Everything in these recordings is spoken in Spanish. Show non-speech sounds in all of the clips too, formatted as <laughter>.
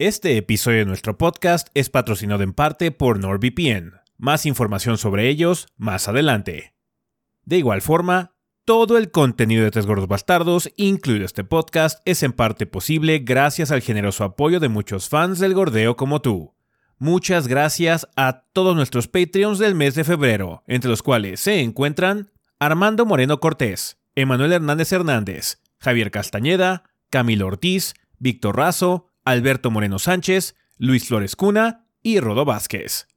Este episodio de nuestro podcast es patrocinado en parte por NordVPN. Más información sobre ellos más adelante. De igual forma, todo el contenido de Tres Gordos Bastardos, incluido este podcast, es en parte posible gracias al generoso apoyo de muchos fans del gordeo como tú. Muchas gracias a todos nuestros Patreons del mes de febrero, entre los cuales se encuentran Armando Moreno Cortés, Emanuel Hernández Hernández, Javier Castañeda, Camilo Ortiz, Víctor Razo, Alberto Moreno Sánchez, Luis Flores Cuna y Rodo Vázquez.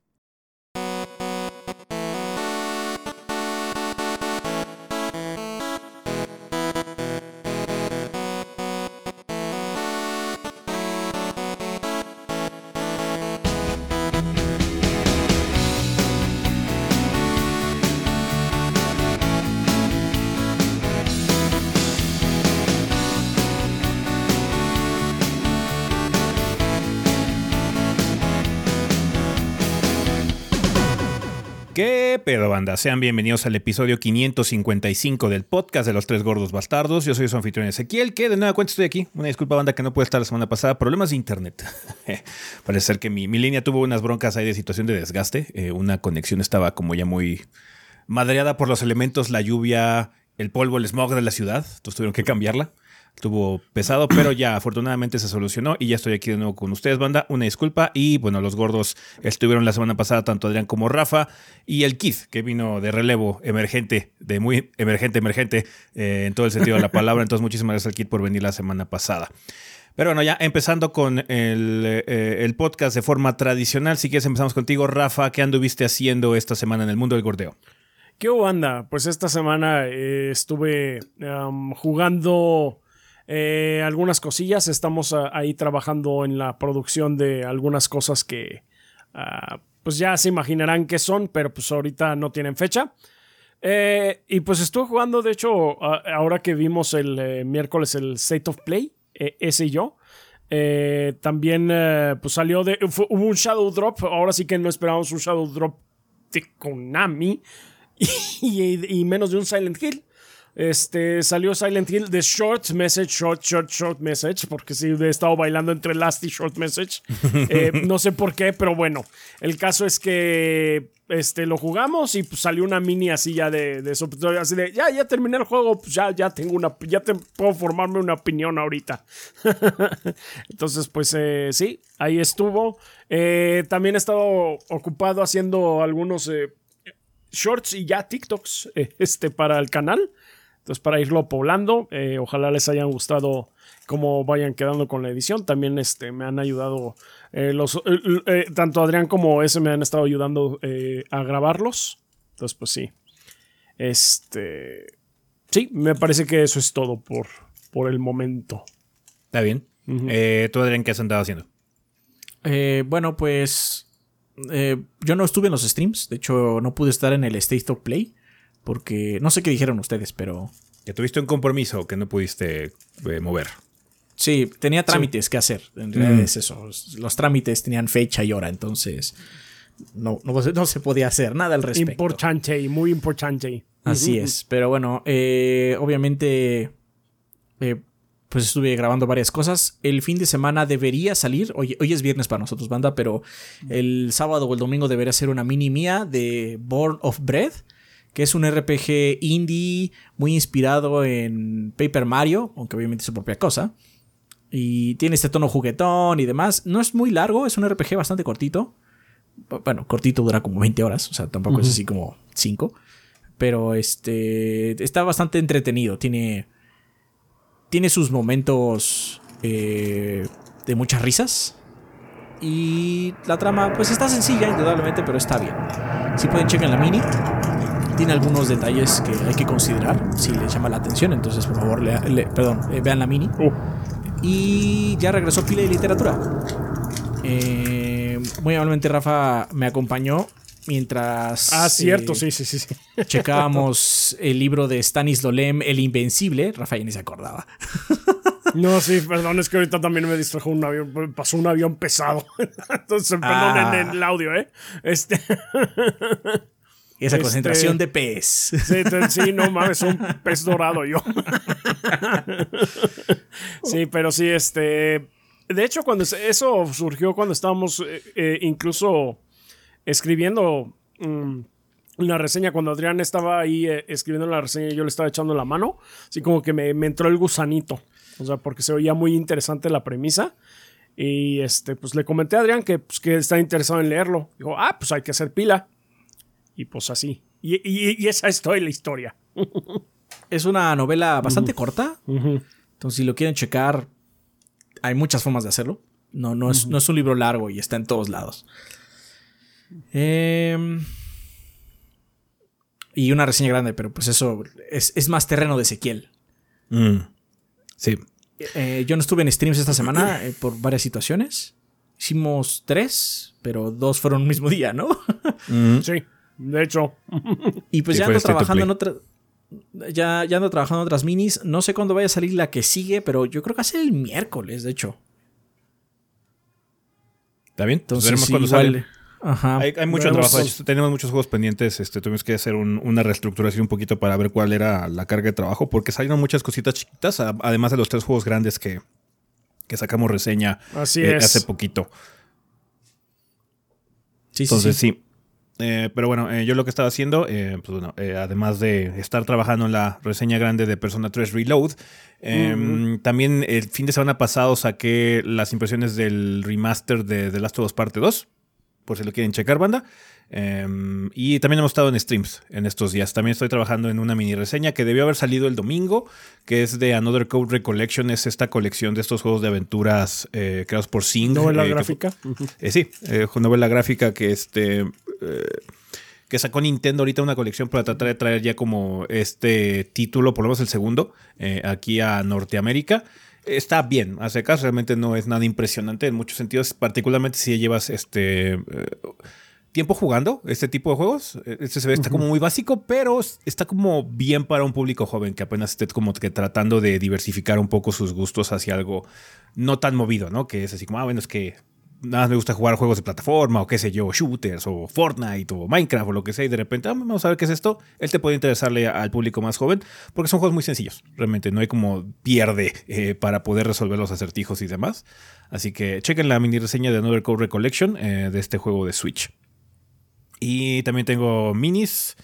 Sean bienvenidos al episodio 555 del podcast de los tres gordos bastardos. Yo soy su anfitrión Ezequiel, que de nueva cuenta estoy aquí. Una disculpa, banda, que no pude estar la semana pasada. Problemas de internet. <laughs> Parece ser que mi, línea tuvo unas broncas ahí de situación de desgaste. Eh, una conexión estaba como ya muy madreada por los elementos, la lluvia, el polvo, el smog de la ciudad. Entonces tuvieron que cambiarla. Estuvo pesado, pero ya afortunadamente se solucionó y ya estoy aquí de nuevo con ustedes, banda. Una disculpa. Y bueno, los gordos estuvieron la semana pasada, tanto Adrián como Rafa. Y el Keith, que vino de relevo emergente, de muy emergente, emergente, eh, en todo el sentido de la palabra. Entonces, muchísimas gracias al Keith por venir la semana pasada. Pero bueno, ya empezando con el, eh, podcast de forma tradicional. Si quieres, empezamos contigo, Rafa. ¿Qué anduviste haciendo esta semana en el mundo del gordeo? ¿Qué banda? Pues esta semana eh, estuve jugando eh, algunas cosillas. Estamos ah, ahí trabajando en la producción de algunas cosas que ah, pues ya se imaginarán qué son, pero pues ahorita no tienen fecha. Eh, y pues estuve jugando, de hecho, ahora que vimos el eh, miércoles el State of Play, ese y yo. también pues salió de... hubo un Shadow Drop, ahora sí que no esperábamos un Shadow Drop de Konami <laughs> y menos de un Silent Hill. Este salió Silent Hill de Short Message, Short, Short, Short Message, porque sí he estado bailando entre Last y Short Message. <laughs> Eh, no sé por qué, pero bueno. El caso es que este, lo jugamos y pues, salió una mini así ya de, de, así de ya, ya terminé el juego, pues ya, ya tengo una, ya te, puedo formarme una opinión ahorita. <laughs> Entonces, pues eh, sí, ahí estuvo. Eh, también he estado ocupado haciendo algunos shorts y ya TikToks este, para el canal. Entonces, para irlo poblando, eh, ojalá les hayan gustado cómo vayan quedando con la edición. También este, me han ayudado, eh, los, eh, tanto Adrián como ese me han estado ayudando a grabarlos. Entonces, pues sí. Este. Sí, me parece que eso es todo por, por el momento. Está bien. ¿Tú, Adrián, qué has andado haciendo? bueno, pues. yo no estuve en los streams. De hecho, no pude estar en el State of Play. Porque no sé qué dijeron ustedes, pero... Que tuviste un compromiso que no pudiste eh, mover. Sí, tenía trámites que hacer. En realidad mm. es eso. Los trámites tenían fecha y hora, entonces no, no, <laughs> se podía hacer nada al respecto. Importante, muy importante. Así es. Pero bueno, eh, obviamente, eh, pues estuve grabando varias cosas. El fin de semana debería salir. Hoy, hoy es viernes para nosotros, banda, pero el sábado o el domingo debería ser una mini mía de Born of Bread que es un RPG indie muy inspirado en Paper Mario, aunque obviamente es su propia cosa. Y tiene este tono juguetón y demás. No es muy largo, es un RPG bastante cortito. Bueno, cortito dura como 20 horas, o sea, tampoco es así como 5. Pero este está bastante entretenido. Tiene, tiene sus momentos eh, de muchas risas. Y la trama, pues está sencilla, indudablemente, pero está bien. Si pueden, chequen la mini tiene algunos detalles que hay que considerar si les llama la atención. Entonces, por favor, perdón, eh, vean la mini. Uh. Y ya regresó Pile de Literatura. Eh, muy amablemente Rafa me acompañó mientras... Ah, cierto, eh, sí, sí, sí, <laughs> Checábamos el libro de Stanis Lolem, El Invencible. Rafa ya ni se acordaba. No, sí, perdón, es que ahorita también me distrajo un avión, pasó un avión pesado. <laughs> Entonces, en ah. el audio, ¿eh? Este... <laughs> Esa este, concentración de pez. Sí, sí, no mames, un pez dorado yo. <laughs> sí, pero sí, este. de hecho, cuando eso surgió cuando estábamos eh, eh, incluso escribiendo mm, una reseña, cuando Adrián estaba ahí eh, escribiendo la reseña yo le estaba echando la mano, así como que me, me entró el gusanito. O sea, porque se oía muy interesante la premisa. Y este, pues le comenté a Adrián que, pues, que está interesado en leerlo. Dijo, ah, pues hay que hacer pila. Y pues así. Y, y, y esa es toda la historia. Es una novela bastante corta. Entonces, si lo quieren checar, hay muchas formas de hacerlo. No, no, es, no es un libro largo y está en todos lados. Em, y una reseña grande, pero pues eso es, es más terreno de Ezequiel. Mm. Sí. Eh, yo no estuve en streams esta semana eh, por varias situaciones. Hicimos tres, pero dos fueron el mismo día, ¿no? <laughs> Mm. Sí, de hecho. Y pues ya ando of trabajando en otra. Ya, ya ando trabajando en otras minis. No sé cuándo vaya a salir la que sigue, pero yo creo que va a ser el miércoles, de hecho. ¿Está bien? Pues Entonces, veremos sí, cuándo igual- sale. Ajá. Hay, hay mucho Veremos trabajo. tenemos muchos juegos pendientes. Este, tuvimos que hacer un- una reestructuración un poquito para ver cuál era la carga de trabajo, porque salieron muchas cositas chiquitas, además de los tres juegos grandes que, que sacamos reseña Así eh, es. hace poquito. Sí, sí, Entonces sí. sí. Eh, pero bueno, eh, yo lo que estaba haciendo, eh, pues bueno, además de estar trabajando en la reseña grande de Persona 3 Reload, eh, también el fin de semana pasado saqué las impresiones del remaster de The Last of Us Parte 2, por si lo quieren checar, banda. Eh, y también hemos estado en streams en estos días. También estoy trabajando en una mini reseña que debió haber salido el domingo, que es de Another Code Recollection. Es esta colección de estos juegos de aventuras creados por Zing. Novela eh, que gráfica. eh, sí, novela gráfica que este eh, que sacó Nintendo ahorita una colección para tratar de traer ya como este título, por lo menos el segundo, eh, aquí a Norteamérica. Está bien, hace caso, realmente no es nada impresionante en muchos sentidos, particularmente si llevas este eh, tiempo jugando este tipo de juegos. Eh, Este se ve, está como muy básico, pero está como bien para un público joven que apenas esté como que tratando de diversificar un poco sus gustos hacia algo no tan movido, ¿no? Que es así como, ah, bueno, es que nada más me gusta jugar juegos de plataforma o qué sé yo, shooters o Fortnite o Minecraft o lo que sea y de repente, ah, vamos a ver qué es esto. Él te puede interesarle al público más joven porque son juegos muy sencillos. Realmente no hay como pierde eh, para poder resolver los acertijos y demás. Así que chequen la mini reseña de Another Code Recollection eh, de este juego de Switch. Y también tengo minis.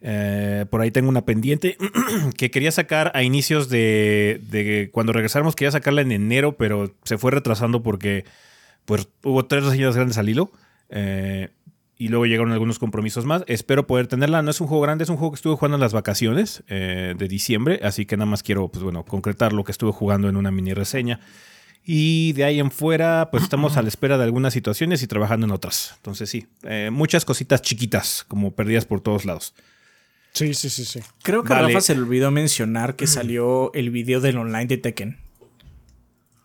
Eh, por ahí tengo una pendiente <clears throat> que quería sacar a inicios de, de cuando regresáramos. Quería sacarla en enero, pero se fue retrasando porque pues, hubo tres reseñas grandes al hilo. eh, y luego llegaron algunos compromisos más. Espero poder tenerla. No es un juego grande, es un juego que estuve jugando en las vacaciones eh, de diciembre. Así que nada más quiero, pues bueno, concretar lo que estuve jugando en una mini reseña. Y de ahí en fuera, pues estamos a la espera de algunas situaciones y trabajando en otras. Entonces sí, eh, muchas cositas chiquitas, como perdidas por todos lados. Sí, sí, sí, sí. Creo que Vale. Rafa se le olvidó mencionar que salió el video del online de Tekken.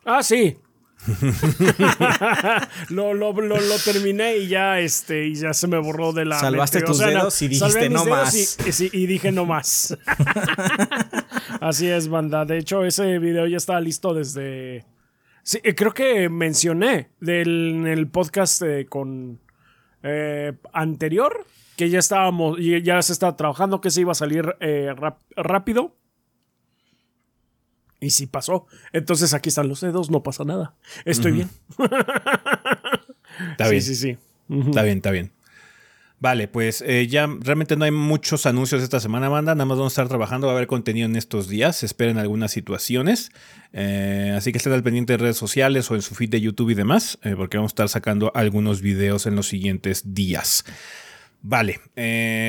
Ah, sí. <laughs> lo, lo, lo, lo terminé y ya este y ya se me borró de la Salvaste mente. tus dedos y dijiste, "No más". y, dije no más <laughs> así es banda de hecho ese video ya estaba listo desde sí, eh, creo que mencioné del, en el podcast eh, con eh, anterior que ya estábamos y ya se estaba trabajando que se iba a salir eh, rap- rápido y sí pasó. Entonces aquí están los dedos, no pasa nada. Estoy bien. Está sí, bien. sí, sí. Está bien, está bien. Vale, pues eh, ya realmente no hay muchos anuncios esta semana, banda. Nada más vamos a estar trabajando, va a haber contenido en estos días. Esperen algunas situaciones. Eh, así que estén al pendiente de redes sociales o en su feed de YouTube y demás, eh, porque vamos a estar sacando algunos videos en los siguientes días. Vale,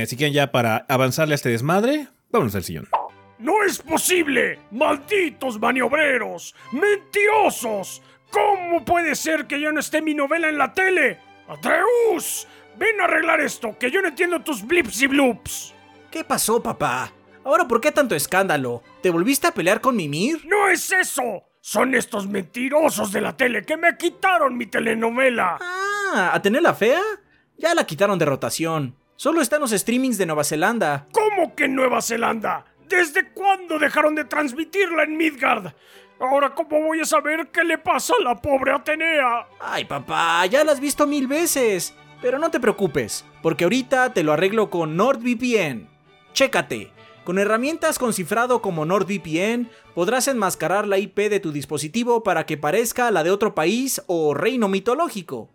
si quieren ya para avanzarle a este desmadre, vámonos al sillón. ¡No es posible! ¡Malditos maniobreros! ¡Mentirosos! ¿Cómo puede ser que ya no esté mi novela en la tele? ¡Atreus! Ven a arreglar esto, que yo no entiendo tus blips y bloops. ¿Qué pasó, papá? ¿Ahora por qué tanto escándalo? ¿Te volviste a pelear con Mimir? ¡No es eso! Son estos mentirosos de la tele que me quitaron mi telenovela. Ah, ¿a tener la fea? Ya la quitaron de rotación. Solo está en los streamings de Nueva Zelanda. ¿Cómo que Nueva Zelanda? ¿Desde cuándo dejaron de transmitirla en Midgard? Ahora, ¿cómo voy a saber qué le pasa a la pobre Atenea? Ay, papá, ya la has visto mil veces. Pero no te preocupes, porque ahorita te lo arreglo con NordVPN. Chécate. Con herramientas con cifrado como NordVPN, podrás enmascarar la IP de tu dispositivo para que parezca la de otro país o reino mitológico.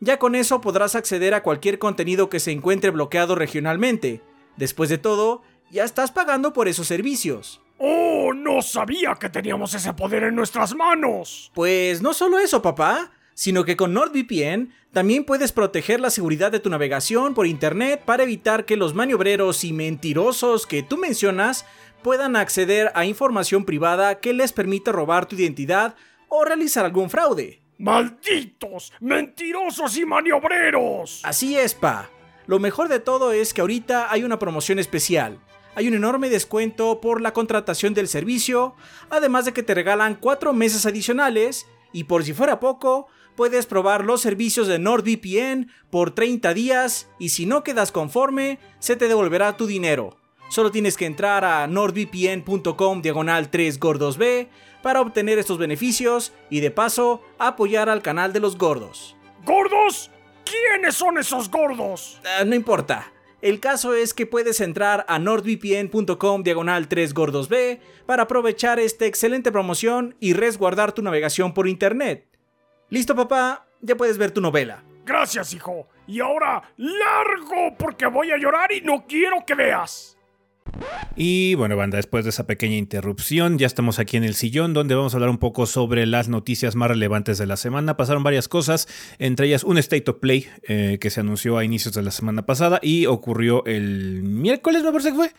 Ya con eso podrás acceder a cualquier contenido que se encuentre bloqueado regionalmente. Después de todo, ya estás pagando por esos servicios. ¡Oh! No sabía que teníamos ese poder en nuestras manos. Pues no solo eso, papá, sino que con NordVPN también puedes proteger la seguridad de tu navegación por Internet para evitar que los maniobreros y mentirosos que tú mencionas puedan acceder a información privada que les permita robar tu identidad o realizar algún fraude. ¡Malditos! ¡Mentirosos y maniobreros! Así es, pa. Lo mejor de todo es que ahorita hay una promoción especial. Hay un enorme descuento por la contratación del servicio, además de que te regalan 4 meses adicionales y por si fuera poco, puedes probar los servicios de NordVPN por 30 días y si no quedas conforme, se te devolverá tu dinero. Solo tienes que entrar a nordvpn.com diagonal 3 gordos B para obtener estos beneficios y de paso apoyar al canal de los gordos. ¿Gordos? ¿Quiénes son esos gordos? Ah, no importa. El caso es que puedes entrar a nordvpn.com diagonal 3 gordos B para aprovechar esta excelente promoción y resguardar tu navegación por internet. Listo papá, ya puedes ver tu novela. Gracias, hijo. Y ahora, largo, porque voy a llorar y no quiero que veas. Y bueno, banda, después de esa pequeña interrupción, ya estamos aquí en el sillón donde vamos a hablar un poco sobre las noticias más relevantes de la semana. Pasaron varias cosas, entre ellas un State of Play eh, que se anunció a inicios de la semana pasada y ocurrió el miércoles, me parece que fue.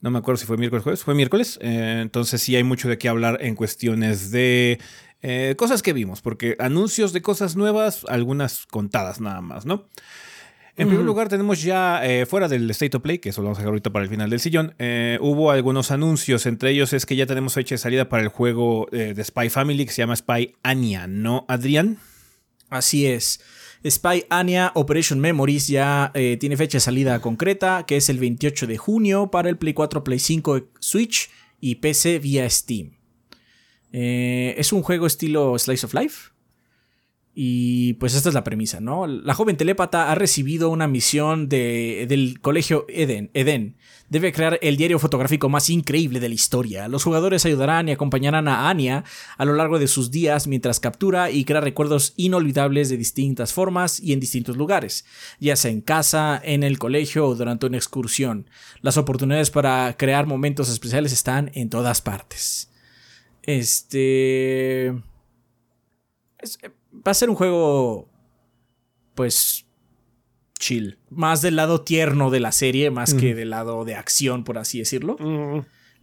No me acuerdo si fue miércoles o jueves, fue miércoles. Eh, entonces sí hay mucho de qué hablar en cuestiones de eh, cosas que vimos, porque anuncios de cosas nuevas, algunas contadas nada más, ¿no? En primer lugar, tenemos ya eh, fuera del State of Play, que eso lo vamos a dejar ahorita para el final del sillón, eh, hubo algunos anuncios. Entre ellos es que ya tenemos fecha de salida para el juego eh, de Spy Family que se llama Spy Anya, ¿no, Adrián? Así es. Spy Anya Operation Memories ya tiene fecha de salida concreta, que es el 28 de junio para el Play 4, Play 5, Switch y PC vía Steam. es un juego estilo Slice of Life y pues esta es la premisa, ¿no? La joven telépata ha recibido una misión de, del colegio Eden, Eden. Debe crear el diario fotográfico más increíble de la historia. Los jugadores ayudarán y acompañarán a Anya a lo largo de sus días mientras captura y crea recuerdos inolvidables de distintas formas y en distintos lugares, ya sea en casa, en el colegio o durante una excursión. Las oportunidades para crear momentos especiales están en todas partes. Este... Es, va a ser un juego, pues, chill. Más del lado tierno de la serie, más que del lado de acción, por así decirlo.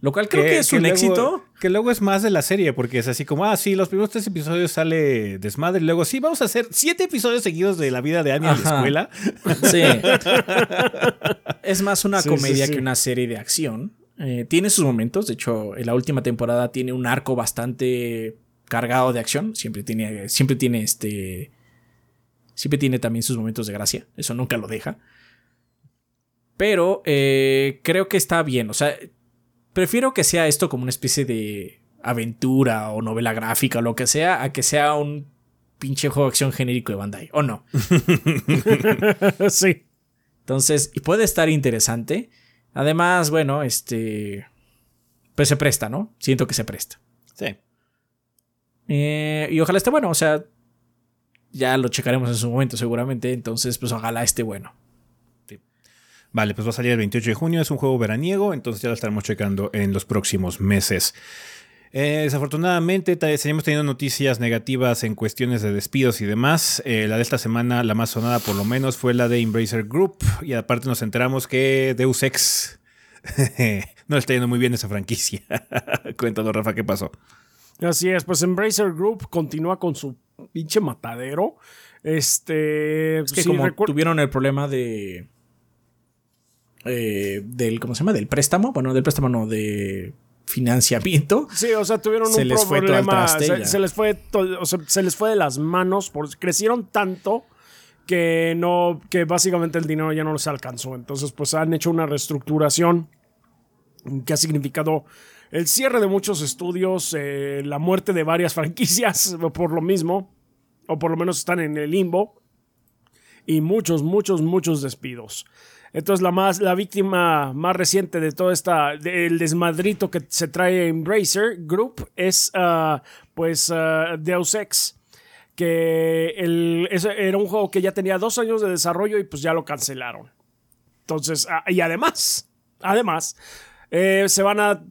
Lo cual creo que, es un éxito. Que luego es más de la serie, porque es así como, ah, sí, los primeros tres episodios sale desmadre. Y luego, sí, vamos a hacer siete episodios seguidos de la vida de Anya en la escuela. Sí. <laughs> es más una comedia que una serie de acción. Eh, tiene sus momentos. De hecho, en la última temporada tiene un arco bastante cargado de acción. Siempre tiene, siempre tiene este. Siempre tiene también sus momentos de gracia. Eso nunca lo deja. Pero eh, creo que está bien. O sea, prefiero que sea esto como una especie de aventura o novela gráfica o lo que sea, a que sea un pinche juego de acción genérico de Bandai. ¿O no? <laughs> sí. Entonces, y puede estar interesante. Además, bueno, este. Pues se presta, ¿no? Siento que se presta. Sí. Eh, y ojalá esté bueno, o sea, ya lo checaremos en su momento seguramente, entonces pues ojalá esté bueno. Vale, pues va a salir el 28 de junio, es un juego veraniego, entonces ya lo estaremos checando en los próximos meses. Eh, desafortunadamente, seguimos teniendo noticias negativas en cuestiones de despidos y demás. Eh, la de esta semana, la más sonada por lo menos, fue la de Embracer Group. Y aparte nos enteramos que Deus Ex <laughs> no está yendo muy bien esa franquicia. <laughs> Cuéntanos, Rafa, ¿qué pasó? Así es, pues Embracer Group continúa con su pinche matadero. Este. Es que como tuvieron el problema de. Eh, del. ¿Cómo se llama? Del préstamo. Bueno, del préstamo no, de financiamiento. Sí, o sea, tuvieron un problema. se, les fue o sea, se les fue de las manos. Por, crecieron tanto que no. que básicamente el dinero ya no les alcanzó. Entonces, pues han hecho una reestructuración que ha significado el cierre de muchos estudios, eh, la muerte de varias <laughs> franquicias por lo mismo, o por lo menos están en el limbo. y muchos, muchos, muchos despidos. Entonces la más la víctima más reciente de todo esta del desmadrito que se trae Embracer Group es uh, pues uh, Deus Ex que el, era un juego que ya tenía dos años de desarrollo y pues ya lo cancelaron. Entonces, ah, y además, además, eh, se, van a,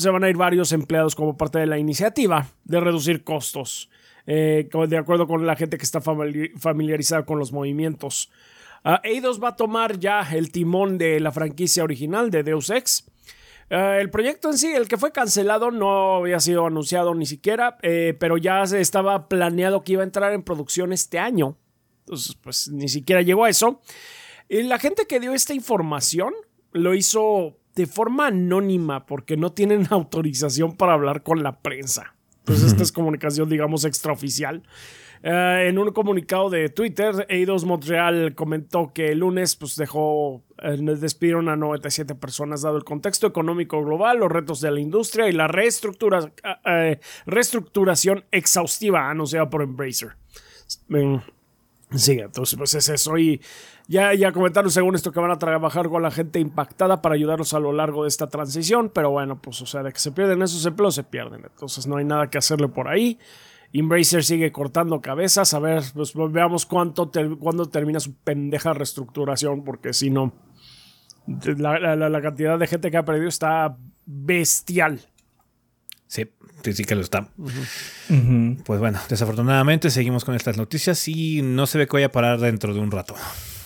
se van a ir varios empleados como parte de la iniciativa de reducir costos, eh, de acuerdo con la gente que está familiarizada con los movimientos. Uh, Eidos va a tomar ya el timón de la franquicia original de Deus Ex. Uh, el proyecto en sí, el que fue cancelado, no había sido anunciado ni siquiera, eh, pero ya se estaba planeado que iba a entrar en producción este año. Entonces, pues ni siquiera llegó a eso. Y la gente que dio esta información lo hizo de forma anónima porque no tienen <laughs> autorización para hablar con la prensa. Entonces, esta es comunicación, digamos, extraoficial. Eh, en un comunicado de Twitter, Eidos Montreal comentó que el lunes pues, dejó, eh, despidieron a 97 personas dado el contexto económico global, los retos de la industria y la reestructura, eh, reestructuración exhaustiva anunciada por Embracer. Sí, entonces pues es eso. Y ya, ya comentaron según esto que van a trabajar con la gente impactada para ayudarlos a lo largo de esta transición, pero bueno, pues o sea, de que se pierden esos empleos, se pierden. Entonces no hay nada que hacerle por ahí. Embracer sigue cortando cabezas. A ver, pues veamos cuánto cuándo termina su pendeja reestructuración, porque si no, la, cantidad de gente que ha perdido está bestial. Sí, sí, sí que lo está. Pues bueno, desafortunadamente seguimos con estas noticias y no se ve que vaya a parar dentro de un rato.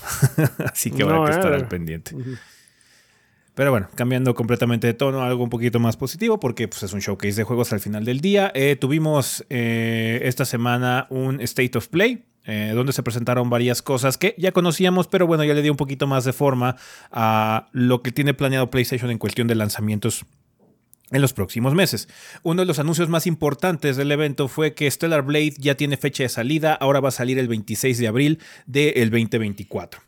<laughs> Así que habrá que estar eh. al pendiente. Pero bueno, cambiando completamente de tono, algo un poquito más positivo, porque pues, es un showcase de juegos al final del día. Eh, tuvimos eh, esta semana un State of Play. Eh, donde se presentaron varias cosas que ya conocíamos, pero bueno, ya le di un poquito más de forma a lo que tiene planeado PlayStation en cuestión de lanzamientos en los próximos meses. Uno de los anuncios más importantes del evento fue que Stellar Blade ya tiene fecha de salida, ahora va a salir el 26 de abril del 2024.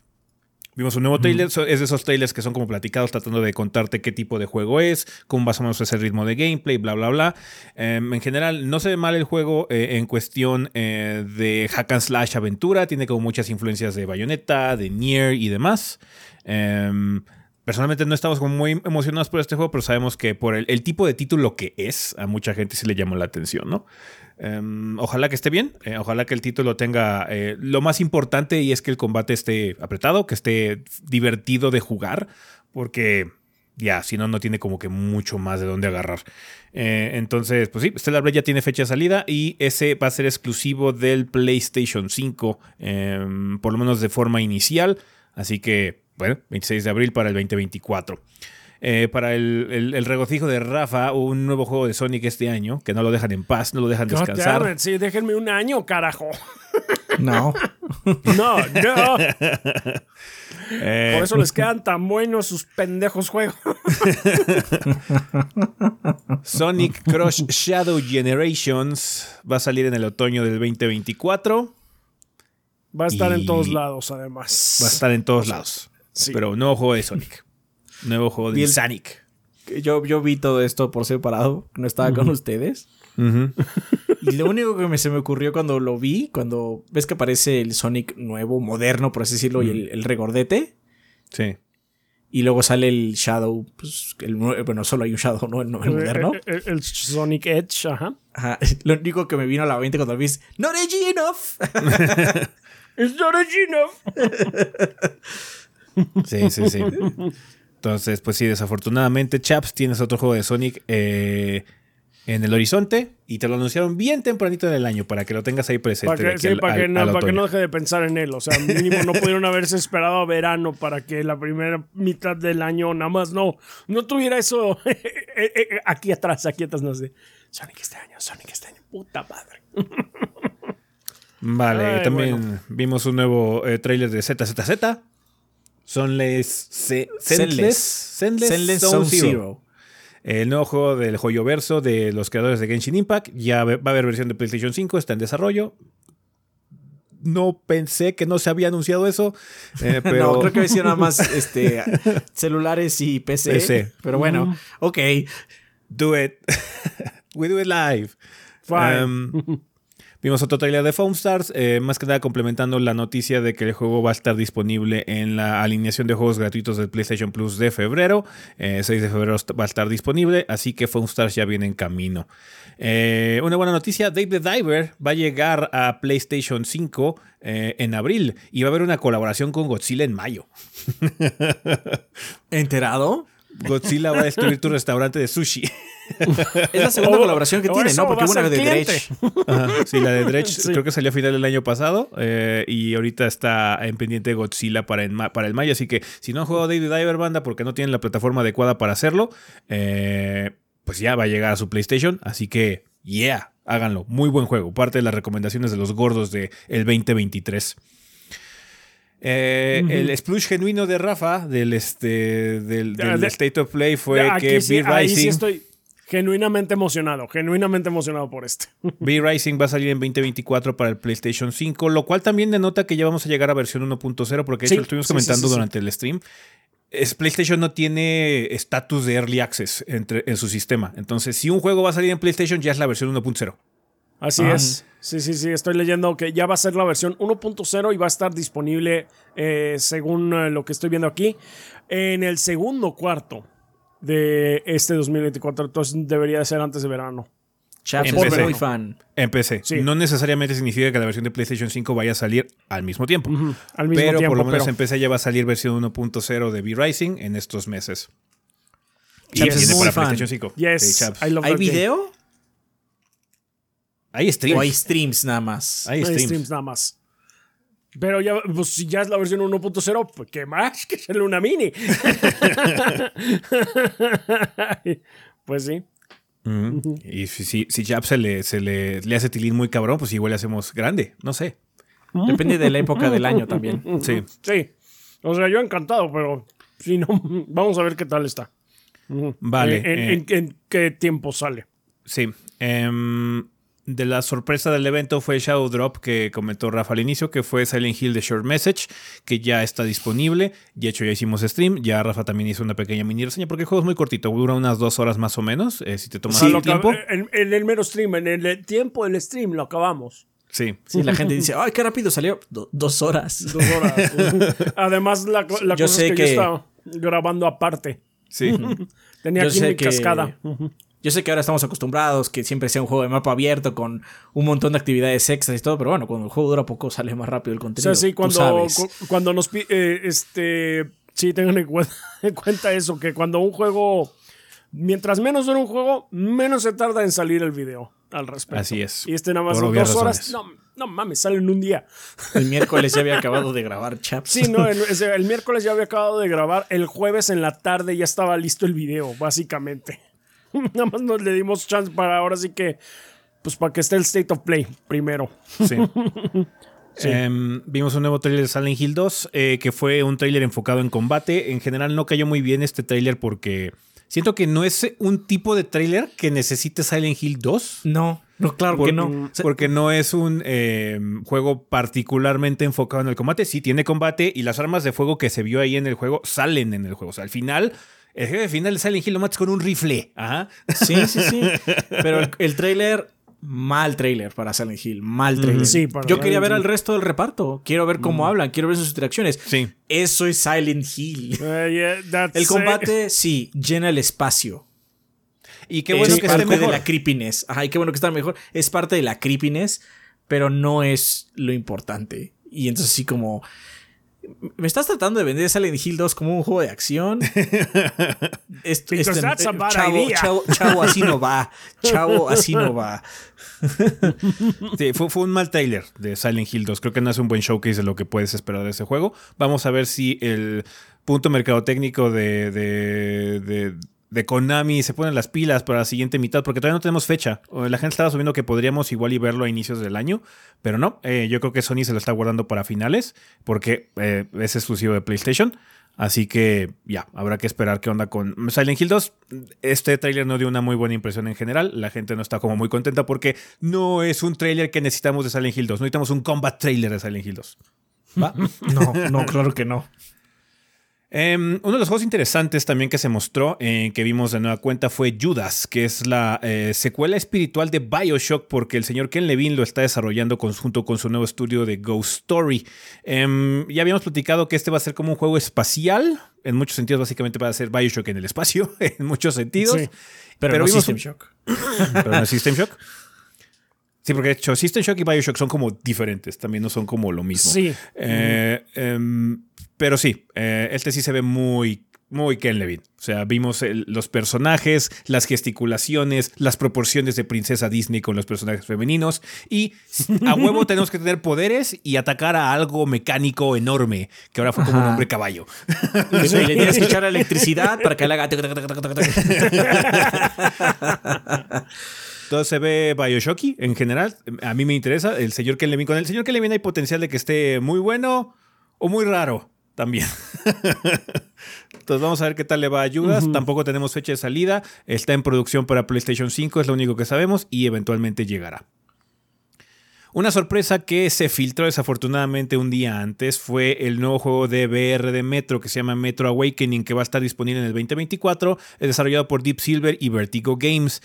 Vimos un nuevo trailer, es de esos trailers que son como platicados tratando de contarte qué tipo de juego es, cómo más o menos es el ritmo de gameplay, bla, bla, bla. Em, en general, no se ve mal el juego eh, en cuestión eh, de hack and slash aventura, tiene como muchas influencias de Bayonetta, de Nier y demás. Personalmente no estamos como muy emocionados por este juego, pero sabemos que por el, el, tipo de título que es, a mucha gente sí le llamó la atención, ¿no? Em, ojalá que esté bien, eh, ojalá que el título tenga eh, lo más importante y es que el combate esté apretado, que esté divertido de jugar, porque ya, si no, no tiene como que mucho más de dónde agarrar. Eh, entonces, pues sí, Stellar Blade ya tiene fecha de salida y ese va a ser exclusivo del PlayStation 5, em, por lo menos de forma inicial. Así que, bueno, 26 de abril para el 2024. Eh, para el, regocijo de Rafa, un nuevo juego de Sonic este año, que no lo dejan en paz, no lo dejan descansar. sí, déjenme un año, carajo. No. <laughs> no, no. Eh, Por eso les quedan tan buenos sus pendejos juegos. <laughs> Sonic Crush Shadow Generations va a salir en el otoño del 2024. Va a estar en todos lados, además. Va a estar en todos lados. Sí. Pero nuevo juego de Sonic. <laughs> Nuevo juego de Sonic. Yo, yo vi todo esto por separado, no estaba con ustedes. y lo único que me, se me ocurrió cuando lo vi, cuando ves que aparece el Sonic nuevo, moderno, por así decirlo, y el, regordete. Sí. Y luego sale el Shadow, pues, el, bueno, solo hay un Shadow, ¿no? El, moderno. El, Sonic Edge, ajá. ajá. <laughs> Lo único que me vino a la mente cuando lo vi es, ¡Not edgy enough! <laughs> ¡It's not edgy enough! Sí, sí, sí. Entonces, pues sí, desafortunadamente, Chaps, tienes otro juego de Sonic eh, en el horizonte y te lo anunciaron bien tempranito en el año para que lo tengas ahí presente. Para que, sí, para, que no, deje de pensar en él. O sea, mínimo no pudieron haberse esperado a verano para que la primera mitad del año nada más no, no tuviera eso <laughs> eh, eh, aquí atrás, aquí atrás, no sé. Sonic este año, Sonic este año, puta madre. Vale, también vimos un nuevo trailer de ZZZ. Sonless, Sendless, Sendless, Zone Zero. El nuevo juego del joyo verso de los creadores de Genshin Impact. Ya va a haber versión de PlayStation 5, está en desarrollo. No pensé que no se había anunciado eso. Eh, <laughs> pero... no, creo que decía nada más <laughs> este, celulares y PC. Pero bueno, ok. Do it. <laughs> We do it live. Fine. Um, Vimos otro trailer de Foam Stars, eh, más que nada complementando la noticia de que el juego va a estar disponible en la alineación de juegos gratuitos del PlayStation Plus de febrero. 6 de febrero va a estar disponible, así que Foam Stars ya viene en camino. una buena noticia, Dave the Diver va a llegar a PlayStation 5 en abril y va a haber una colaboración con Godzilla en mayo. <laughs> <laughs> ¿Enterado? Godzilla va a destruir tu restaurante de sushi. <laughs> es la segunda colaboración que tiene, ¿no? Porque hubo una de Dredge. <laughs> sí, la de Dredge creo que salió a final del año pasado eh, y ahorita está en pendiente Godzilla para el, para el mayo. Así que si no han jugado David Diver Banda porque no tienen la plataforma adecuada para hacerlo, eh, pues ya va a llegar a su PlayStation. Así que, yeah, háganlo. Muy buen juego. Parte de las recomendaciones de los gordos del 2023. Eh, el splush genuino de Rafa del, este, del, State of Play fue que sí, Rising. estoy genuinamente emocionado, genuinamente emocionado por este. <laughs> B Rising va a salir en 2024 para el PlayStation 5, lo cual también denota que ya vamos a llegar a versión 1.0, porque eso lo estuvimos comentando durante el stream. Es, PlayStation no tiene estatus de Early Access entre, en su sistema. Entonces, si un juego va a salir en PlayStation, ya es la versión 1.0. Así es. Sí, sí, sí. Estoy leyendo que ya va a ser la versión 1.0 y va a estar disponible, eh, según eh, lo que estoy viendo aquí, en el segundo cuarto de este 2024. Entonces debería ser antes de verano. Chaps es muy fan. En PC. No necesariamente significa que la versión de PlayStation 5 vaya a salir al mismo tiempo. al mismo pero por lo menos en PC ya va a salir versión 1.0 de V-Rising en estos meses. Y viene para PlayStation 5. ¿Hay video? Hay streams. O hay streams nada más. Hay streams, nada más. Pero ya, pues si ya es la versión 1.0, pues qué más <laughs> que sale una mini. <laughs> pues sí. Y si, si Jab se, le, se le, le, hace tilín muy cabrón, pues igual le hacemos grande. No sé. Depende de la época del año también. Sí. Sí. O sea, yo encantado, pero si no, <laughs> vamos a ver qué tal está. Vale. ¿En, en, eh. qué tiempo sale? Sí. Eh, de la sorpresa del evento fue Shadow Drop que comentó Rafa al inicio, que fue Silent Hill de Short Message, que ya está disponible. De hecho, ya hicimos stream. Ya Rafa también hizo una pequeña mini reseña, porque el juego es muy cortito, dura unas dos horas más o menos, eh, si te tomas el tiempo. En, el mero stream, en el tiempo del stream lo acabamos. Sí. Sí, la gente dice, ¡ay, qué rápido salió! dos horas. Dos horas. <laughs> Además, la, cosa es que, yo estaba grabando aparte. Sí. <laughs> Tenía aquí mi cascada. Yo sé que ahora estamos acostumbrados que siempre sea un juego de mapa abierto con un montón de actividades extras y todo, pero bueno, cuando el juego dura poco sale más rápido el contenido. O sea, sí, cuando, cuando nos eh, este sí tengan <laughs> en cuenta, eso, que cuando un juego, mientras menos dura un juego, menos se tarda en salir el video al respecto. Así es. Y este nada más dos horas. No, no mames, sale en un día. El miércoles ya había acabado de grabar, chaps. Sí, no, el, <laughs> el miércoles ya había acabado de grabar. El jueves en la tarde ya estaba listo el video, básicamente. <laughs> Nada más nos le dimos chance para ahora sí que, pues para que esté el State of Play primero. Sí. <laughs> Em, vimos un nuevo trailer de Silent Hill 2, eh, que fue un trailer enfocado en combate. En general no cayó muy bien este trailer porque siento que no es un tipo de trailer que necesite Silent Hill 2. No, no, claro que no. Porque no es un em, juego particularmente enfocado en el combate. Sí tiene combate y las armas de fuego que se vio ahí en el juego salen en el juego. O sea, al final el jefe final de Silent Hill lo matas con un rifle. Ajá. Sí, sí, sí. Pero el, trailer, mal trailer para Silent Hill. Mal trailer. Sí, Yo quería ver al resto del reparto. Quiero ver cómo mm. hablan. Quiero ver sus interacciones. Sí. Eso es Silent Hill. Uh, el combate, sí, llena el espacio. Y qué bueno que esté mejor. de la creepiness. Ajá, y qué bueno que está mejor. Es parte de la creepiness, pero no es lo importante. Y entonces sí como ¿Me estás tratando de vender Silent Hill 2 como un juego de acción? <laughs> este, chavo, chavo, así no va. Chavo, así no va. sí, fue, un mal trailer de Silent Hill 2. Creo que no es un buen showcase de lo que puedes esperar de ese juego. Vamos a ver si el punto mercadotécnico de, de de Konami se ponen las pilas para la siguiente mitad, porque todavía no tenemos fecha. La gente estaba subiendo que podríamos igual y verlo a inicios del año, pero no, eh, yo creo que Sony se lo está guardando para finales, porque eh, es exclusivo de PlayStation. Así que ya, habrá que esperar qué onda con Silent Hill 2. Este tráiler no dio una muy buena impresión en general. La gente no está como muy contenta porque no es un tráiler que necesitamos de Silent Hill 2. Necesitamos un combat trailer de Silent Hill 2. ¿Va? <laughs> no, no, claro que no. Em, uno de los juegos interesantes también que se mostró, eh, que vimos de nueva cuenta, fue Judas, que es la eh, secuela espiritual de Bioshock, porque el señor Ken Levine lo está desarrollando conjunto con su nuevo estudio de Ghost Story. Em, ya habíamos platicado que este va a ser como un juego espacial, en muchos sentidos, básicamente va a ser Bioshock en el espacio, <laughs> en muchos sentidos. pero, no <laughs> System Shock. pero no System Shock. Sí, porque de hecho System Shock y Bioshock son como diferentes, también no son como lo mismo. Sí. Eh, em, pero sí, eh, este sí se ve muy, muy Ken Levine. O sea, vimos los personajes, las gesticulaciones, las proporciones de princesa Disney con los personajes femeninos. Y a huevo <laughs> tenemos que tener poderes y atacar a algo mecánico enorme, que ahora fue como un hombre caballo. y le tienes que echar <laughs> electricidad para que le haga. Todo se ve Bioshocky en general. A mí me interesa. El señor Ken Levine. Con el señor Ken Levine hay potencial de que esté muy bueno o muy raro también. <laughs> Entonces vamos a ver qué tal le va a Ayudas. Tampoco tenemos fecha de salida. Está en producción para PlayStation 5, es lo único que sabemos, y eventualmente llegará. Una sorpresa que se filtró desafortunadamente un día antes fue el nuevo juego de VR de Metro que se llama Metro Awakening, que va a estar disponible en el 2024, es desarrollado por Deep Silver y Vertigo Games.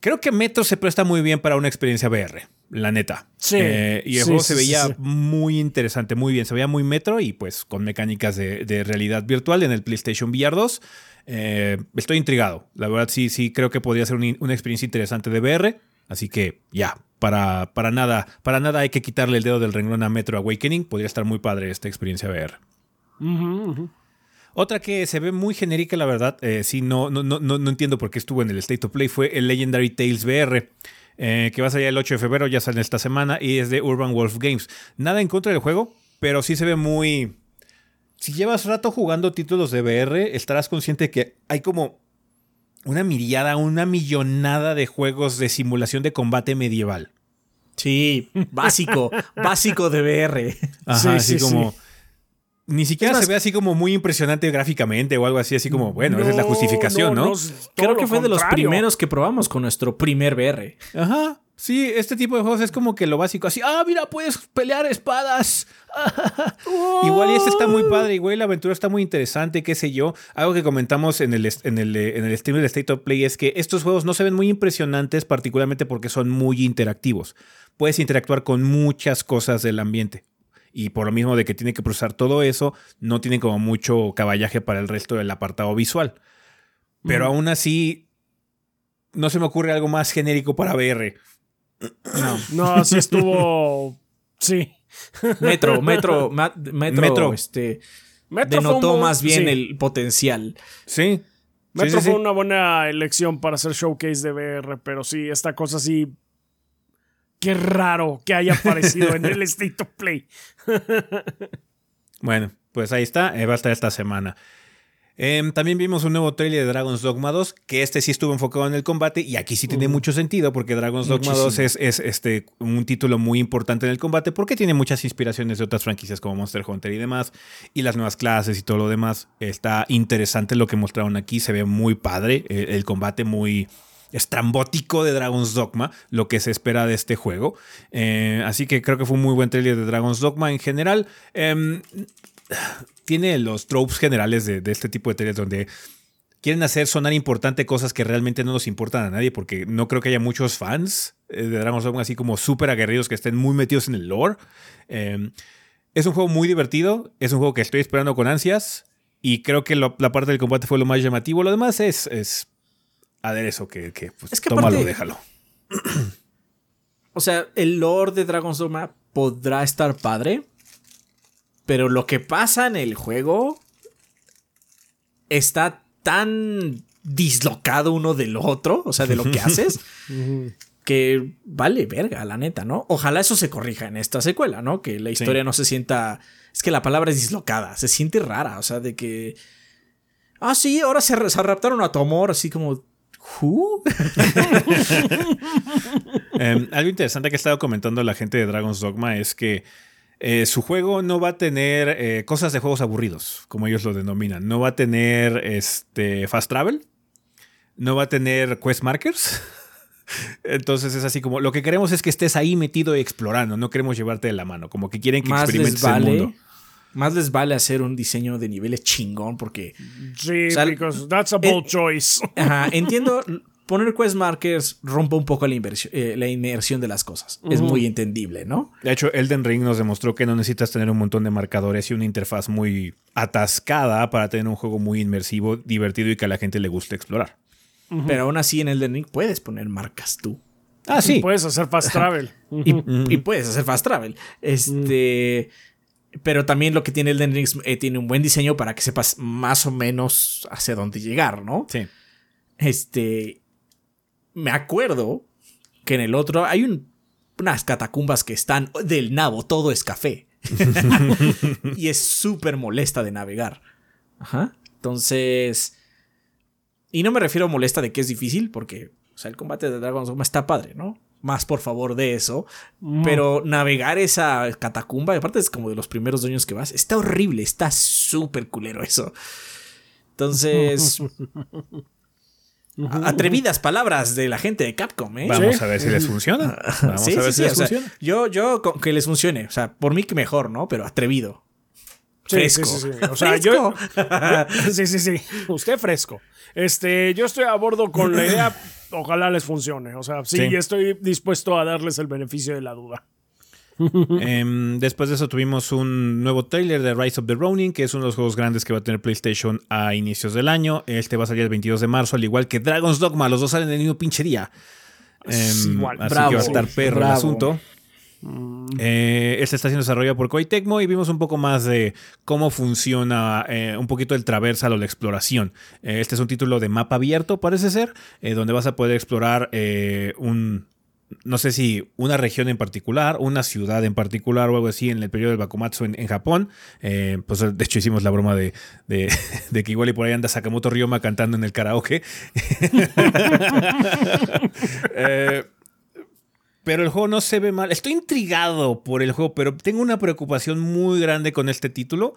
Creo que Metro se presta muy bien para una experiencia VR, la neta. Sí. Eh, y el juego se veía muy interesante, muy bien. Se veía muy Metro y pues con mecánicas de, realidad virtual en el PlayStation VR 2. Eh, estoy intrigado. La verdad sí, sí, creo que podría ser una experiencia interesante de VR. Así que ya, para, para, nada, para nada hay que quitarle el dedo del renglón a Metro Awakening. Podría estar muy padre esta experiencia VR. Otra que se ve muy genérica, la verdad, eh, sí, no, no, no, no entiendo por qué estuvo en el State of Play, fue el Legendary Tales VR. Eh, que va a salir el 8 de febrero, ya sale esta semana, y es de Urban Wolf Games. Nada en contra del juego, pero sí se ve muy... Si llevas rato jugando títulos de VR, estarás consciente que hay como una miriada, una millonada de juegos de simulación de combate medieval. Sí, básico, <laughs> básico de VR. Ajá, así como ni siquiera se ve así como muy impresionante gráficamente o algo así, así como, bueno, esa es la justificación, ¿no? Creo que fue de los primeros que probamos con nuestro primer VR. Ajá. Sí, este tipo de juegos es como que lo básico, así, ah, mira, puedes pelear espadas. <laughs> igual y este está muy padre, igual la aventura está muy interesante, qué sé yo. Algo que comentamos en el, en el, en el stream del State of Play es que estos juegos no se ven muy impresionantes, particularmente porque son muy interactivos. Puedes interactuar con muchas cosas del ambiente y por lo mismo de que tiene que procesar todo eso, no tiene como mucho caballaje para el resto del apartado visual. Pero aún así, no se me ocurre algo más genérico para VR. No, no, así estuvo. Sí. Metro, Metro, Metro, este. Metro denotó más bien el potencial. Sí. Metro fue una buena elección para hacer showcase de VR, pero sí, esta cosa sí Qué raro que haya aparecido en el <laughs> State of Play. bueno, pues ahí está. Eh, va a estar esta semana. Em, también vimos un nuevo trailer de Dragon's Dogma 2, que este sí estuvo enfocado en el combate y aquí sí tiene mucho sentido porque Dragon's Dogma 2 es, este, un título muy importante en el combate porque tiene muchas inspiraciones de otras franquicias como Monster Hunter y demás y las nuevas clases y todo lo demás. Está interesante lo que mostraron aquí, se ve muy padre, el combate muy estrambótico de Dragon's Dogma, lo que se espera de este juego. Eh, así que creo que fue un muy buen trailer de Dragon's Dogma en general. Em, tiene los tropes generales de, este tipo de trailers donde quieren hacer sonar importante cosas que realmente no nos importan a nadie, porque no creo que haya muchos fans eh, de Dragon's Dogma así como súper aguerridos que estén muy metidos en el lore. Em, es un juego muy divertido, es un juego que estoy esperando con ansias. Y creo que la parte del combate fue lo más llamativo. Lo demás es, es aderezo que, que, pues, es que tómalo, déjalo. O sea, el lore de Dragon's Dogma podrá estar padre, pero lo que pasa en el juego está tan dislocado uno del otro, o sea, de lo que <laughs> haces, que vale verga, la neta, ¿no? Ojalá eso se corrija en esta secuela, ¿no? Que la historia no se sienta... Es que la palabra es dislocada, se siente rara, o sea, de que... Ah, sí, ahora se, se raptaron a tu amor, así como... <laughs> Em, algo interesante que ha estado comentando la gente de Dragon's Dogma es que eh, su juego no va a tener eh, cosas de juegos aburridos, como ellos lo denominan. No va a tener este, fast travel. No va a tener quest markers. <laughs> Entonces es así como lo que queremos es que estés ahí metido y explorando. No queremos llevarte de la mano. Como que quieren que experimentes el mundo. Más les vale hacer un diseño de niveles chingón porque... Sí, O sea, because that's a bold choice. <laughs> Ajá, entiendo, poner quest markers rompe un poco la, eh, la inmersión de las cosas. Es muy entendible, ¿no? De hecho, Elden Ring nos demostró que no necesitas tener un montón de marcadores y una interfaz muy atascada para tener un juego muy inmersivo, divertido y que a la gente le guste explorar. Pero aún así en Elden Ring puedes poner marcas tú. Ah, sí. Puedes hacer fast travel. Y, y puedes hacer fast travel. Este. Pero también lo que tiene Elden Ring es, eh, tiene un buen diseño para que sepas más o menos hacia dónde llegar, ¿no? Sí. Este. Me acuerdo que en el otro hay un- unas catacumbas que están del nabo, todo es café. <laughs> <laughs> y es súper molesta de navegar. Ajá. Entonces. Y no me refiero a molesta de que es difícil, porque o sea, el combate de Dragon's Dogma está padre, ¿no? Más por favor de eso. Pero navegar esa catacumba, y aparte es como de los primeros dueños que vas, está horrible, está súper culero eso. Entonces. <laughs> Atrevidas palabras de la gente de Capcom, ¿eh? Vamos a ver si les funciona. <laughs> Vamos Sí, a ver sí, si sí, les o sea, funciona. yo, yo, que les funcione. O sea, por mí que mejor, ¿no? Pero atrevido. Sí, Fresco. sí, sí, sí. O sea, yo. <laughs> sí, sí, sí. Usted fresco. Este, yo estoy a bordo con la idea. Ojalá les funcione. O sea, sí, Sí. estoy dispuesto a darles el beneficio de la duda. <laughs> Em, después de eso tuvimos un nuevo trailer de Rise of the Ronin, que es uno de los juegos grandes que va a tener PlayStation a inicios del año. Este va a salir el 22 de marzo, al igual que Dragon's Dogma. Los dos salen el mismo pinche día. Igual. Así Bravo, que va a estar perro el bravo. Asunto. Eh, este está siendo desarrollado por Koei Tecmo y vimos un poco más de cómo funciona eh, un poquito el traversal o la exploración. Eh, este es un título de mapa abierto, parece ser, eh, donde vas a poder explorar un, no sé si una región en particular, una ciudad en particular o algo así en el periodo del Bakumatsu en, Japón. Pues de hecho hicimos la broma <laughs> de, que igual y por ahí anda Sakamoto Ryoma cantando en el karaoke. <laughs> pero el juego no se ve mal. Estoy intrigado por el juego, pero tengo una preocupación muy grande con este título.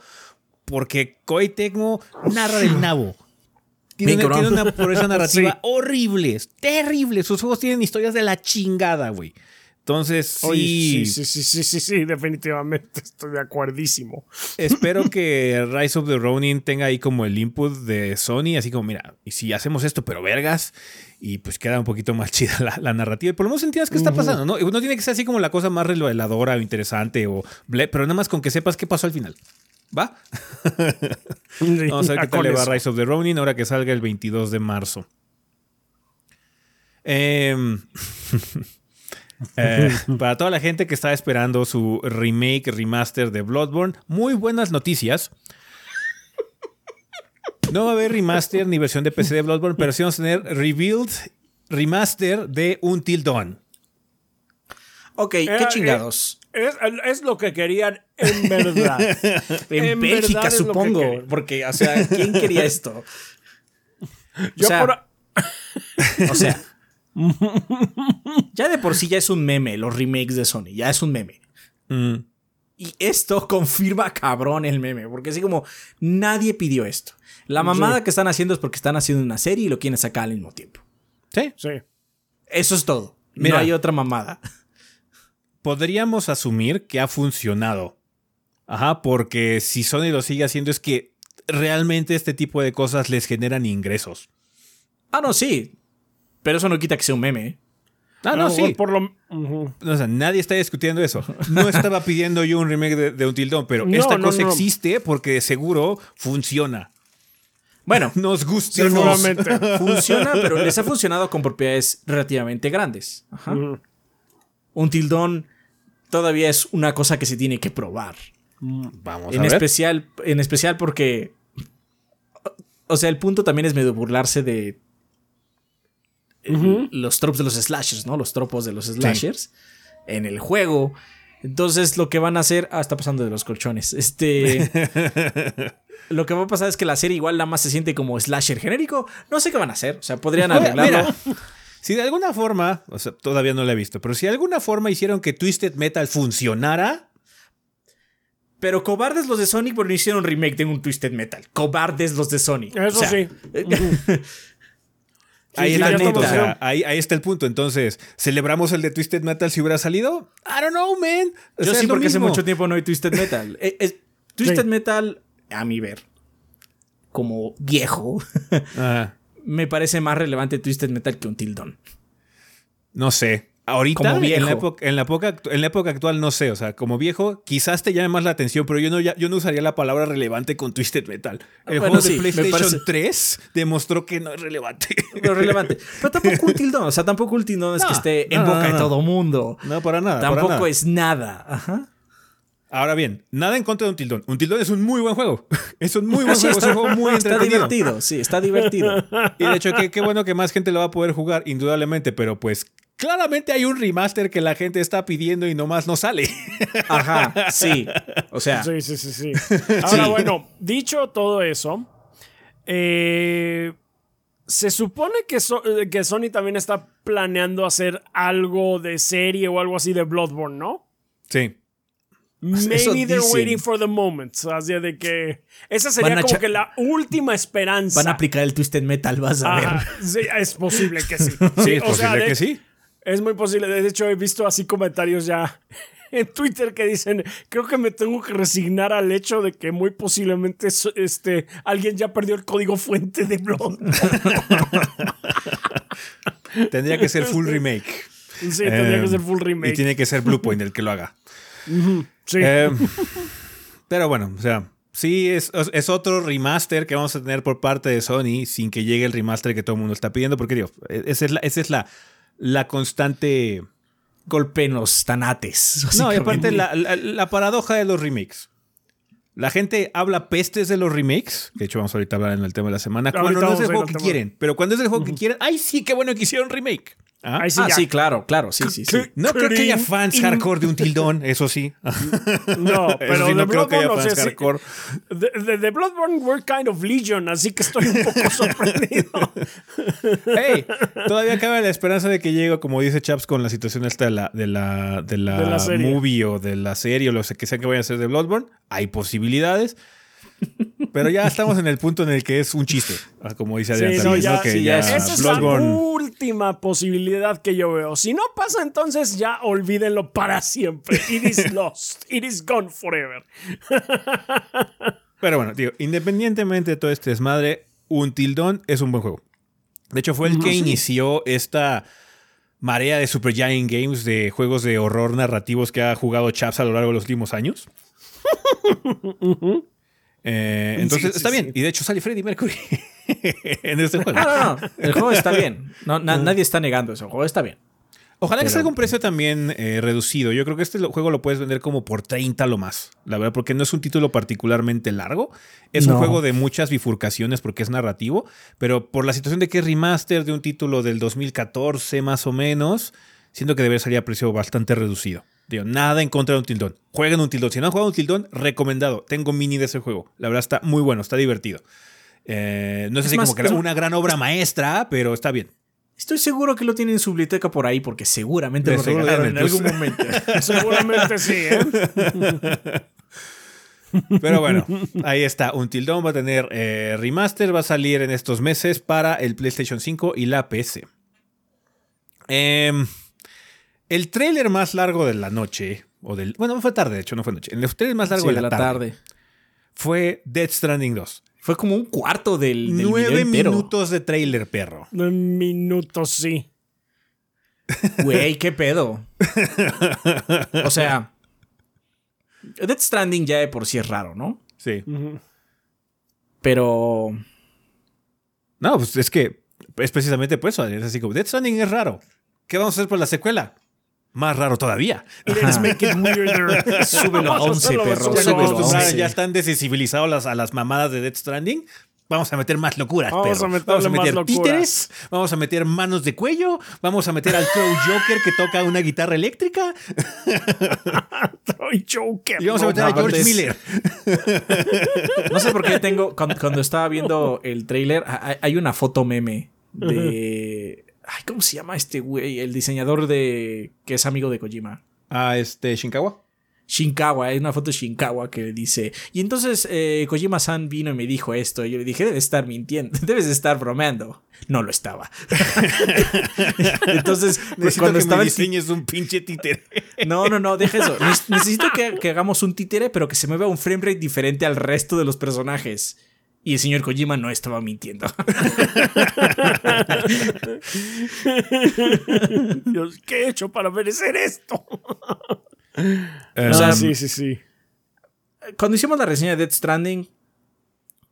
Porque Koei Tecmo narra del nabo. <laughs> Tiene, una, tiene una pureza <laughs> narrativa Sí. horrible, terrible. Sus juegos tienen historias de la chingada, güey. Entonces, sí, Oye, sí, sí, sí, sí, sí, sí, definitivamente estoy de acuerdísimo. <laughs> espero que Rise of the Ronin tenga ahí como el input de Sony, así como, mira, y si hacemos esto, pero vergas, y pues queda un poquito más <laughs> chida la, la narrativa. Y por lo menos entiendas qué está pasando, ¿no? No tiene que ser así como la cosa más reveladora o interesante, o ble- pero nada más con que sepas qué pasó al final. ¿Va? <laughs> Vamos a ver qué tal le va Rise of the Ronin ahora que salga el 22 de marzo. Em, <laughs> eh, para toda la gente que está esperando su remake, remaster de Bloodborne, muy buenas noticias. No va a haber remaster ni versión de PC de Bloodborne, pero sí vamos a tener rebuild, remaster de Until Dawn. Ok, Eh, qué chingados. Es, es lo que querían en verdad. <laughs> en, en Bélgica, verdad que supongo. Porque, o sea, ¿quién quería <laughs> esto? Yo o sea, por- o sea, <laughs> ya de por sí ya es un meme, los remakes de Sony, ya es un meme. Mm, Y esto <laughs> confirma cabrón el meme, porque así como nadie pidió esto. La mamada que están haciendo es porque están haciendo una serie y lo quieren sacar al mismo tiempo. sí, Sí. Eso es todo. Mira. no hay otra mamada. podríamos asumir que ha funcionado. Ajá, porque si Sony lo sigue haciendo es que realmente este tipo de cosas les generan ingresos. Ah, no, sí. Pero eso no quita que sea un meme. Ah, no, sí. Por lo. O sea, nadie está discutiendo eso. No <laughs> estaba pidiendo yo un remake de, de Until Dawn, pero No, esta no, cosa no. existe porque de seguro funciona. Bueno, Nos gusta. o no. Seguramente. <laughs> funciona, pero les ha funcionado con propiedades relativamente grandes. Ajá. Un tildón todavía es una cosa que se tiene que probar. Vamos En a ver. especial, en especial porque. O sea, el punto también es medio burlarse de. El- Los tropos de los slashers, ¿no? Los tropos de los slashers en el juego. Entonces, lo que van a hacer. Ah, está pasando de los colchones. Este. <laughs> lo que va a pasar es que la serie igual nada más se siente como slasher genérico. No sé qué van a hacer. O sea, podrían arreglarlo. mira, si de alguna forma, o sea, todavía no la he visto, pero si de alguna forma hicieron que Twisted Metal funcionara, Pero cobardes los de Sonic porque no hicieron remake de un Twisted Metal. Cobardes los de Sonic. Eso O sea, sí. <laughs> ahí, sí, está el punto, o estamos- sea, ahí, ahí está el punto. Entonces, ¿celebramos el de Twisted Metal si hubiera salido? I don't know, man. O Yo sea, sí, porque hace mucho tiempo no hay Twisted Metal. <laughs> Eh, es- Twisted Sí. Metal, a mi ver, como viejo, Ajá. <laughs> me parece más relevante Twisted Metal que un Tildón. No sé. Ahorita, Como en viejo. la, época, en, la época, en la época actual, no sé. O sea, como viejo, quizás te llame más la atención, pero yo no, ya- yo no usaría la palabra relevante con Twisted Metal. El Bueno, juego sí, de PlayStation parece- 3 demostró que no es relevante. Pero relevante. Pero tampoco <laughs> un Tildón. O sea, tampoco un Tildón es No, que esté en no, boca no, de no. todo mundo. no, para nada. para Tampoco nada. es nada. Ajá. Ahora bien, nada en contra de un tildón. Un tildón es un muy buen juego. <laughs> Es un muy buen <laughs> Sí, juego. Es un juego muy está entretenido. divertido. Sí, está divertido. Y de hecho, qué, qué bueno que más gente lo va a poder jugar, indudablemente. Pero pues, claramente hay un remaster que la gente está pidiendo y nomás no sale. <laughs> Ajá, sí. O sea, Sí, sí, sí, sí. <laughs> Ahora, Sí. bueno, dicho todo eso, eh, se supone que, So- que Sony también está planeando hacer algo de serie o algo así de Bloodborne, ¿no? Sí. Eso Maybe they're dicen. waiting for the moment. Así de que esa sería como que la última esperanza. van a aplicar el Twisted Metal, vas a ver. Ajá, sí, es posible que sí. <laughs> Sí, es o sea, posible de- que sí. Es muy posible. De hecho, he visto así comentarios ya <laughs> en Twitter que dicen, creo que me tengo que resignar al hecho de que muy posiblemente este, alguien ya perdió el código fuente de Blood. <laughs> Tendría que ser full remake. sí, tendría que ser full Y remake. tiene que ser Bluepoint el que lo haga. Sí. Eh, pero bueno, o sea, sí, es, es otro remaster que vamos a tener por parte de Sony sin que llegue el remaster que todo el mundo está pidiendo. Porque, digo, esa es la, esa es la, la constante. Golpe en los tanates. <laughs> No, y aparte, la, la- la paradoja de los remakes. La gente habla pestes de los remakes. De hecho, vamos ahorita a hablar en el tema de la semana. Ahorita Cuando no es el juego que quieren. Pero cuando es el juego que quieren, ¡ay, sí, qué bueno que hicieron remake! ¿Ah? Ahí sí, Ah, sí, claro, claro, sí, sí, sí. No creo que haya fans hardcore de un tildón, <laughs> eso sí. No, pero sí, de no creo que haya o fans sea, hardcore. de, de- de Bloodborne we're kind of legion, así que estoy un poco <laughs> sorprendido. Hey, todavía cabe la esperanza de que llegue, como dice Chaps, con la situación esta de la, de la, de la, De la movie o de la serie o lo que sea que vayan a hacer de Bloodborne. Hay posibilidades. Pero ya estamos en el punto en el que es un chiste. ah, Como dice Adrián Sí, no, también, ya- ¿no? Que sí, ya ya Esa es la última posibilidad que yo veo. Si no pasa, entonces ya olvídenlo para siempre. It is <laughs> lost. It is gone forever. Pero bueno, digo, independientemente de todo este desmadre, un tildón es un buen juego. De hecho, fue el que inició esta marea de Super Giant Games de juegos de horror narrativos que ha jugado Chaps a lo largo de los últimos años. <laughs> Eh, entonces, Sí, sí, está bien. sí. Y de hecho sale Freddie Mercury <laughs> en este juego. No, no, no. El juego está bien. No, na- nadie está negando eso. El juego está bien. Ojalá que salga un precio también eh, reducido. Yo creo que este juego lo puedes vender como por 30 lo más. La verdad, porque no es un título particularmente largo. Es un juego de muchas bifurcaciones porque es narrativo. Pero por la situación de que es remaster de un título del 2014 más o menos, siento que debería salir a precio bastante reducido. Digo, nada en contra de un tildón. Jueguen un tildón. Si no han jugado un tildón, recomendado. Tengo mini de ese juego. La verdad está muy bueno, está divertido. Eh, no es, Es así más, como que es- una gran obra maestra, pero está bien. Estoy seguro que lo tienen en su biblioteca por ahí porque seguramente De lo regalaron en pues. algún momento. <laughs> Seguramente sí, ¿eh? <laughs> Pero bueno, ahí está. Un tildón va a tener eh, remaster, va a salir en estos meses para el PlayStation 5 y la PC. Em, el trailer más largo de la noche, o del. Bueno, no fue tarde, de hecho, no fue noche. El trailer más largo Sí, de la, tarde, fue Dead Stranding 2. Fue como un cuarto del, del Nueve video minutos de trailer, perro. Un minuto sí. <laughs> Güey, qué pedo. O sea, Death Stranding ya de por sí es raro, ¿no? Sí. Pero No, pues es que es precisamente por eso. Es así como Dead Stranding es raro. ¿Qué vamos a hacer por la secuela? Más raro todavía. <laughs> Let's make it weirder. Súbelo a Vamos 11, hacerlo perro, Ya se súbelo a súbelo a acostumbraron, 11. ya están desensibilizados las- a las mamadas de Death Stranding. Vamos a meter más locuras, Vamos perro. a vamos a más meter títeres, vamos a meter manos de cuello, vamos a meter al Crow Joker que toca una guitarra eléctrica <laughs> Troy Joker. y vamos a no meter a George Miller. <laughs> no sé por qué tengo. Cuando, cuando estaba viendo el trailer, hay, hay una foto meme de. Ay, ¿cómo se llama este güey? El diseñador de. que es amigo de Kojima. A este Shinkawa. Shinkawa, hay una foto de Shinkawa que dice, y entonces eh, Kojima-san vino y me dijo esto, y yo le dije, debes estar mintiendo, <laughs> debes estar bromeando. No lo estaba. <laughs> entonces, pues, cuando estaba el es un pinche títere. <laughs> no, no, no, deja eso. Necesito que, que, hagamos un títere, pero que se mueva un frame rate diferente al resto de los personajes. Y el señor Kojima no estaba mintiendo. <laughs> Dios, ¿qué he hecho para merecer esto? Ah, sí, sí, sí. Cuando hicimos la reseña de Death Stranding,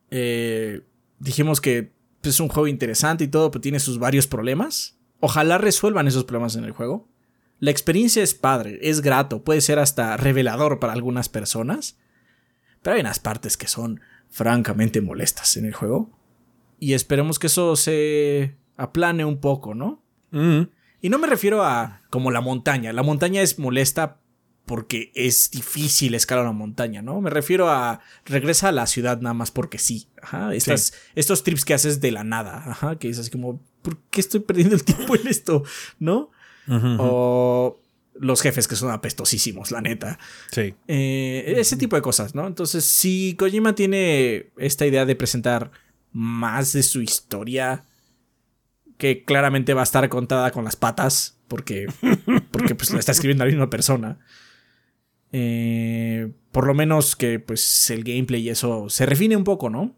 eh, dijimos que es un juego interesante y todo, pero tiene sus varios problemas. Ojalá resuelvan esos problemas en el juego. La experiencia es padre, es grato, puede ser hasta revelador para algunas personas, pero hay unas partes que son francamente molestas en el juego. Y esperemos que eso se aplane un poco, ¿no? Mm. Y no me refiero a como la montaña. La montaña es molesta porque es difícil escalar una montaña, ¿no? Me refiero a regresa a la ciudad nada más porque sí. Ajá, estos trips que haces de la nada, ajá, que es así como, ¿por qué estoy perdiendo el <laughs> tiempo en esto? ¿No? O los jefes que son apestosísimos, la neta. Sí. Eh, ese tipo de cosas, ¿no? Entonces, si Kojima tiene esta idea de presentar más de su historia, que claramente va a estar contada con las patas, porque, <laughs> porque pues la está escribiendo la misma persona. Eh, por lo menos que pues el gameplay y eso se refine un poco, ¿no?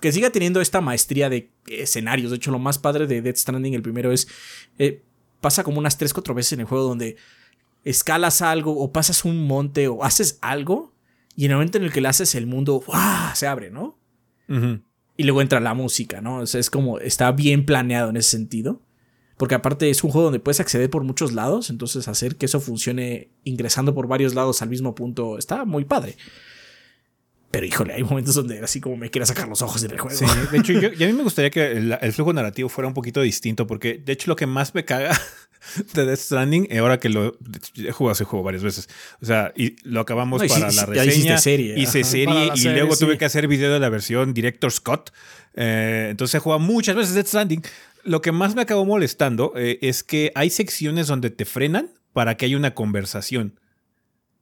Que siga teniendo esta maestría de escenarios. De hecho, lo más padre de Death Stranding, el primero es... Eh, pasa como unas 3-4 veces en el juego donde escalas algo o pasas un monte o haces algo y en el momento en el que le haces el mundo se abre, ¿no? Y luego entra la música, ¿no? O sea, es como está bien planeado en ese sentido. Porque aparte es un juego donde puedes acceder por muchos lados, entonces hacer que eso funcione ingresando por varios lados al mismo punto está muy padre. Pero híjole, hay momentos donde así como me quiera sacar los ojos del juego. Sí, de hecho, yo, y a mí me gustaría que el, flujo narrativo fuera un poquito distinto, porque de hecho lo que más me caga <laughs> de Death Stranding, ahora que lo he jugado ese juego varias veces, o sea, y lo acabamos para la reseña. Serie, hice serie y luego tuve que hacer video de la versión Director Scott. Eh, entonces he jugado muchas veces Death Stranding. Lo que más me acabó molestando eh, es que hay secciones donde te frenan para que haya una conversación.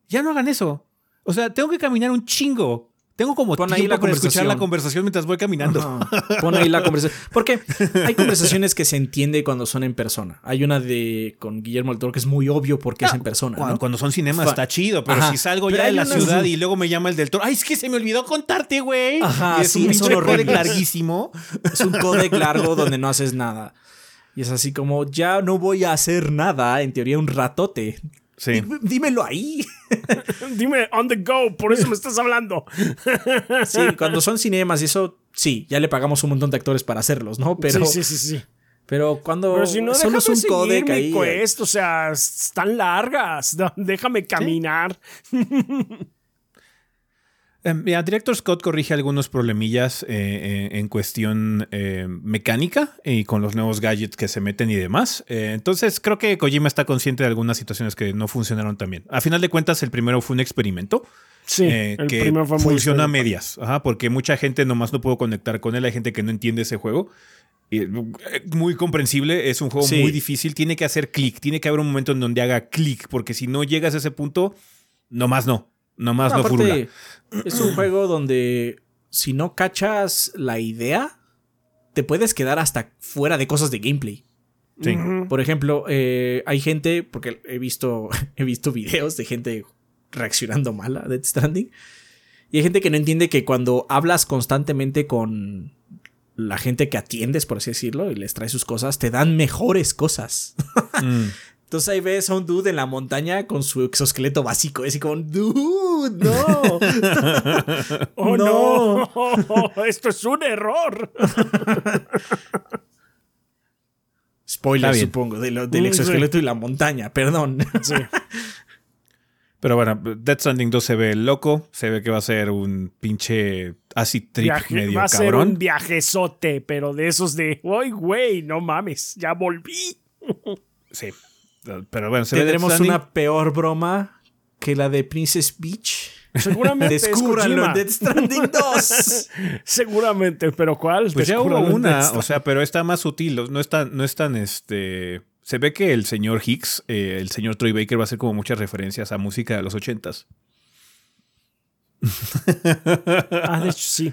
Ya no hagan eso. O sea, tengo que caminar un chingo tengo como Pon ahí la para escuchar la conversación mientras voy caminando. <laughs> Pon ahí la conversación. Porque hay conversaciones que se entiende cuando son en persona. Hay una de con Guillermo del Toro que es muy obvio porque es en persona. Cuando, son cinemas está chido, pero si salgo ya de la ciudad y luego me llama el del Toro, ay, es que se me olvidó contarte, güey. Ajá, es un, codec larguísimo. Es un codec <laughs> largo donde no haces nada. Y es así como, ya no voy a hacer nada, en teoría un ratote. Sí. Dímelo ahí. <laughs> Dime on the go, por eso me estás hablando. sí, cuando son cinemas y eso, sí, ya le pagamos un montón de actores para hacerlos, ¿no? Pero, sí, sí, sí, Pero cuando Pero si no, solo es un codec ahí. Quest, o sea, están largas. <laughs> Déjame caminar. Eh, Director Scott corrige algunos problemillas eh, eh, en cuestión eh, mecánica y con los nuevos gadgets que se meten y demás. entonces creo que Kojima está consciente de algunas situaciones que no funcionaron tan bien. A final de cuentas, el primero fue un experimento. Sí, el que primero fue funciona a medias, porque mucha gente nomás no pudo conectar con él, hay gente que no entiende ese juego. Muy comprensible, es un juego muy difícil, tiene que hacer clic, tiene que haber un momento en donde haga clic, porque si no llegas a ese punto, nomás no. Nomás no, no Es un juego donde si no cachas la idea, te puedes quedar hasta fuera de cosas de gameplay. Sí. Por ejemplo, eh, hay gente, porque he visto, <laughs> he visto videos de gente reaccionando mal a Dead Stranding. Y hay gente que no entiende que cuando hablas constantemente con la gente que atiendes, por así decirlo, y les traes sus cosas, te dan mejores cosas. <laughs> Mm. Entonces ahí ves a un dude en la montaña con su exoesqueleto básico. Es así como, dude, no. <laughs> oh, no. <laughs> Esto es un error. <laughs> Spoiler, supongo, del mm, exoesqueleto y la montaña, perdón. Sí. Pero bueno, Death Stranding 2 se ve loco, se ve que va a ser un pinche acid trip medio va a ser un viajezote, pero de esos de, ¡ay, güey! No mames, ya volví. sí. Pero bueno, tendremos una peor broma que la de Princess Beach. Seguramente Descúbranlo en Dead Stranding 2. <laughs> Seguramente, pero ¿cuál? Pues ya hubo una, o sea, pero está más sutil, no es tan, no es tan este Se ve que el señor Hicks, eh, el señor Troy Baker, va a hacer como muchas referencias a música de los ochentas. Ah, de hecho, sí.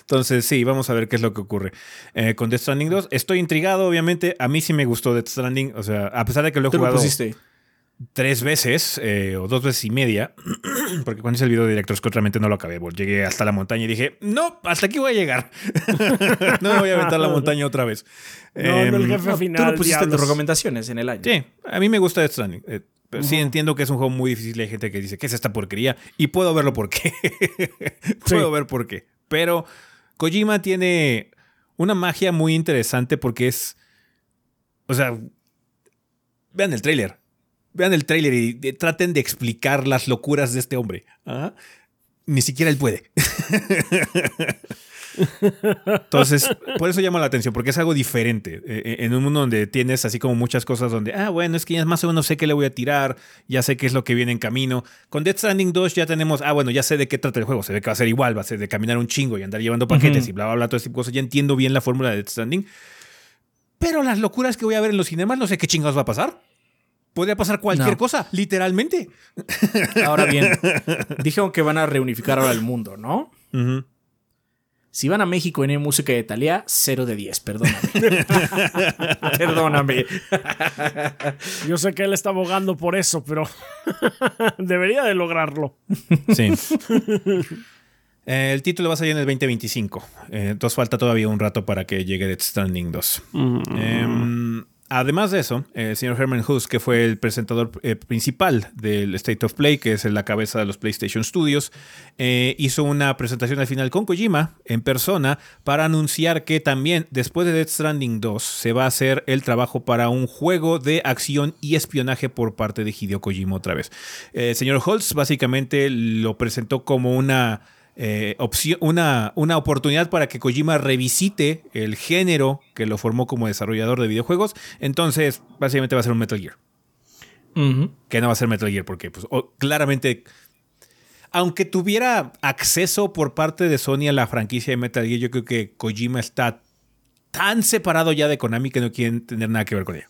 Entonces, sí, vamos a ver qué es lo que ocurre. Eh, con Death Stranding 2, estoy intrigado, obviamente. A mí sí me gustó Death Stranding. O sea, a pesar de que lo he ¿Tú lo jugado pusiste? Tres veces eh, o dos veces y media, <clears throat> porque cuando hice el video de Director Scott realmente no lo acabé. Bueno, Llegué hasta la montaña y dije, no, hasta aquí voy a llegar. <laughs> no me voy a aventar la montaña otra vez. No, no, el Em, jefe No, final. tú lo pusiste en tus recomendaciones en el año. Sí, a mí me gusta Death Stranding. eh, pero sí entiendo que es un juego muy difícil. Hay gente que dice, ¿qué es esta porquería? Y puedo verlo por qué. <laughs> puedo ver por qué. Pero Kojima tiene una magia muy interesante porque es... O sea, vean el tráiler. Vean el tráiler y eh, traten de explicar las locuras de este hombre. Ni siquiera él puede. <laughs> Entonces, por eso llama la atención, porque es algo diferente. Eh, en un mundo donde tienes así como muchas cosas donde, ah, bueno, es que ya más o menos sé qué le voy a tirar, ya sé qué es lo que viene en camino. Con Death Stranding 2 ya tenemos, ah, bueno, ya sé de qué trata el juego, se ve que va a ser igual, va a ser de caminar un chingo y andar llevando paquetes y bla, bla, bla, todo ese tipo de cosas. Ya entiendo bien la fórmula de Death Stranding. Pero las locuras que voy a ver en los cinemas, no sé qué chingados va a pasar. Podría pasar cualquier No. cosa, literalmente. Ahora bien, <laughs> dijeron que van a reunificar ahora el mundo, ¿no? Si van a México y no hay música de Italia, 0 de 10, perdóname. <laughs> perdóname. Yo sé que él está abogando por eso, pero <laughs> debería de lograrlo. Sí. Eh, el título va a salir en el 2025. Eh, entonces falta todavía un rato para que llegue Death Stranding 2. Em, además de eso, el señor Herman Hus, que fue el presentador eh, principal del State of Play, que es la cabeza de los PlayStation Studios, eh, hizo una presentación al final con Kojima en persona para anunciar que también después de Death Stranding 2 se va a hacer el trabajo para un juego de acción y espionaje por parte de Hideo Kojima otra vez. El señor Holtz básicamente lo presentó como una eh, opción, una, una oportunidad para que Kojima revisite el género que lo formó como desarrollador de videojuegos. Entonces, básicamente va a ser un Metal Gear. Que no va a ser Metal Gear porque pues, o- claramente, aunque tuviera acceso por parte de Sony a la franquicia de Metal Gear, yo creo que Kojima está tan separado ya de Konami que no quieren tener nada que ver con ella.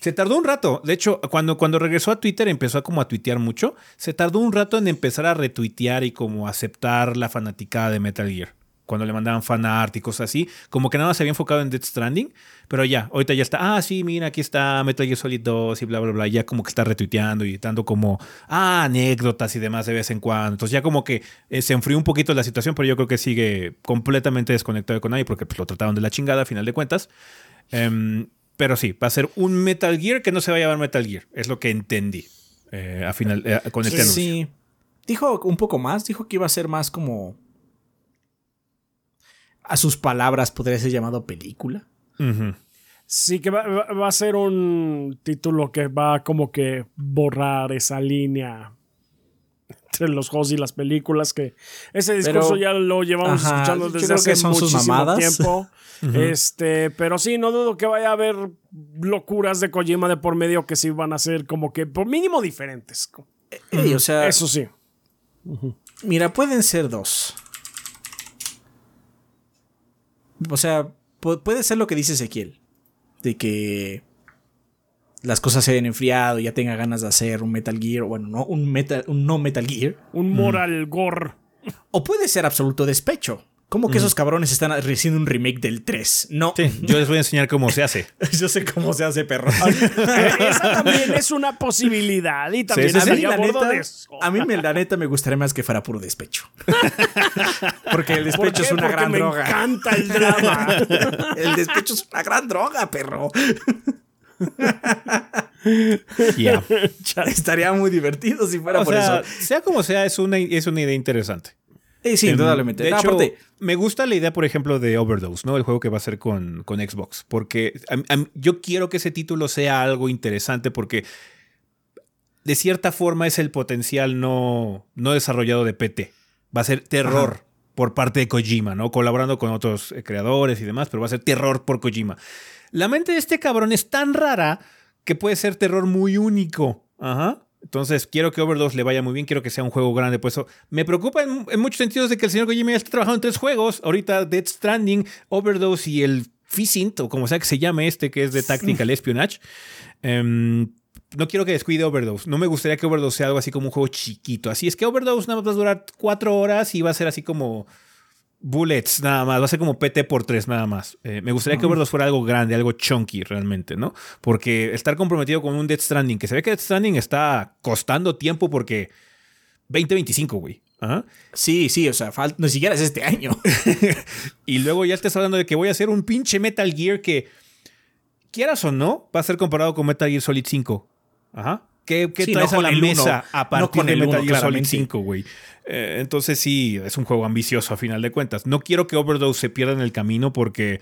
Se tardó un rato. De hecho, cuando, cuando regresó a Twitter empezó a como a tuitear mucho. Se tardó un rato en empezar a retuitear y como aceptar la fanaticada de Metal Gear. Cuando le mandaban fan art y cosas así. Como que nada se había enfocado en Death Stranding. Pero ya, ahorita ya está. Ah, sí, mira, aquí está Metal Gear Solid 2 y bla, bla, bla. Ya como que está retuiteando y dando como ah, anécdotas y demás de vez en cuando. Entonces ya como que eh, se enfrió un poquito la situación, pero yo creo que sigue completamente desconectado de Konami porque pues, lo trataron de la chingada a final de cuentas. Em, pero sí, va a ser un Metal Gear que no se va a llamar Metal Gear. Es lo que entendí eh, a final, eh, con este anuncio. Sí. Dijo un poco más, dijo que iba a ser más como... A sus palabras podría ser llamado película. Sí, que va a ser un título que va como que borrar esa línea entre los juegos y las películas. Que ese discurso Pero- ya lo llevamos Ajá, escuchando desde hace que son sus muchísimo mamadas. tiempo. <laughs> Este, pero sí, no dudo que vaya a haber locuras de Kojima de por medio que sí van a ser como que por mínimo diferentes. Ey, o sea, Eso sí. mira, pueden ser dos. O sea, pu- puede ser lo que dice Ezequiel. De que las cosas se hayan enfriado y ya tenga ganas de hacer un Metal Gear. Bueno, no un, metal, un no Metal Gear. Un moral gore. O puede ser absoluto despecho. Como que esos cabrones están haciendo un remake del 3. No, Sí, yo les voy a enseñar cómo se hace. <laughs> yo sé cómo se hace, perro. <laughs> Esa también es una posibilidad y también sí, sí. A mí, la neta, de eso. a mí me- la neta me gustaría más que fuera puro despecho. <laughs> Porque el ¿Por despecho es una Porque gran me droga. encanta el drama. El despecho es una gran droga, perro. <laughs> Ya. Estaría muy divertido si fuera O por sea, eso. sea como sea, es una, es una idea interesante. Eh, sí, Em, indudablemente. De No, hecho, aparte, me gusta la idea, por ejemplo, de Overdose, ¿no? El juego que va a ser con, con Xbox. Porque a- a- yo quiero que ese título sea algo interesante porque de cierta forma es el potencial no, no desarrollado de PT. Va a ser terror por parte de Kojima, ¿no? Colaborando con otros eh, creadores y demás, pero va a ser terror por Kojima. La mente de este cabrón es tan rara que puede ser terror muy único. Ajá. Entonces, quiero que Overdose le vaya muy bien, quiero que sea un juego grande. Pues eso me preocupa en, en muchos sentidos de que el señor Kojima ya está trabajando en tres juegos. Ahorita Dead Stranding, Overdose y el Physint, o como sea que se llame este, que es de Tactical Espionage. Em, no quiero que descuide Overdose. No me gustaría que Overdose sea algo así como un juego chiquito. Así es que Overdose nada más va a durar cuatro horas y va a ser así como bullets nada más. Va a ser como PT por tres nada más. Eh, me gustaría que Overdose fuera algo grande, algo chunky realmente, ¿no? Porque estar comprometido con un Death Stranding, que se ve que Death Stranding está costando tiempo porque 2025, güey. Sí, sí, o sea, ni siquiera es este año. <laughs> Y luego ya estás hablando de que voy a hacer un pinche Metal Gear que, quieras o no, va a ser comparado con Metal Gear Solid 5. Ajá. ¿Qué, qué Sí, traes no a la mesa uno, a no partir de Metal Gear Solid claramente. 5, güey? Eh, entonces sí, es un juego ambicioso a final de cuentas. No quiero que Overdose se pierda en el camino porque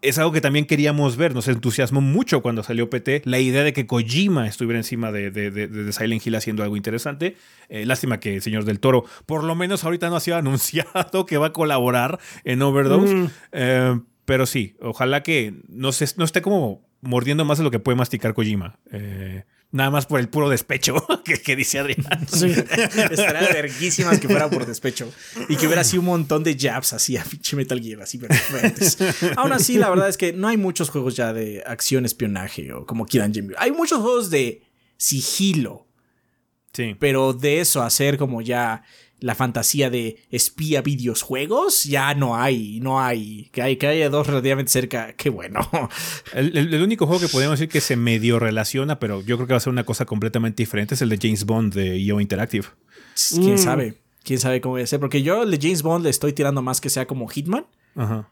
es algo que también queríamos ver. Nos entusiasmó mucho cuando salió PT la idea de que Kojima estuviera encima de, de- de- de Silent Hill haciendo algo interesante. Eh, lástima que el señor del Toro, por lo menos ahorita no ha sido <laughs> anunciado que va a colaborar en Overdose. Mm. Eh, pero sí, ojalá que no, se, no esté como mordiendo más de lo que puede masticar Kojima. Eh, nada más por el puro despecho <laughs> que, que dice Adrián. Sí. <laughs> Estaría verguísimas que fuera por despecho. Y que hubiera así un montón de jabs así a pinche Metal Gear, así pero. Aún así, la verdad es que no hay muchos juegos ya de acción, espionaje o como quieran llamar. Hay muchos juegos de sigilo, Sí. pero de eso hacer como ya la fantasía de espía videojuegos, ya no hay, no hay. Que, hay, que haya dos relativamente cerca, <laughs> qué bueno. El, el- el único juego que podemos decir que se medio relaciona, pero yo creo que va a ser una cosa completamente diferente, es el de James Bond de EO Interactive. ¿Quién Mm. sabe? ¿Quién sabe cómo va a ser? Porque yo el de James Bond le estoy tirando más que sea como Hitman. Ajá.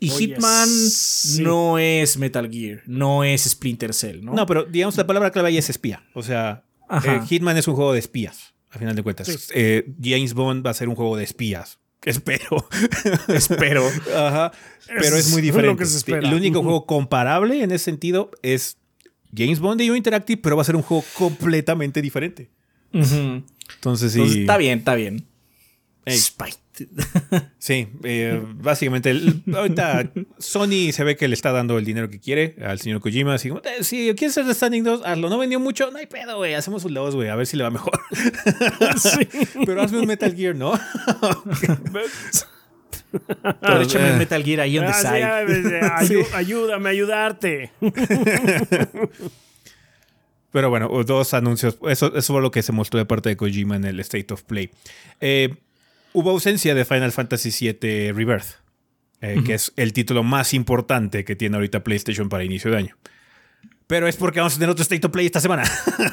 Y Hitman sí. no es Metal Gear, no es Splinter Cell, ¿no? ¿no? pero digamos la palabra clave ahí es espía. O sea, eh, Hitman es un juego de espías, a final de cuentas. Sí. Eh, James Bond va a ser un juego de espías. <laughs> Espero. espero. Ajá. Pero es, Es muy lo diferente. que se espera. El único juego comparable en ese sentido es James Bond de EO Interactive, pero va a ser un juego completamente diferente. Entonces sí. Entonces, está bien, está bien. Ey. Spite. Sí, eh, básicamente el- ahorita Sony se ve que le está dando el dinero que quiere al señor Kojima. Así como, eh, si quieres hacer The Standing 2, hazlo. No vendió mucho, no hay pedo, güey. Hacemos un 2, güey, a ver si le va mejor. <laughs> Sí. Pero hazme un Metal Gear, ¿no? Pero échame el Metal Gear ahí on the Ah, side. ayu- Ayúdame a ayudarte. <laughs> Pero bueno, dos anuncios. Eso, eso fue lo que se mostró de parte de Kojima en el State of Play. Eh, hubo ausencia de Final Fantasy VII Rebirth, eh, que es el título más importante que tiene ahorita PlayStation para inicio de año. Pero es porque vamos a tener otro State of Play esta semana.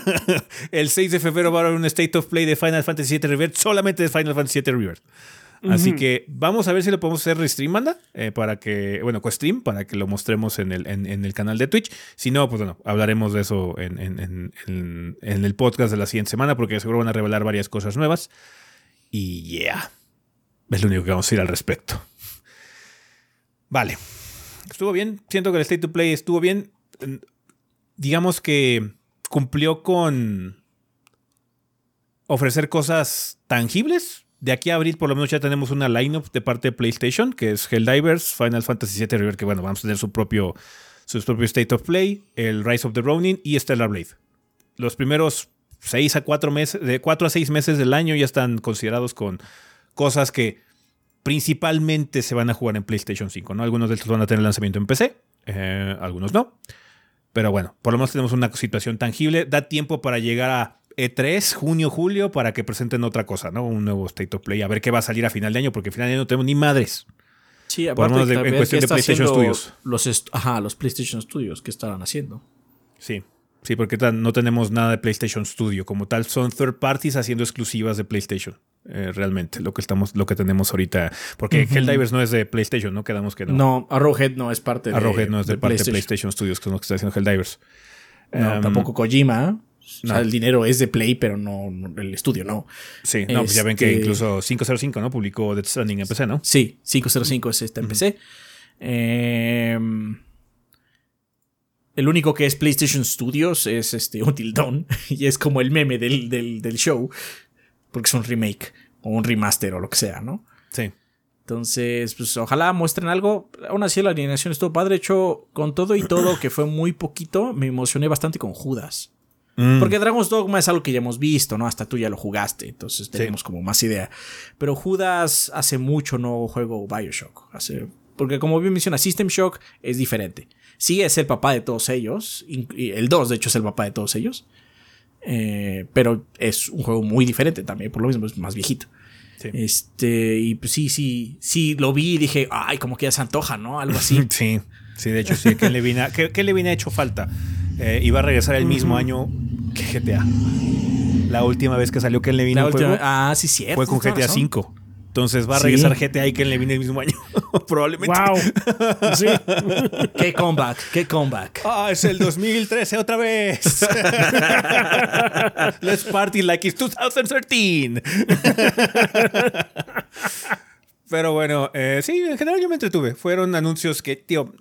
<laughs> el 6 de febrero va a haber un State of Play de Final Fantasy VII Rebirth, solamente de Final Fantasy VII Rebirth. Así que vamos a ver si lo podemos hacer restream, banda, eh, para que, bueno, co-stream, para que lo mostremos en el, en, en el canal de Twitch. Si no, pues bueno, hablaremos de eso en- en el podcast de la siguiente semana, porque seguro van a revelar varias cosas nuevas. Y yeah, es lo único que vamos a decir al respecto. Vale, estuvo bien. Siento que el State to Play estuvo bien. Digamos que cumplió con ofrecer cosas tangibles. De aquí a abril, por lo menos, ya tenemos una lineup de parte de PlayStation, que es Helldivers, Final Fantasy VII River, que bueno, vamos a tener su propio, su propio State of Play, el Rise of the Ronin y Stellar Blade. Los primeros seis a cuatro meses, de cuatro a seis meses del año ya están considerados con cosas que principalmente se van a jugar en PlayStation 5, ¿no? Algunos de estos van a tener lanzamiento en PC, eh, algunos no. Pero bueno, por lo menos tenemos una situación tangible. Da tiempo para llegar a E3, junio, julio, para que presenten otra cosa, ¿no? Un nuevo State of Play. A ver qué va a salir a final de año, porque a final de año no tenemos ni madres. Sí, Por lo menos de- en cuestión qué de PlayStation Studios. Los ajá, los PlayStation Studios que estarán haciendo. Sí. Sí, porque no tenemos nada de PlayStation Studio como tal. Son third parties haciendo exclusivas de PlayStation. eh, realmente, lo que estamos, lo que tenemos ahorita. Porque Helldivers no es de PlayStation, ¿no? Quedamos que no. No, Arrowhead no es parte de Arrowhead no es de, parte PlayStation. de PlayStation Studios, que es lo que está haciendo Helldivers. No, Em, tampoco Kojima. ¿eh? O sea, no. el dinero es de Play, pero no, no- el estudio no. Sí, no, pues ya ven que Este- incluso 505, ¿no? Publicó Death Stranding en PC, ¿no? Sí, 505 es esta en PC. Em, el único que es PlayStation Studios es este Until Dawn. <laughs> Y es como el meme del, del, del show. Porque es un remake. O un remaster o lo que sea, ¿no? Sí. Entonces, pues ojalá muestren algo. Aún así, la alineación estuvo padre. De hecho, con todo y todo, que fue muy poquito, me emocioné bastante con Judas. Mm. Porque Dragon's Dogma es algo que ya hemos visto, ¿no? Hasta tú ya lo jugaste, entonces tenemos como más idea. Pero Judas hace mucho no juego Bioshock. Hace Porque como bien menciona, System Shock es diferente. Sí es el papá de todos ellos. El 2, de hecho, es el papá de todos ellos. Eh, pero es un juego muy diferente también, por lo mismo es más viejito. Este, y pues sí, sí, sí, lo vi y dije, ay, como que ya se antoja, ¿no? Algo así. <laughs> sí, sí, de hecho, sí, ¿qué le viene, qué, le viene hecho falta? Eh, iba a regresar el mismo año que GTA. La última vez que salió Ken Levine última, ah, sí, cierto. Fue con GTA V. Entonces va a regresar GTA y Ken Levine el mismo año. <laughs> Probablemente. ¡Wow! Sí. <laughs> ¡Qué comeback! ¡Qué comeback! ¡Ah, es el 2013 otra vez! <laughs> Let's party like it's 2013. Pero bueno, eh, sí, en general yo me entretuve. Fueron anuncios que, tío,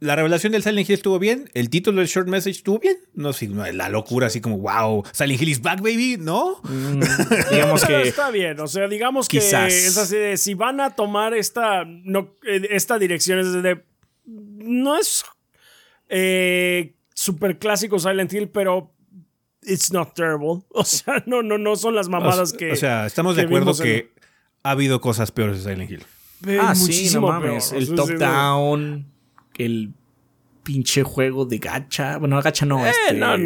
la revelación del Silent Hill estuvo bien, el título del short message estuvo bien, no sé, la locura así como wow, Silent Hill is back baby, ¿no? Mm, digamos <laughs> que está bien, o sea, digamos que es así de si van a tomar esta no, eh, esta dirección es de no es eh, super clásico Silent Hill, pero it's not terrible, <laughs> o sea, no no no son las mamadas que O sea, estamos de acuerdo que ha habido cosas peores de Silent Hill. ah, sí, no mames, el top down el pinche juego de gacha. Bueno, gacha no, eh, este. No,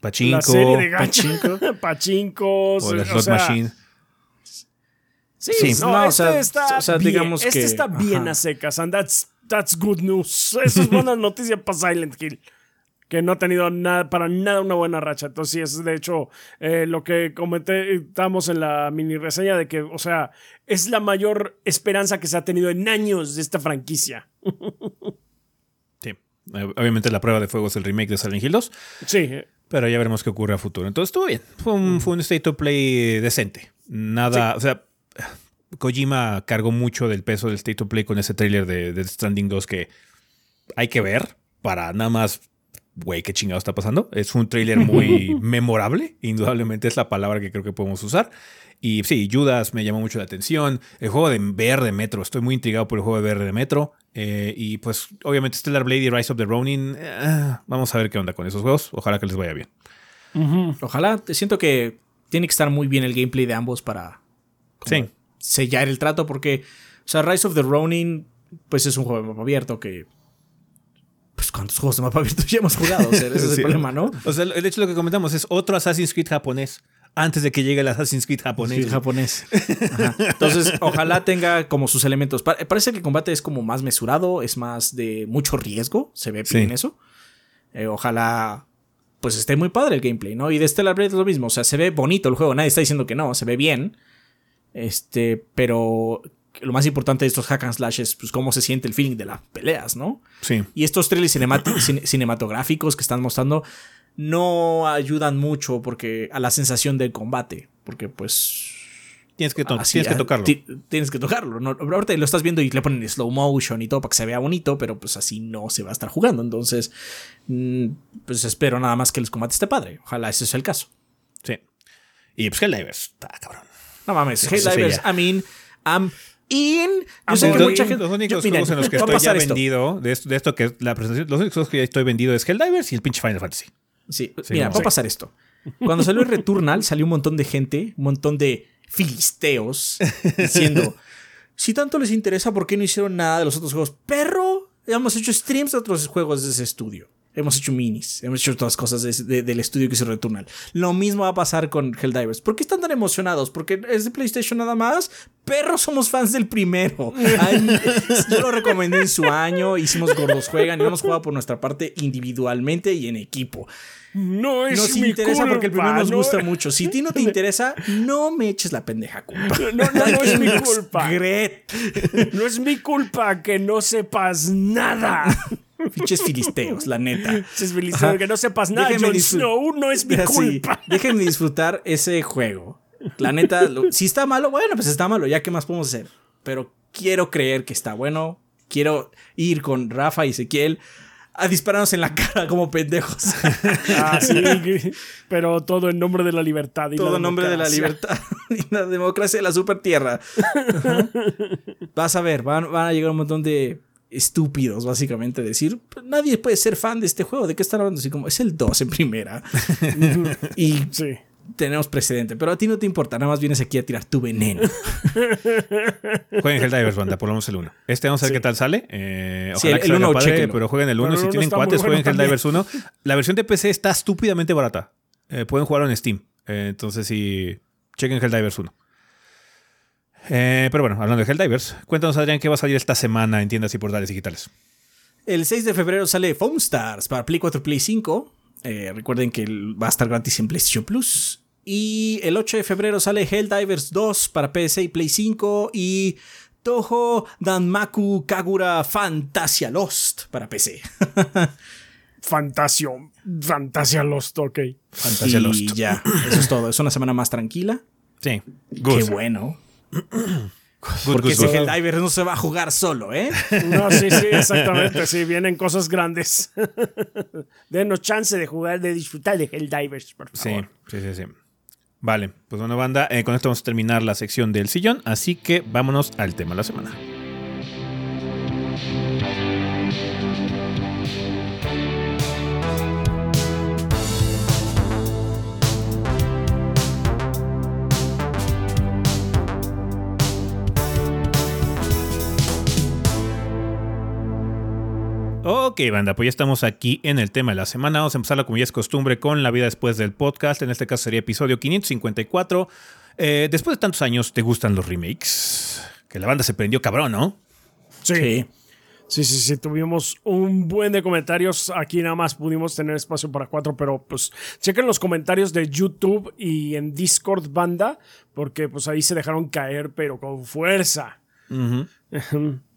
Pachinko. La serie de gacha. Pachinko. <laughs> Pachinkos. O la slot machine. Sí, sí. No, este está, o sea, bien, digamos este que, está bien a secas, and that's, that's good news. Eso es <laughs> buena noticia para Silent Hill que no ha tenido nada, para nada una buena racha. Entonces, sí, es de hecho eh, lo que comentamos en la mini reseña de que, o sea, es la mayor esperanza que se ha tenido en años de esta franquicia. sí. Obviamente la prueba de fuego es el remake de Silent Hill 2. Sí. Pero ya veremos qué ocurre a futuro. Entonces estuvo bien. Fue un, fue un state of play decente. Nada, o sea, Kojima cargó mucho del peso del state of play con ese trailer de, de Stranding 2 que hay que ver para nada más güey, qué chingado está pasando. Es un tráiler muy <laughs> memorable, indudablemente es la palabra que creo que podemos usar. Y sí, Judas me llamó mucho la atención. El juego de VR de Metro, estoy muy intrigado por el juego de VR de Metro. Eh, y pues obviamente Stellar Blade y Rise of the Ronin, eh, vamos a ver qué onda con esos juegos. Ojalá que les vaya bien. Ojalá, siento que tiene que estar muy bien el gameplay de ambos para sellar el trato porque, o sea, Rise of the Ronin, pues es un juego abierto que pues cuántos juegos de mapa abierto ya hemos jugado, o sea, ese es el problema, ¿no? O sea, de hecho lo que comentamos es otro Assassin's Creed japonés antes de que llegue el Assassin's Creed japonés. japonés. Entonces, ojalá tenga como sus elementos. Parece que el combate es como más mesurado, es más de mucho riesgo, se ve bien eso. Eh, ojalá pues esté muy padre el gameplay, ¿no? Y de Stellar Blade es lo mismo, o sea, se ve bonito el juego, nadie está diciendo que no, se ve bien. Este, pero lo más importante de estos hack and slash es pues, cómo se siente el feeling de las peleas, ¿no? Sí. Y estos trailers <clears throat> cinematográficos que están mostrando no ayudan mucho porque a la sensación del combate, porque pues Tienes que, tienes que tocarlo. Tienes que tocarlo. ¿no? Ahorita lo estás viendo y le ponen slow motion y todo para que se vea bonito, pero pues así no se va a estar jugando. Entonces, mm, pues espero nada más que el combate esté padre. Ojalá ese sea el caso. Sí. Y pues Helldivers, está cabrón. No mames, Helldivers, I mean, I'm in. Yo sé que mucha gente. Los únicos juegos en los que estoy ya vendido, de esto, de esto que es la presentación, los únicos juegos que ya estoy vendido es Helldivers y el pinche Final Fantasy. Sí, mira, va a pasar esto. Cuando salió el Returnal, salió un montón de gente, un montón de filisteos diciendo: Si tanto les interesa, ¿por qué no hicieron nada de los otros juegos? Perro, hemos hecho streams de otros juegos de ese estudio. Hemos hecho minis, hemos hecho todas cosas del estudio que hizo Returnal. Lo mismo va a pasar con Helldivers. ¿Por qué están tan emocionados? ¿Porque es de PlayStation nada más? Perros somos fans del primero. <laughs> yo lo recomendé en su año, hicimos Gordos Juegan y hemos jugado por nuestra parte individualmente y en equipo. No es nos mi interesa porque el primero nos gusta mucho. Si a ti no te <laughs> interesa, no me eches la pendeja culpa. No, no, no es mi <laughs> culpa. No es mi culpa que no sepas nada. Fiches filisteos, la neta. Fiches filisteos, que no sepas nada. Jon Snow no es mi culpa. déjenme disfrutar ese juego. La neta, si está malo, bueno, pues está malo, ya qué más podemos hacer. Pero quiero creer que está bueno. Quiero ir con Rafa y Ezequiel a dispararnos en la cara como pendejos. <laughs> Ah, sí, pero todo en nombre de la libertad. Y todo en nombre de la libertad <laughs> y la democracia de la super tierra. <laughs> Vas a ver, van, van a llegar un montón de estúpidos, básicamente, decir, pues, nadie puede ser fan de este juego, ¿de qué están hablando? Así como, es el 2 en primera. <laughs> y tenemos precedente, pero a ti no te importa, nada más vienes aquí a tirar tu veneno. <laughs> jueguen Helldivers, banda, por lo menos el 1. Este vamos a ver qué tal sale. Eh, Sí, ojalá el- que el salga uno, padre, chéquenlo. pero jueguen el 1. Pero el Si tienen cuates, bueno jueguen. Helldivers 1. La versión de PC está estúpidamente barata. Eh, pueden jugarlo en Steam. Eh, entonces, sí, chequen Helldivers 1. Eh, pero bueno, hablando de Helldivers, cuéntanos, Adrián, qué va a salir esta semana en tiendas y portales digitales. El 6 de febrero sale Foam Stars para Play 4 Play 5. Eh, recuerden que el- va a estar gratis en PlayStation Plus. Y el 8 de febrero sale Helldivers 2 para PC y Play 5. Y Toho Danmaku Kagura Fantasia Lost para PC. <laughs> Fantasio. Fantasia Lost, ok. Fantasia y Lost. ya, eso es todo. Es una semana más tranquila. Sí, Qué bueno. Porque ese good. Helldivers no se va a jugar solo, ¿eh? No, sí, sí, exactamente. Sí, vienen cosas grandes. <laughs> Denos chance de jugar, de disfrutar de Helldivers, por Sí, favor. sí, sí, sí. Vale, pues bueno, banda, eh, con esto vamos a terminar la sección del sillón, así que vámonos al tema de la semana. Ok, banda, pues ya estamos aquí en el tema de la semana. Vamos a empezarla como ya es costumbre con la vida después del podcast. En este caso sería episodio 554. Eh, después de tantos años, ¿te gustan los remakes? Que la banda se prendió cabrón, ¿no? Sí. Sí. Sí, sí, sí, tuvimos un buen de comentarios. Aquí nada más pudimos tener espacio para cuatro, pero pues chequen los comentarios de YouTube y en Discord banda, porque pues ahí se dejaron caer, pero con fuerza. <laughs>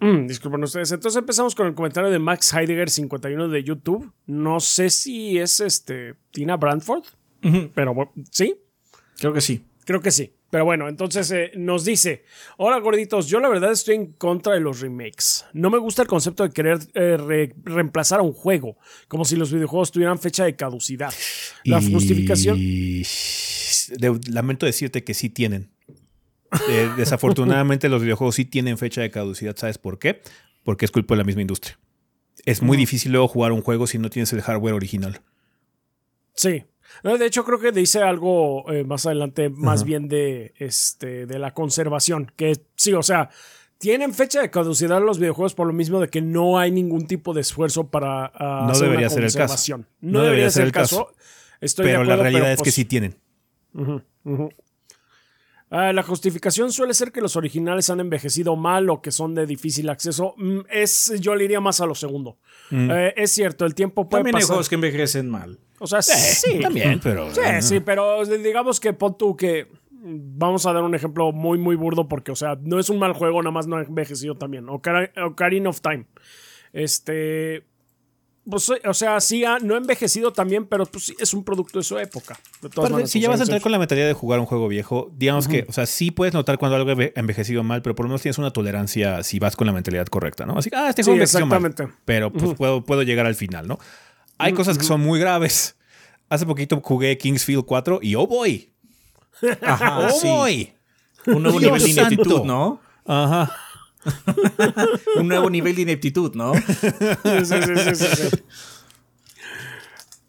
Mm, disculpen ustedes. Entonces empezamos con el comentario de Max Heidegger 51 de YouTube. No sé si es este Tina Brandford, pero bueno, sí. Creo que sí. Creo que sí. Pero bueno, entonces eh, nos dice, hola gorditos, yo la verdad estoy en contra de los remakes. No me gusta el concepto de querer eh, re- reemplazar a un juego, como si los videojuegos tuvieran fecha de caducidad. La Y- justificación... lamento decirte que sí tienen. Eh, desafortunadamente los videojuegos sí tienen fecha de caducidad. ¿Sabes por qué? Porque es culpa de la misma industria. Es muy difícil luego jugar un juego si no tienes el hardware original. Sí. No, de hecho, creo que dice algo eh, más adelante, más bien de, este, de la conservación. Que sí, o sea, tienen fecha de caducidad los videojuegos por lo mismo de que no hay ningún tipo de esfuerzo para ah, No hacer una debería ser el caso. conservación. No, debería ser el caso. Estoy de pero la realidad es que pues, sí tienen. Ah, la justificación suele ser que los originales han envejecido mal o que son de difícil acceso. Mm, es, yo le iría más a lo segundo. Mm. Eh, es cierto, el tiempo puede También hay juegos que envejecen mal. O sea, sí. También, pero. Sí, sí, pero digamos que pon tú que. Vamos a dar un ejemplo muy, muy burdo porque, o sea, no es un mal juego, nada más no ha envejecido también. Ocar- Ocarina of Time. Este. Pues, o sea, sí, ha- no ha envejecido también, pero pues, sí, es un producto de su época. De todas maneras, si ya vas a entrar con la mentalidad de jugar un juego viejo, digamos que, o sea, sí puedes notar cuando algo ha envejecido mal, pero por lo menos tienes una tolerancia si vas con la mentalidad correcta, ¿no? Así que, ah, este Sí, juego envejeció mal, exactamente. pero pues puedo, puedo llegar al final, ¿no? Hay cosas que son muy graves. Hace poquito jugué Kingsfield 4 y oh boy, Ajá, oh sí. boy. Un nuevo Dios nivel de ineptitud. ¿no? Ajá. <laughs> Un nuevo nivel de ineptitud, ¿no? Sí, sí, sí.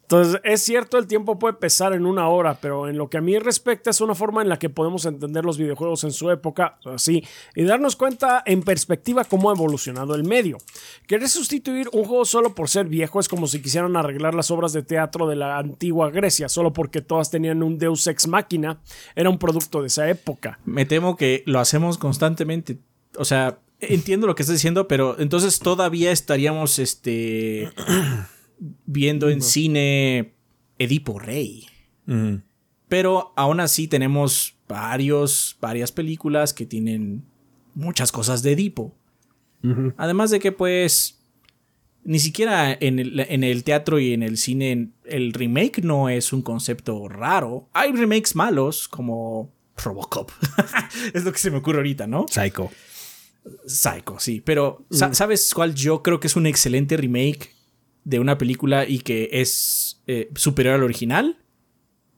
Entonces, es cierto, el tiempo puede pesar en una hora, pero en lo que a mí respecta es una forma en la que podemos entender los videojuegos en su época, así, y darnos cuenta en perspectiva cómo ha evolucionado el medio. Querer sustituir un juego solo por ser viejo es como si quisieran arreglar las obras de teatro de la antigua Grecia, solo porque todas tenían un deus ex máquina, era un producto de esa época. Me temo que lo hacemos constantemente. O sea, entiendo lo que estás diciendo, pero entonces todavía estaríamos este <clears throat> viendo en cine Edipo Rey. Mm. Pero aún así tenemos varios, varias películas que tienen muchas cosas de Edipo. Además de que, pues, ni siquiera en el, en el teatro y en el cine el remake no es un concepto raro. Hay remakes malos como Robocop. <laughs> es lo que se me ocurre ahorita, ¿no? Psycho. Psycho, sí. Pero, sa- ¿sabes cuál yo creo que es un excelente remake de una película y que es eh, superior al original?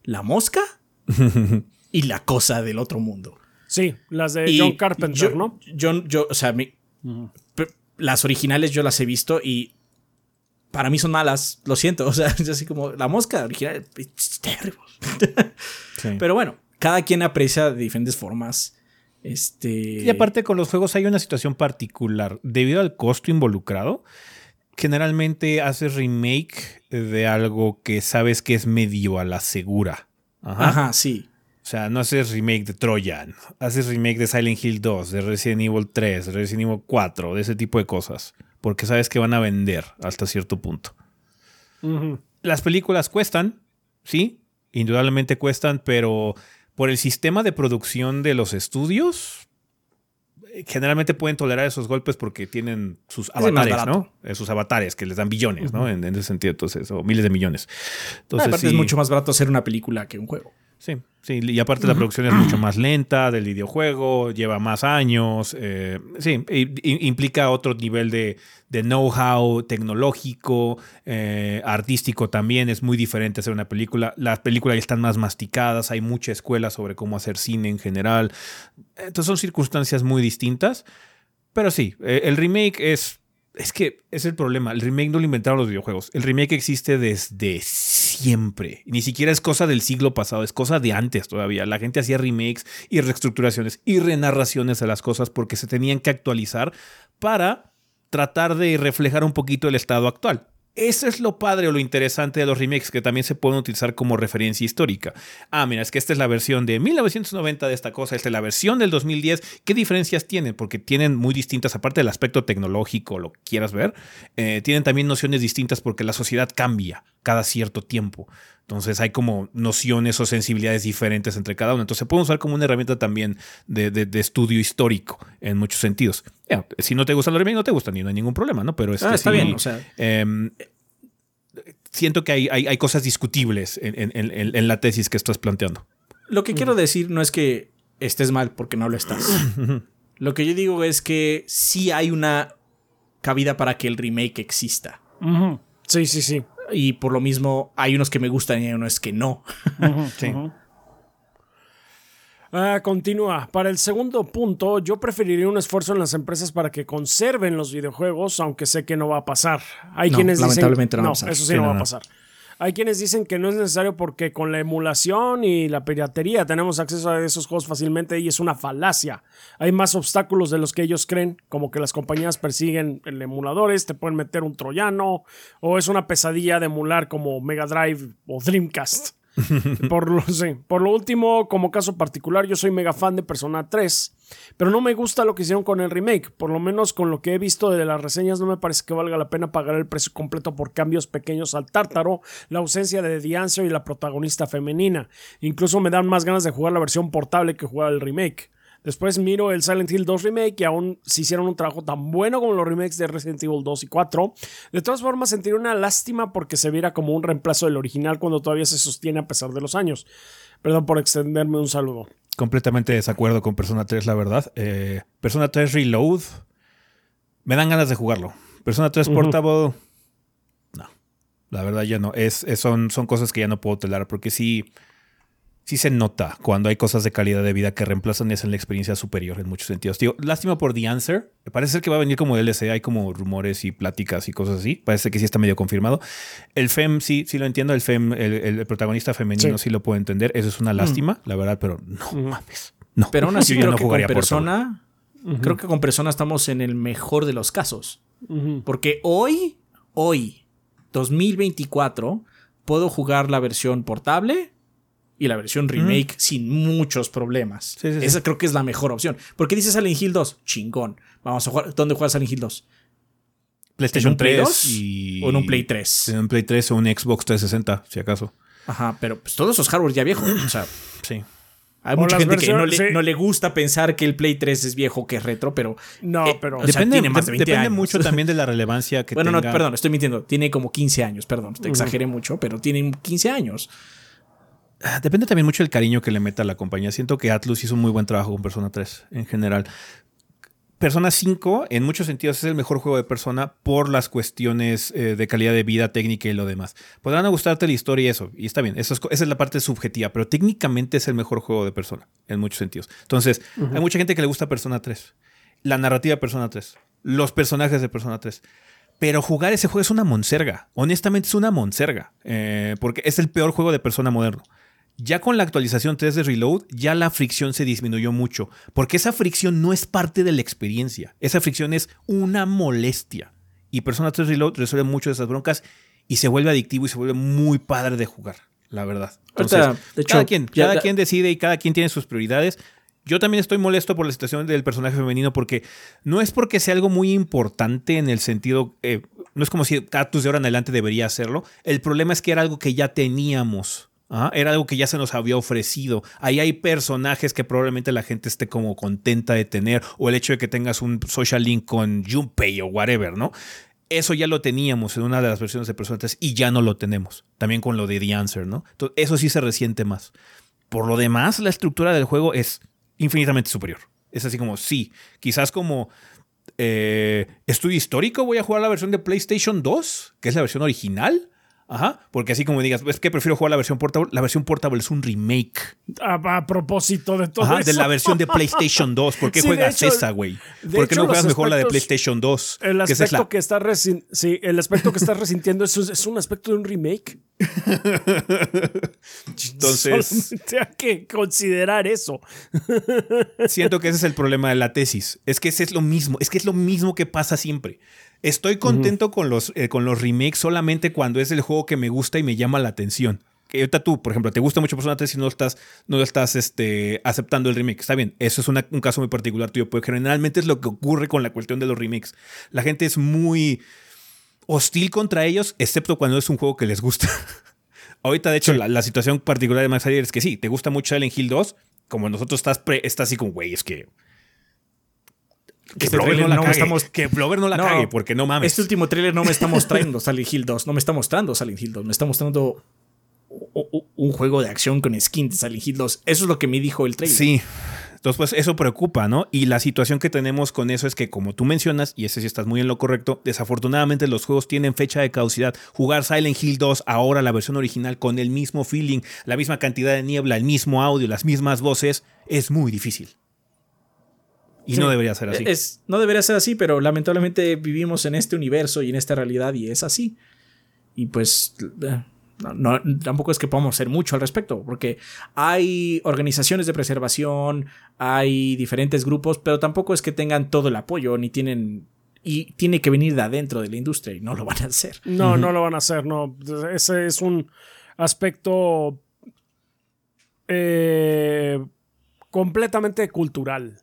La mosca <laughs> y la cosa del otro mundo. Sí, las de Y John Carpenter, yo, ¿no? Yo, yo, o sea, mi- las originales yo las he visto y para mí son malas. Lo siento. <laughs> O sea, es así como la mosca original. It's terrible. <laughs> Pero bueno, cada quien aprecia de diferentes formas. Este... Y aparte con los juegos hay una situación particular. Debido al costo involucrado, generalmente haces remake de algo que sabes que es medio a la segura. Ajá, sí. O sea, no haces remake de Trojan, haces remake de Silent Hill 2, de Resident Evil 3, de Resident Evil 4, de ese tipo de cosas. Porque sabes que van a vender hasta cierto punto. Las películas cuestan, sí, indudablemente cuestan, pero por el sistema de producción de los estudios, eh, generalmente pueden tolerar esos golpes porque tienen sus avatares, ¿no? Eh, sus avatares que les dan billones, ¿no? En, ese sentido, entonces, o miles de millones. Entonces, aparte es mucho más barato hacer una película que un juego. Sí, sí, y aparte la producción es mucho más lenta del videojuego, lleva más años, eh, sí, implica otro nivel de, know-how tecnológico, eh, artístico también, es muy diferente hacer una película. Las películas ya están más masticadas, hay mucha escuela sobre cómo hacer cine en general, entonces son circunstancias muy distintas, pero sí, eh, el remake es es que es el problema. El remake no lo inventaron los videojuegos. El remake existe desde siempre. Ni siquiera es cosa del siglo pasado, es cosa de antes todavía. La gente hacía remakes y reestructuraciones y renarraciones de las cosas porque se tenían que actualizar para tratar de reflejar un poquito el estado actual. Eso es lo padre o lo interesante de los remakes, que también se pueden utilizar como referencia histórica. Ah, mira, es que esta es la versión de 1990 de esta cosa, esta es la versión del 2010. ¿Qué diferencias tienen? Porque tienen muy distintas, aparte del aspecto tecnológico, lo quieras ver, eh, tienen también nociones distintas porque la sociedad cambia cada cierto tiempo. Entonces hay como nociones o sensibilidades diferentes entre cada uno. Entonces se puede usar como una herramienta también de, estudio histórico en muchos sentidos. si no te gusta el remake, no te gusta ni no hay ningún problema, ¿no? Pero ah, está bien. O sea, em, siento que hay, hay, cosas discutibles en, la tesis que estás planteando. Lo que quiero decir no es que estés mal porque no lo estás. lo que yo digo es que sí hay una cabida para que el remake exista. Sí, sí, sí y por lo mismo hay unos que me gustan y hay unos que no. <laughs> sí. Ah, continúa. Para el segundo punto, yo preferiría un esfuerzo en las empresas para que conserven los videojuegos, aunque sé que no va a pasar. Hay quienes lamentablemente dicen, no, va a pasar. eso sí, no, va a pasar. Hay quienes dicen que no es necesario porque con la emulación y la piratería tenemos acceso a esos juegos fácilmente y es una falacia. Hay más obstáculos de los que ellos creen, como que las compañías persiguen el emuladores, te pueden meter un troyano o es una pesadilla de emular como Mega Drive o Dreamcast. <laughs> por, lo, por lo último, como caso particular, yo soy mega fan de Persona 3, pero no me gusta lo que hicieron con el remake. Por lo menos con lo que he visto de las reseñas, no me parece que valga la pena pagar el precio completo por cambios pequeños al tártaro, la ausencia de Answer y la protagonista femenina. Incluso me dan más ganas de jugar la versión portable que jugar el remake. Después miro el Silent Hill 2 Remake y aún si hicieron un trabajo tan bueno como los remakes de Resident Evil 2 y 4. De todas formas, sentiría una lástima porque se viera como un reemplazo del original cuando todavía se sostiene a pesar de los años. Perdón por extenderme un saludo. Completamente desacuerdo con Persona 3, la verdad. Eh, Persona 3 Reload, me dan ganas de jugarlo. Persona 3 Portable, no. La verdad ya no. Es, son, son cosas que ya no puedo telar porque sí sí se nota cuando hay cosas de calidad de vida que reemplazan y hacen la experiencia superior en muchos sentidos. Tío, lástima por The Answer. Parece ser que va a venir como DLC. Hay como rumores y pláticas y cosas así. Parece que sí está medio confirmado. El FEM, sí, sí lo entiendo. El FEM, el, protagonista femenino, sí. lo puedo entender. Eso es una lástima, la verdad, pero no mames. No. Pero aún así, creo no que con persona, creo que con persona estamos en el mejor de los casos. Porque hoy, hoy, 2024, puedo jugar la versión portable y la versión remake sin muchos problemas. Esa creo que es la mejor opción. Porque dice Silent Hill 2, chingón. Vamos a jugar. ¿Dónde juega Silent Hill 2? PlayStation 3 o en un Play 3. En un Play 3 o un Xbox 360, si acaso. Ajá, pero pues todos esos hardware ya viejos. o sea, sí. Hay mucha gente que no le, gusta pensar que el Play 3 es viejo, que es retro, pero. No, eh, pero. depende, tiene más de 20 depende mucho también de la relevancia que bueno, <laughs> tenga. Bueno, no, perdón, estoy mintiendo. Tiene como 15 años, perdón. Exageré mucho, pero tiene 15 años. Ah, depende también mucho del cariño que le meta a la compañía. Siento que Atlus hizo un muy buen trabajo con Persona 3 en general. Persona 5, en muchos sentidos, es el mejor juego de Persona por las cuestiones eh, de calidad de vida, técnica y lo demás. Podrán gustarte la historia y eso, y está bien, eso es, esa es la parte subjetiva, pero técnicamente es el mejor juego de Persona, en muchos sentidos. Entonces, hay mucha gente que le gusta Persona 3, la narrativa de Persona 3, los personajes de Persona 3. Pero jugar ese juego es una monserga. Honestamente es una monserga. Eh, porque es el peor juego de persona moderno Ya con la actualización 3 de Reload, ya la fricción se disminuyó mucho, porque esa fricción no es parte de la experiencia, esa fricción es una molestia. Y Persona 3 Reload resuelve mucho de esas broncas y se vuelve adictivo y se vuelve muy padre de jugar, la verdad. Entonces, de hecho, cada quien, cada quien decide y cada quien tiene sus prioridades. Yo también estoy molesto por la situación del personaje femenino porque no es porque sea algo muy importante en el sentido, eh, no es como si Cactus de ahora en adelante debería hacerlo. El problema es que era algo que ya teníamos. Era algo que ya se nos había ofrecido. Ahí hay personajes que probablemente la gente esté como contenta de tener o el hecho de que tengas un social link con Junpei o whatever, ¿no? Eso ya lo teníamos en una de las versiones de Persona 3 y ya no lo tenemos. También con lo de The Answer, ¿no? Entonces, eso sí se resiente más. Por lo demás, la estructura del juego es infinitamente superior. Es así como, sí, quizás como eh, estudio histórico voy a jugar la versión de PlayStation 2, que es la versión original. Ajá, porque así como digas, es que prefiero jugar la versión portable. La versión portable es un remake. A, propósito de todo Ajá, de la versión de PlayStation <laughs> 2. ¿Por qué juegas esa, güey? ¿Por qué no juegas mejor la de PlayStation 2? El aspecto que, está sí, el aspecto que estás resintiendo es, es un aspecto de un remake. <laughs> Entonces. Solamente hay que considerar eso. Siento que ese es el problema de la tesis. Es que ese es lo mismo. Es que es lo mismo que pasa siempre. Estoy contento con, los, eh, con los remakes solamente cuando es el juego que me gusta y me llama la atención. Que ahorita tú, por ejemplo, te gusta mucho Persona 3 y no estás, no estás este, aceptando el remake. Está bien, eso es un caso muy particular tuyo, porque generalmente es lo que ocurre con la cuestión de los remakes. La gente es muy hostil contra ellos, excepto cuando es un juego que les gusta. <laughs> ahorita, de hecho, la, situación particular de Max Ayer es que sí, te gusta mucho Silent Hill 2, como nosotros estás, estás así como, güey, es que que Blover no la cague. Estamos... Que Blover no la cague, porque no mames. Este último tráiler no me está mostrando <laughs> Silent Hill 2. No me está mostrando Silent Hill 2. Me está mostrando un juego de acción con skin de Silent Hill 2. Eso es lo que me dijo el trailer. Sí. Entonces, pues eso preocupa, ¿no? Y la situación que tenemos con eso es que, como tú mencionas, y ese sí estás muy en lo correcto, desafortunadamente los juegos tienen fecha de caducidad. Jugar Silent Hill 2 ahora, la versión original, con el mismo feeling, la misma cantidad de niebla, el mismo audio, las mismas voces, es muy difícil. Y no debería ser así. Es, no debería ser así, pero lamentablemente vivimos en este universo y en esta realidad y es así. Y pues eh, no, tampoco es que podamos hacer mucho al respecto, porque hay organizaciones de preservación, hay diferentes grupos, pero tampoco es que tengan todo el apoyo, ni tienen... Y tiene que venir de adentro de la industria y no lo van a hacer. No, no lo van a hacer, no. Ese es un aspecto eh, completamente cultural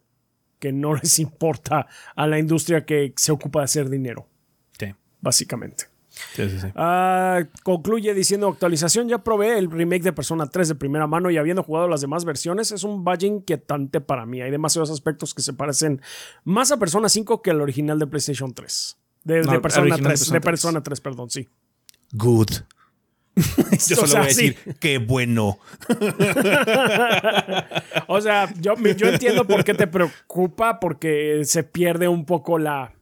que no les importa a la industria que se ocupa de hacer dinero. Sí. Básicamente. Sí, sí, sí. Ah, concluye diciendo actualización, ya probé el remake de Persona 3 de primera mano y habiendo jugado las demás versiones, es un valle inquietante para mí. Hay demasiados aspectos que se parecen más a Persona 5 que al original de PlayStation 3. De, Persona 3, de Persona 3, perdón, sí. Good. <laughs> yo solo voy a decir, qué bueno. <laughs> o sea, yo, yo entiendo por qué te preocupa, porque se pierde un poco la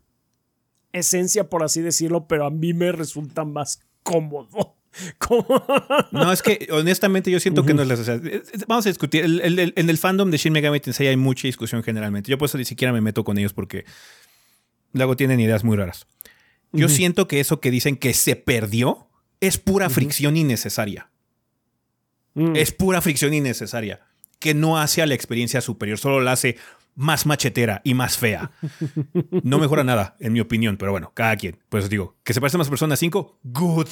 esencia, por así decirlo, pero a mí me resulta más cómodo. <laughs> no, es que honestamente yo siento que no es la Vamos a discutir. en el fandom de Shin Megami Tensei hay mucha discusión generalmente. Yo por eso ni siquiera me meto con ellos porque luego tienen ideas muy raras. Yo siento que eso que dicen que se perdió es pura fricción innecesaria. Mm. Es pura fricción innecesaria. Que no hace a la experiencia superior, solo la hace más machetera y más fea. <laughs> No mejora nada, en mi opinión, pero bueno, cada quien. Pues os digo, que se parece más a Persona 5, good.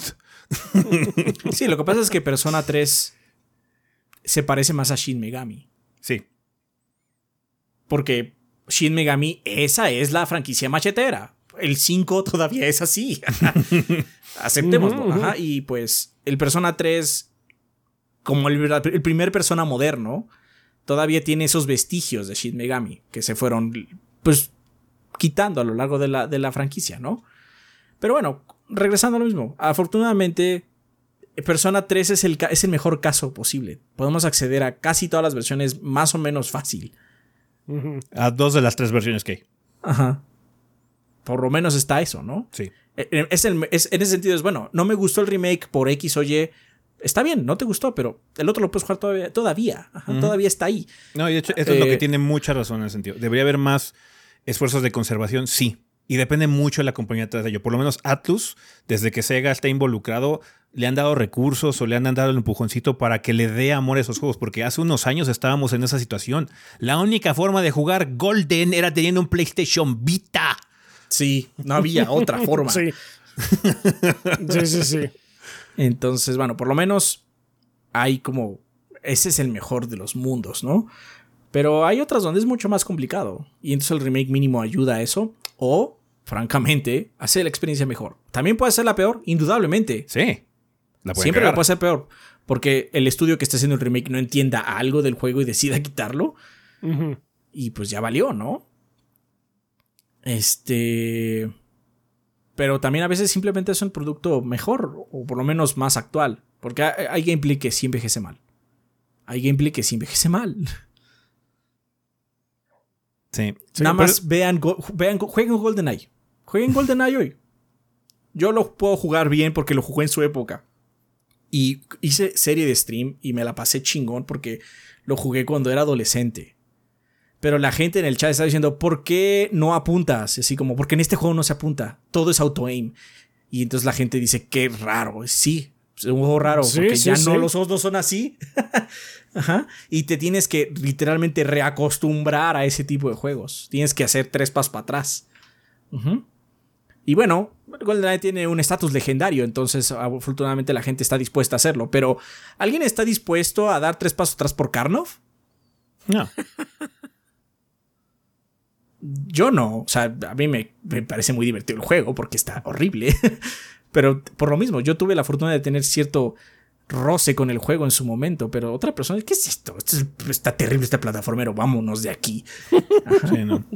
<laughs> Sí, lo que pasa es que Persona 3 se parece más a Shin Megami. Sí. Porque Shin Megami, esa es la franquicia machetera. El 5 todavía es así. <laughs> Aceptémoslo. Y pues el Persona 3, como el, primer Persona moderno, todavía tiene esos vestigios de Shin Megami que se fueron, pues, quitando a lo largo de la, de la franquicia, ¿no? Pero bueno, regresando a lo mismo. Afortunadamente, Persona 3 es el, es el mejor caso posible. Podemos acceder a casi todas las versiones más o menos fácil. A dos de las tres versiones que hay. Ajá. Por lo menos está eso, ¿no? Sí. Eh, eh, es en ese sentido es bueno, no me gustó el remake por X o Y. Está bien, no te gustó, pero el otro lo puedes jugar todavía. Todavía, todavía está ahí. No, y de hecho, eso es lo que eh, tiene mucha razón en el sentido. Debería haber más esfuerzos de conservación, sí. Y depende mucho de la compañía detrás de ello. Por lo menos Atlus, desde que Sega está involucrado, le han dado recursos o le han dado el empujoncito para que le dé amor a esos juegos, porque hace unos años estábamos en esa situación. La única forma de jugar Golden era teniendo un PlayStation Vita. Sí, no había otra <laughs> forma. Sí. sí, sí, sí. Entonces, bueno, por lo menos hay como. Ese es el mejor de los mundos, ¿no? Pero hay otras donde es mucho más complicado. Y entonces el remake mínimo ayuda a eso. O, francamente, hace la experiencia mejor. También puede ser la peor, indudablemente. Sí. Siempre la puede ser peor. Porque el estudio que está haciendo el remake no entienda algo del juego y decida quitarlo. Y pues ya valió, ¿no? Este. Pero también a veces simplemente es un producto mejor, o por lo menos más actual. Porque hay, gameplay que sí envejece mal. Hay gameplay que sí envejece mal. <laughs> Sí. Nada más vean, vean, jueguen GoldenEye. Jueguen GoldenEye hoy. Yo lo puedo jugar bien porque lo jugué en su época. Y hice serie de stream y me la pasé chingón porque lo jugué cuando era adolescente. Pero la gente en el chat está diciendo, ¿por qué no apuntas? Así como, porque en este juego no se apunta. Todo es auto-aim. Y entonces la gente dice, qué raro. Sí, es un juego raro. porque ya no los ojos no son así. <laughs> Ajá. Y te tienes que literalmente reacostumbrar a ese tipo de juegos. Tienes que hacer tres pasos para atrás. Y bueno, GoldenEye tiene un estatus legendario, entonces afortunadamente la gente está dispuesta a hacerlo. Pero, ¿alguien está dispuesto a dar tres pasos atrás por Karnov? No. <laughs> Yo no. O sea, a mí me, parece muy divertido el juego porque está horrible. <laughs> pero por lo mismo, yo tuve la fortuna de tener cierto roce con el juego en su momento, pero otra persona, ¿qué es esto? está terrible este plataformero, vámonos de aquí. <laughs> Sí, no. <laughs>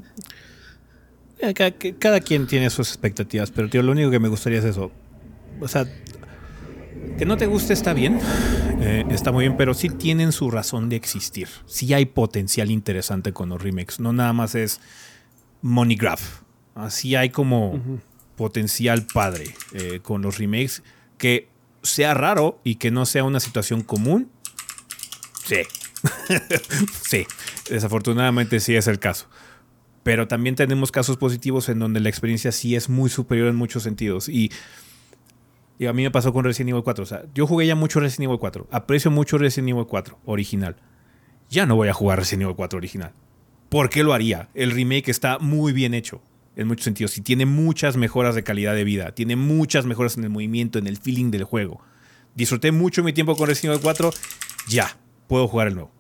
Eh, cada, quien tiene sus expectativas, pero tío, lo único que me gustaría es eso. O sea, que no te guste está bien, eh, está muy bien, pero sí tienen su razón de existir. Sí hay potencial interesante con los remakes, no nada más es money grab. Así hay como potencial padre eh, con los remakes que sea raro y que no sea una situación común. Sí. <laughs> sí, desafortunadamente sí es el caso. Pero también tenemos casos positivos en donde la experiencia sí es muy superior en muchos sentidos. Y, a mí me pasó con Resident Evil 4. O sea, yo jugué ya mucho Resident Evil 4. Aprecio mucho Resident Evil 4 original. Ya no voy a jugar Resident Evil 4 original. ¿Por qué lo haría? El remake está muy bien hecho en muchos sentidos y tiene muchas mejoras de calidad de vida. Tiene muchas mejoras en el movimiento, en el feeling del juego. Disfruté mucho mi tiempo con Resident Evil 4. Ya, puedo jugar el nuevo.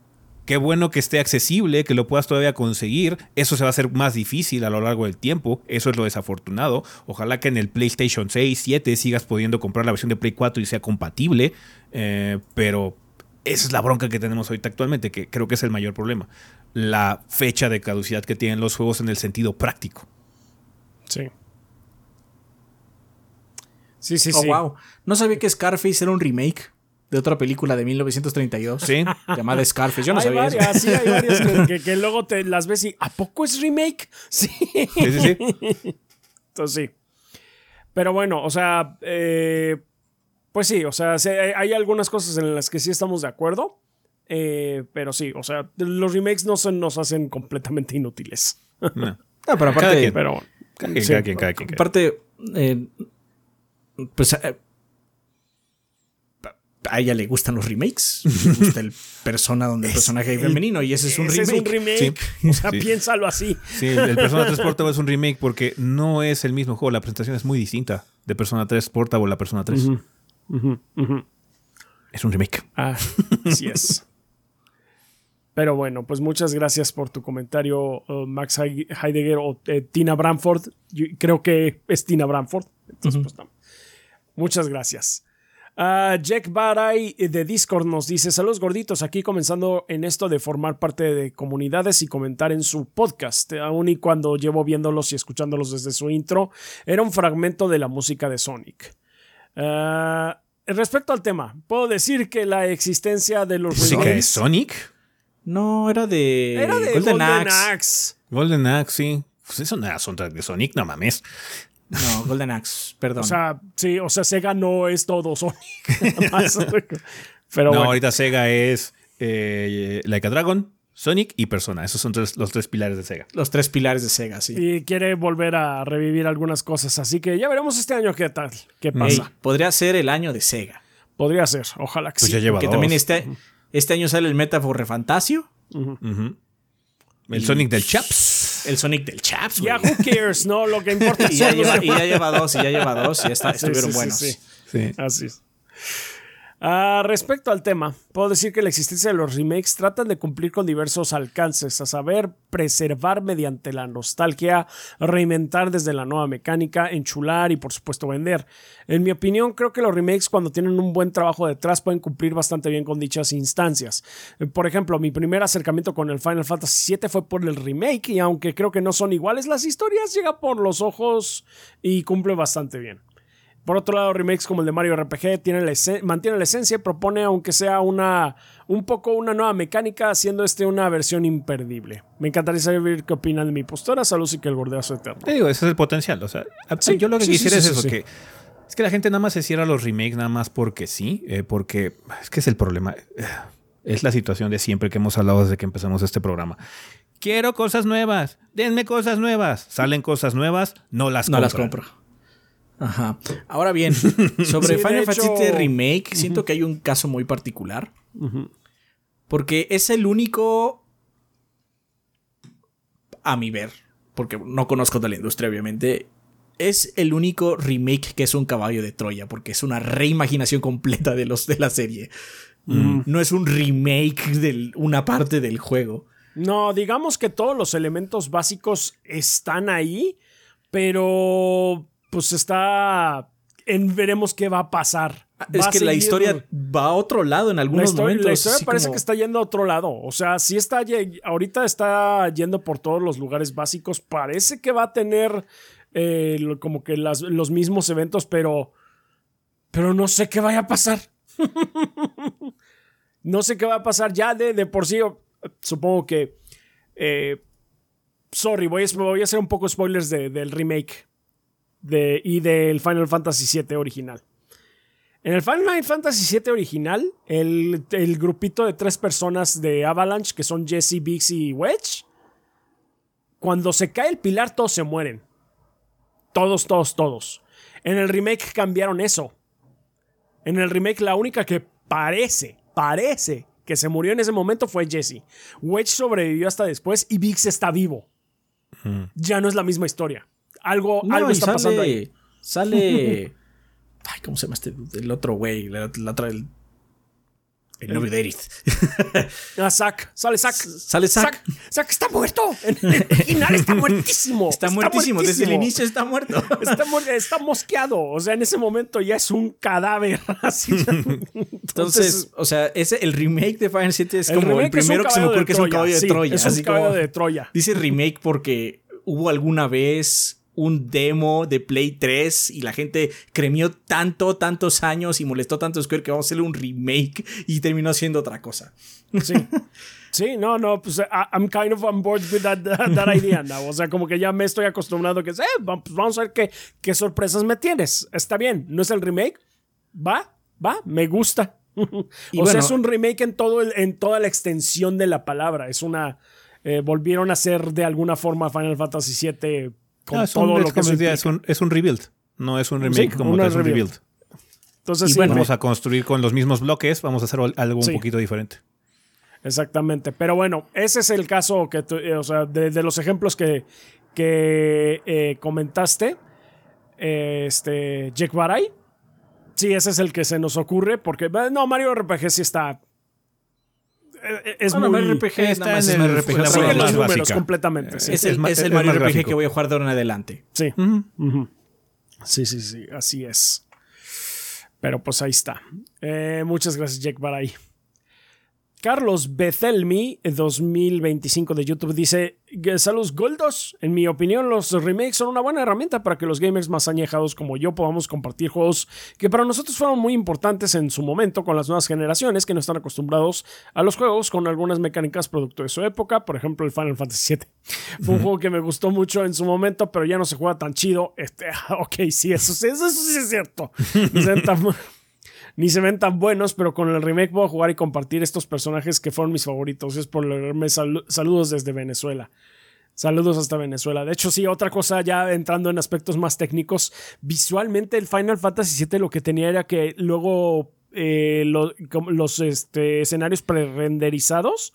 Qué bueno que esté accesible, que lo puedas todavía conseguir. Eso se va a hacer más difícil a lo largo del tiempo. Eso es lo desafortunado. Ojalá que en el PlayStation 6, 7 sigas pudiendo comprar la versión de Play 4 y sea compatible. Eh, pero esa es la bronca que tenemos ahorita actualmente, que creo que es el mayor problema. La fecha de caducidad que tienen los juegos en el sentido práctico. Sí. Sí, sí, oh, sí. wow. No sabía que Scarface era un remake de otra película de 1932. Sí. <laughs> Llamada Scarface. Yo no hay sabía varias, eso. Sí, hay varias que, luego te las ves y ¿a poco es remake? <laughs> Sí. Sí, sí, sí. Entonces sí. Pero bueno, o sea, eh, pues sí, o sea, hay algunas cosas en las que sí estamos de acuerdo. Eh, pero sí, o sea, los remakes no se nos hacen completamente inútiles. No, <laughs> pero aparte. Pero, cada quien, cada quien, cada quien. Aparte, eh, pues a ella le gustan los remakes. Le <laughs> gusta el persona donde el personaje es femenino y ese es un ese remake. es un remake. o sea, piénsalo así. Sí, el Persona 3 Portable es un remake porque no es el mismo juego. La presentación es muy distinta de Persona 3 Portable a Persona 3. Es un remake. Ah, así es. <laughs> Pero bueno, pues muchas gracias por tu comentario, uh, Max Heidegger o eh, Tina Bramford. Yo creo que es Tina Bramford. Entonces, pues no. Muchas gracias. Uh, Jack Baray de Discord nos dice: Saludos gorditos, aquí comenzando en esto de formar parte de comunidades y comentar en su podcast. Aún y cuando llevo viéndolos y escuchándolos desde su intro, era un fragmento de la música de Sonic. Uh, respecto al tema, puedo decir que la existencia de los. ¿Música de Sonic? No, era de. Era de Golden, Axe. Golden Axe, sí. Pues eso no era soundtrack de Sonic, no mames. No, Golden Axe, perdón. O sea, sí, o sea, Sega no es todo Sonic. <laughs> Pero no, bueno. ahorita Sega es eh, Like a Dragon, Sonic y Persona. Esos son los tres pilares de Sega. Los tres pilares de Sega, sí. Y quiere volver a revivir algunas cosas. Así que ya veremos este año qué tal, qué pasa. podría ser el año de Sega. Podría ser, ojalá que pues sí. Ya lleva Porque también este, este año sale el Metaphor Refantasio. El Sonic del Chaps. El Sonic del Chaps. Ya, who cares, ¿no? Lo que importa <laughs> y, ya lleva, y ya lleva dos, y ya lleva dos, y ya está, <laughs> estuvieron buenos. Sí, sí. Así es. Uh, respecto al tema, puedo decir que la existencia de los remakes tratan de cumplir con diversos alcances, a saber, preservar mediante la nostalgia, reinventar desde la nueva mecánica, enchular y por supuesto vender. En mi opinión, creo que los remakes cuando tienen un buen trabajo detrás pueden cumplir bastante bien con dichas instancias. Por ejemplo, mi primer acercamiento con el Final Fantasy VII fue por el remake y aunque creo que no son iguales las historias, llega por los ojos y cumple bastante bien. Por otro lado, remakes como el de Mario RPG tiene la mantiene la esencia y propone, aunque sea una un poco una nueva mecánica, haciendo este una versión imperdible. Me encantaría saber qué opinan de mi postura. Saludos y que el gordeazo eterno. Te digo, ese es el potencial. O sea, yo lo que quisiera es eso, que es que la gente nada más se cierra los remakes nada más porque sí, eh, porque es que es el problema. Es la situación de siempre que hemos hablado desde que empezamos este programa. Quiero cosas nuevas, denme cosas nuevas. Salen cosas nuevas, no las no las compro. Ajá. Ahora bien, <laughs> sobre Final Fantasy Remake, siento que hay un caso muy particular. Porque es el único. A mi ver, porque no conozco de la industria, obviamente. Es el único remake que es un caballo de Troya, porque es una reimaginación completa de los de la serie. No es un remake de una parte del juego. No, digamos que todos los elementos básicos están ahí, pero pues está en veremos qué va a pasar. Es que la historia va a otro lado en algunos momentos. La historia parece que está yendo a otro lado. O sea, si está ahorita está yendo por todos los lugares básicos. Parece que va a tener eh, como que los mismos eventos, pero. Pero no sé qué vaya a pasar. <laughs> no sé qué va a pasar. Ya de, por sí, supongo que. Eh, sorry, voy a, voy a hacer un poco spoilers del remake y del Final Fantasy VII original. En el Final Fantasy VII original, el, grupito de tres personas de Avalanche, que son Jesse, Biggs y Wedge, cuando se cae el pilar todos se mueren. Todos, todos, todos. En el remake cambiaron eso. En el remake la única que parece, parece que se murió en ese momento fue Jesse. Wedge sobrevivió hasta después y Biggs está vivo. Ya no es la misma historia. Algo, algo está pasando ahí. Sale. <laughs> Ay, ¿cómo se llama este? El otro güey. La, otra. El, el novio de Edith. <laughs> ah, Zack. Sale Zack. Sale Zack. Zack. está muerto. En el original está <laughs> muertísimo. Está, muertísimo. Desde el inicio está muerto. está, está, mosqueado. O sea, en ese momento ya es un cadáver. Así. Entonces, o sea, ese, el remake de Final 7 es como el primero que se me ocurre que es un caballo de Troya. Es un caballo de Troya. Dice remake porque hubo alguna vez un demo de Play 3 y la gente cremió tanto, tantos años y molestó tanto Square que vamos a hacerle un remake y terminó siendo otra cosa. Sí. <laughs> Sí, no, no, pues I'm kind of on board with that, idea now. O sea, como que ya me estoy acostumbrado que, eh, pues, vamos a ver qué, qué sorpresas me tienes. Está bien, no es el remake. Va, va, me gusta. <laughs> o sea, es un remake en, todo en toda la extensión de la palabra. Es una. Eh, volvieron a ser de alguna forma Final Fantasy VII Ah, es un, es, un, rebuild. No es un remake como es un rebuild. Entonces, sí, vamos a construir con los mismos bloques, vamos a hacer algo un poquito diferente. Exactamente. Pero bueno, ese es el caso que, eh, o sea, de, los ejemplos que, que eh, comentaste. este, Jack Baray. Sí, ese es el que se nos ocurre, porque no, Mario RPG sí está es bueno, muy RPG está en el RPG la más números completamente. Es, el, es el Mario RPG que voy a jugar de ahora en adelante. Sí. Sí, sí, sí, así es. Pero pues ahí está. Eh, muchas gracias, Jack Baray. Carlos Bethelmi 2025 de YouTube dice: Saludos Goldos. En mi opinión, los remakes son una buena herramienta para que los gamers más añejados como yo podamos compartir juegos que para nosotros fueron muy importantes en su momento con las nuevas generaciones que no están acostumbrados a los juegos con algunas mecánicas producto de su época. Por ejemplo, el Final Fantasy VII. Fue un juego que me gustó mucho en su momento, pero ya no se juega tan chido. Este, <laughs> ok, sí, eso, eso, eso sí es cierto. <laughs> ni se ven tan buenos, pero con el remake voy a jugar y compartir estos personajes que fueron mis favoritos. Es por leerme saludos desde Venezuela. Saludos hasta Venezuela. De hecho, sí, otra cosa ya entrando en aspectos más técnicos. Visualmente el Final Fantasy VII lo que tenía era que luego eh, los este, escenarios pre-renderizados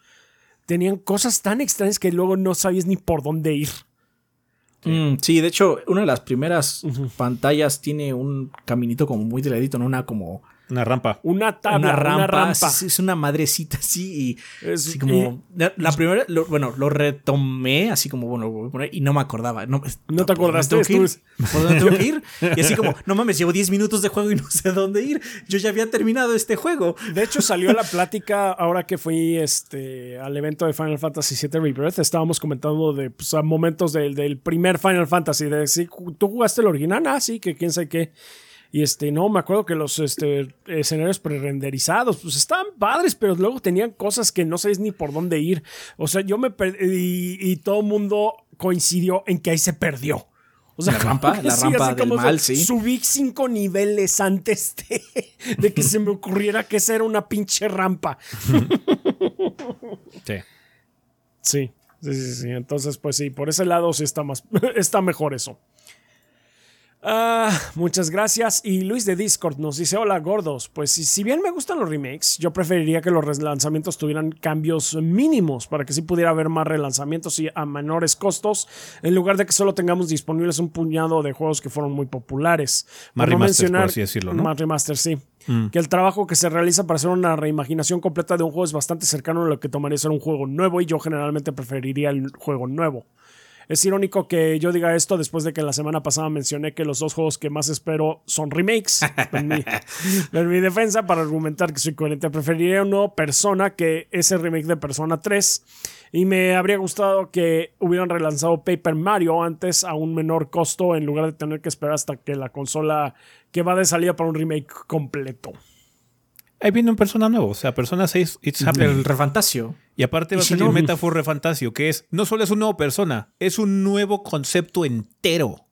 tenían cosas tan extrañas que luego no sabías ni por dónde ir. Mm, sí, de hecho, una de las primeras pantallas tiene un caminito como muy delgadito, ¿no? Una como una rampa. Una tabla, una rampa. Es, una madrecita así y así como la, primera bueno, lo retomé así como bueno, y no me acordaba, no, no te acordaste ¿Por dónde tengo que ir? Y así como, <laughs> no mames, llevo 10 minutos de juego y no sé dónde ir. Yo ya había terminado este juego. De hecho, salió la plática ahora que fui este al evento de Final Fantasy VII Rebirth, estábamos comentando de pues, momentos del, del primer Final Fantasy de si tú jugaste el original, ah, sí, que quién sabe qué. Y este, no, me acuerdo que los este, escenarios pre-renderizados, pues estaban padres, pero luego tenían cosas que no sabes ni por dónde ir. O sea, yo me perdí y, todo el mundo coincidió en que ahí se perdió. O sea, la rampa, la rampa del mal, sí. Subí cinco niveles antes de, de que se me ocurriera que esa era una pinche rampa. <laughs> sí. Sí, sí, sí, sí. Entonces, pues sí, por ese lado sí está más, <laughs> está mejor eso. Ah, muchas gracias. Y Luis de Discord nos dice: Hola, gordos. Pues si, bien me gustan los remakes, yo preferiría que los relanzamientos tuvieran cambios mínimos para que sí pudiera haber más relanzamientos y a menores costos, en lugar de que solo tengamos disponibles un puñado de juegos que fueron muy populares. Más remaster, por así decirlo, ¿no? Más remaster, sí. Mm. Que el trabajo que se realiza para hacer una reimaginación completa de un juego es bastante cercano a lo que tomaría ser un juego nuevo y yo generalmente preferiría el juego nuevo. Es irónico que yo diga esto después de que la semana pasada mencioné que los dos juegos que más espero son remakes. en, mi, <laughs> defensa, para argumentar que soy coherente, preferiría una Persona que ese remake de Persona 3. Y me habría gustado que hubieran relanzado Paper Mario antes a un menor costo en lugar de tener que esperar hasta que la consola que va de salida para un remake completo. Ahí viene un Persona nuevo, o sea, Persona 6 It's Happening. El refantasio. Y aparte va a salir Metafor Refantasio, que es no solo es un nuevo persona, es un nuevo concepto entero.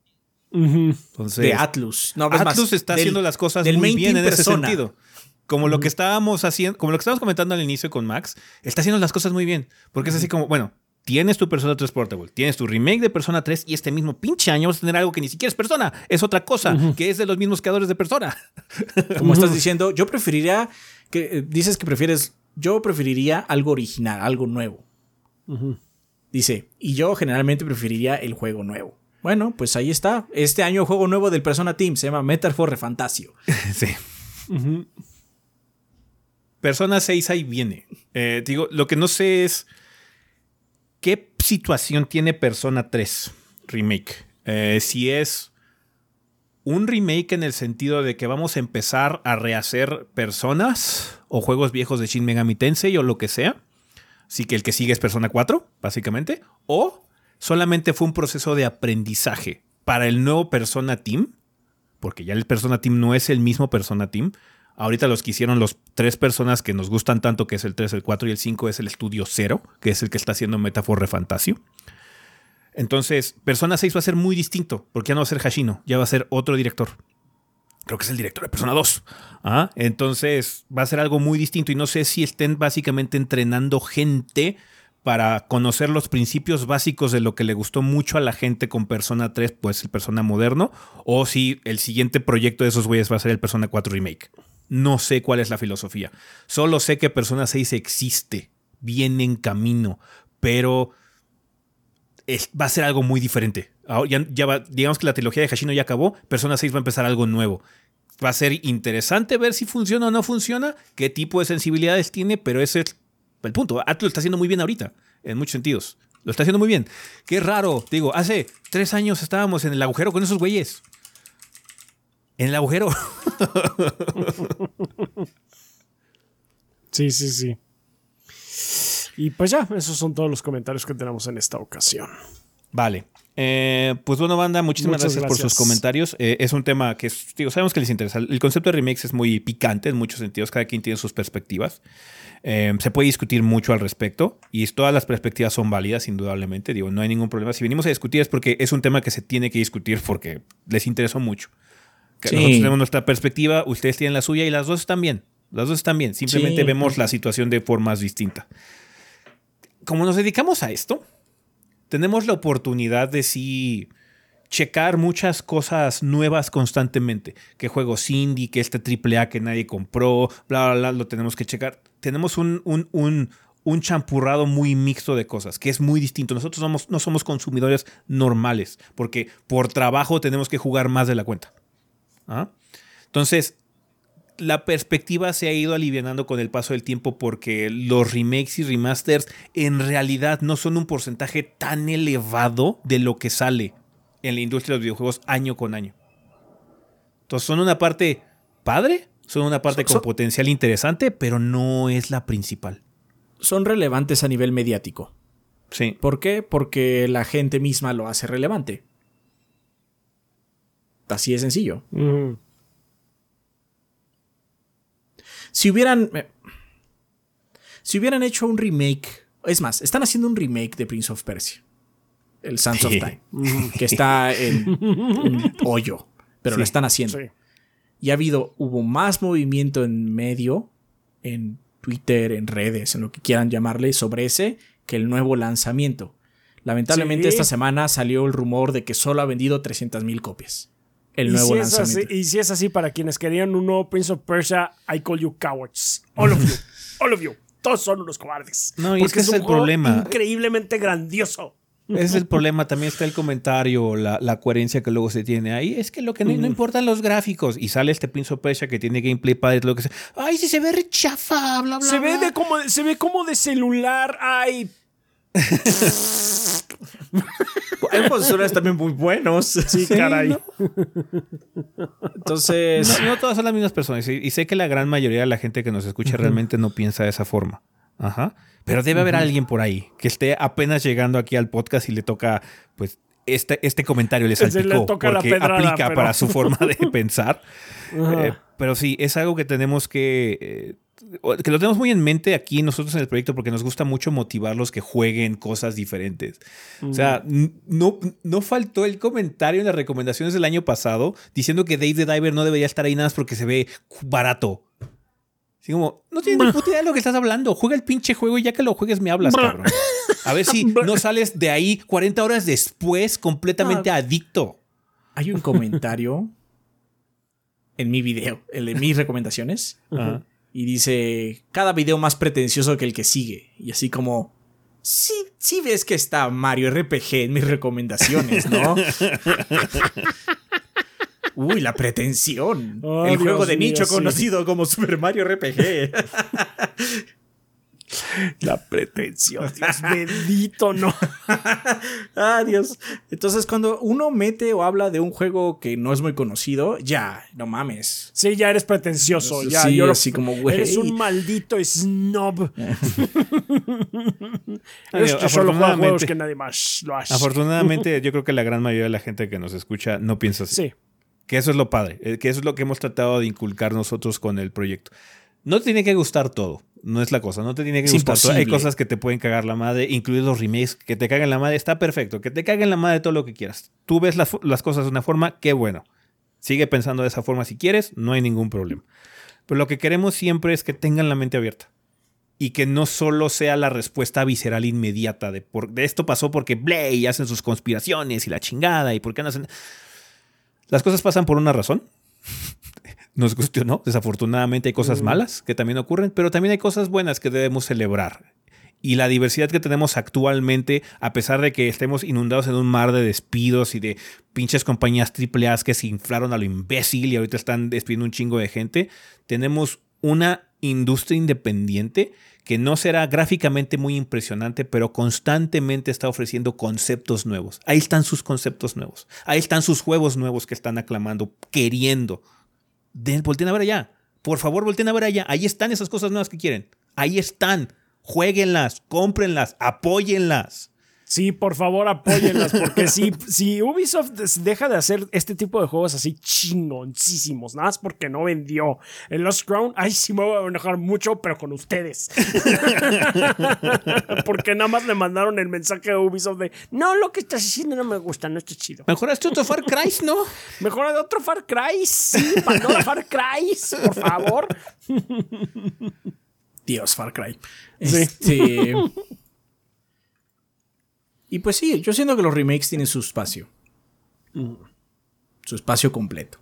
de Atlus. No, Atlus está haciendo las cosas muy bien en ese sentido. Como lo que estábamos haciendo, como lo que estábamos comentando al inicio con Max, está haciendo las cosas muy bien. Porque es así como, bueno, tienes tu Persona 3 Portable, tienes tu remake de Persona 3 y este mismo pinche año vas a tener algo que ni siquiera es Persona, es otra cosa, que es de los mismos creadores de Persona. Como estás diciendo, yo preferiría que eh, dices que prefieres, yo preferiría algo original, algo nuevo. Dice, y yo generalmente preferiría el juego nuevo. Bueno, pues ahí está. Este año juego nuevo del Persona Team se llama Metaphor Refantasio. <laughs> sí. Persona 6 ahí viene. Eh, digo, lo que no sé es ¿Qué situación tiene Persona 3 Remake? Eh, si es un remake en el sentido de que vamos a empezar a rehacer personas o juegos viejos de Shin Megami Tensei o lo que sea. Así que el que sigue es Persona 4, básicamente. O solamente fue un proceso de aprendizaje para el nuevo Persona Team. Porque ya el Persona Team no es el mismo Persona Team. Ahorita los que hicieron los tres personas que nos gustan tanto, que es el 3, el 4 y el 5, es el estudio 0, que es el que está haciendo Metafor Refantasio. Entonces, Persona 6 va a ser muy distinto, porque ya no va a ser Hashino, ya va a ser otro director. Creo que es el director de Persona 2. ¿Ah? Entonces, va a ser algo muy distinto y no sé si estén básicamente entrenando gente para conocer los principios básicos de lo que le gustó mucho a la gente con Persona 3, pues el Persona moderno, o si el siguiente proyecto de esos güeyes va a ser el Persona 4 Remake. No sé cuál es la filosofía. Solo sé que Persona 6 existe, viene en camino, pero va a ser algo muy diferente. Ya, ya digamos que la trilogía de Hashino ya acabó, Persona 6 va a empezar algo nuevo. Va a ser interesante ver si funciona o no funciona, qué tipo de sensibilidades tiene, pero ese es el punto. Atlus lo está haciendo muy bien ahorita, en muchos sentidos. Lo está haciendo muy bien. Qué raro. Digo, hace tres años estábamos en el agujero con esos güeyes en el agujero. <laughs> sí, sí, sí. Y pues ya, esos son todos los comentarios que tenemos en esta ocasión. Vale. Eh, pues bueno, banda, muchísimas gracias, por sus comentarios. Eh, es un tema que, digo, sabemos que les interesa. El concepto de remakes es muy picante en muchos sentidos. Cada quien tiene sus perspectivas. Eh, se puede discutir mucho al respecto y todas las perspectivas son válidas, indudablemente. Digo, no hay ningún problema. Si venimos a discutir es porque es un tema que se tiene que discutir porque les interesó mucho Sí. Nosotros tenemos nuestra perspectiva, ustedes tienen la suya y las dos están bien. Las dos están bien. Simplemente vemos la situación de formas distintas. Como nos dedicamos a esto, tenemos la oportunidad de sí checar muchas cosas nuevas constantemente. Que juegos indie, que este AAA que nadie compró, bla, bla, bla, lo tenemos que checar. Tenemos un, un, un, un champurrado muy mixto de cosas, que es muy distinto. Nosotros somos, no somos consumidores normales, porque por trabajo tenemos que jugar más de la cuenta. ¿Ah? Entonces, la perspectiva se ha ido aliviando con el paso del tiempo porque los remakes y remasters en realidad no son un porcentaje tan elevado de lo que sale en la industria de los videojuegos año con año. Entonces son una parte padre, son una parte con potencial interesante, pero no es la principal. Son relevantes a nivel mediático. Sí. ¿Por qué? Porque la gente misma lo hace relevante. Así de sencillo. Si hubieran. Eh, si hubieran hecho un remake. Es más, están haciendo un remake de Prince of Persia. El Sands of Time. Que está en un hoyo. Pero lo están haciendo. Y ha habido. Hubo más movimiento en medio. En Twitter, en redes, en lo que quieran llamarle, sobre ese que el nuevo lanzamiento. Lamentablemente esta semana salió el rumor de que solo ha vendido 300 mil copias el nuevo lanzamiento. y si es así, para quienes querían un nuevo Prince of Persia, I call you cowards. All of you. <laughs> All of you. Todos son unos cobardes. No, y es que es, el problema. Increíblemente grandioso. Es el <laughs> problema, también está el comentario, la, la, coherencia que luego se tiene ahí. Es que lo que no, no, importan los gráficos. Y sale este Prince of Persia que tiene gameplay padre, lo que sea. Ay, si se ve rechafa, bla, bla, se Ve de como, se ve como de celular. Ay. <laughs> Hay posiciones también muy buenos. Sí, caray. Entonces. No, todas son las mismas personas. Y, sé que la gran mayoría de la gente que nos escucha realmente no piensa de esa forma. Ajá. Pero debe haber alguien por ahí que esté apenas llegando aquí al podcast y le toca, pues, este, este comentario le salpicó porque aplica para su forma de <laughs> pensar. Eh, pero sí, es algo que tenemos que eh, que lo tenemos muy en mente aquí nosotros en el proyecto porque nos gusta mucho motivarlos que jueguen cosas diferentes. O sea, no, no faltó el comentario en las recomendaciones del año pasado diciendo que Dave the Diver no debería estar ahí nada más porque se ve barato. Así como, no tienes ni puta idea de lo que estás hablando. Juega el pinche juego y ya que lo juegues me hablas, cabrón. A ver si <laughs> no sales de ahí 40 horas después completamente ah. adicto. Hay un comentario en mi video, el de mis recomendaciones. Y dice, cada video más pretencioso que el que sigue. Y así como, sí, sí ves que está Mario RPG en mis recomendaciones, ¿no? <laughs> Uy, la pretensión. el juego de nicho conocido como Super Mario RPG. <laughs> La pretensión, <laughs> Dios bendito, no. <laughs> ah, Dios. Entonces, cuando uno mete o habla de un juego que no es muy conocido, ya, no mames. Sí, ya eres pretencioso. Ya, sí, yo así como, güey. Eres un maldito snob. <laughs> que solo juega juegos que nadie más lo hace. Afortunadamente, yo creo que la gran mayoría de la gente que nos escucha no piensa así. Sí. Que eso es lo padre, eh, que eso es lo que hemos tratado de inculcar nosotros con el proyecto. No tiene que gustar todo. No es la cosa. No te tiene que gustar todo. Hay cosas que te pueden cagar la madre, incluidos los remakes. Que te caguen la madre está perfecto. Que te caguen la madre todo lo que quieras. Tú ves las, cosas de una forma, qué bueno. Sigue pensando de esa forma si quieres, no hay ningún problema. Pero lo que queremos siempre es que tengan la mente abierta. Y que no solo sea la respuesta visceral inmediata de, por, de esto pasó porque Blay hacen sus conspiraciones y la chingada y por qué no hacen. Las cosas pasan por una razón nos guste o no. Desafortunadamente hay cosas malas que también ocurren, pero también hay cosas buenas que debemos celebrar. Y la diversidad que tenemos actualmente, a pesar de que estemos inundados en un mar de despidos y de pinches compañías AAA que se inflaron a lo imbécil y ahorita están despidiendo un chingo de gente, tenemos una industria independiente que no será gráficamente muy impresionante, pero constantemente está ofreciendo conceptos nuevos. Ahí están sus conceptos nuevos. Ahí están sus juegos nuevos que están aclamando, queriendo volteen a ver allá. Por favor, volteen a ver allá. Ahí están esas cosas nuevas que quieren. Ahí están. Jueguenlas, cómprenlas, apóyenlas. Sí, por favor, apóyenlas, porque si, <laughs> si Ubisoft deja de hacer este tipo de juegos así chingoncísimos, nada más porque no vendió el Lost Crown, ay, sí me voy a enojar mucho, pero con ustedes. <laughs> porque nada más le mandaron el mensaje a Ubisoft de, no, lo que estás haciendo no me gusta, no está chido. Mejoraste otro Far Cry, ¿no? <laughs> Mejora de otro Far Cry, sí, Pandora Far Cry, por favor. Dios, Far Cry. Este... Y pues sí, yo siento que los remakes tienen su espacio. Su espacio completo.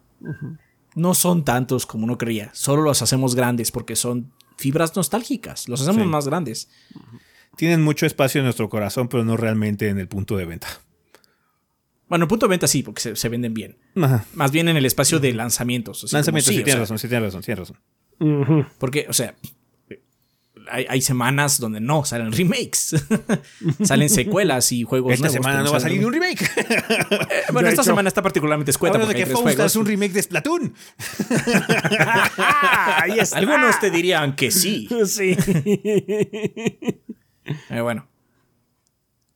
No son tantos como uno creía. Solo los hacemos grandes porque son fibras nostálgicas. Los hacemos más grandes. Tienen mucho espacio en nuestro corazón, pero no realmente en el punto de venta. Bueno, el punto de venta sí, porque se, venden bien. Más bien en el espacio de lanzamientos. lanzamientos, sí, tienes razón, sí, tienes razón, tienes razón. Porque, o sea, hay, semanas donde no salen remakes. <laughs> salen secuelas y juegos Esta semana no va a salir un remake. Eh, bueno, esta semana está particularmente escueta. de que Fausta es un remake de Splatoon. <laughs> Algunos te dirían que sí. <laughs> Sí. Eh, bueno.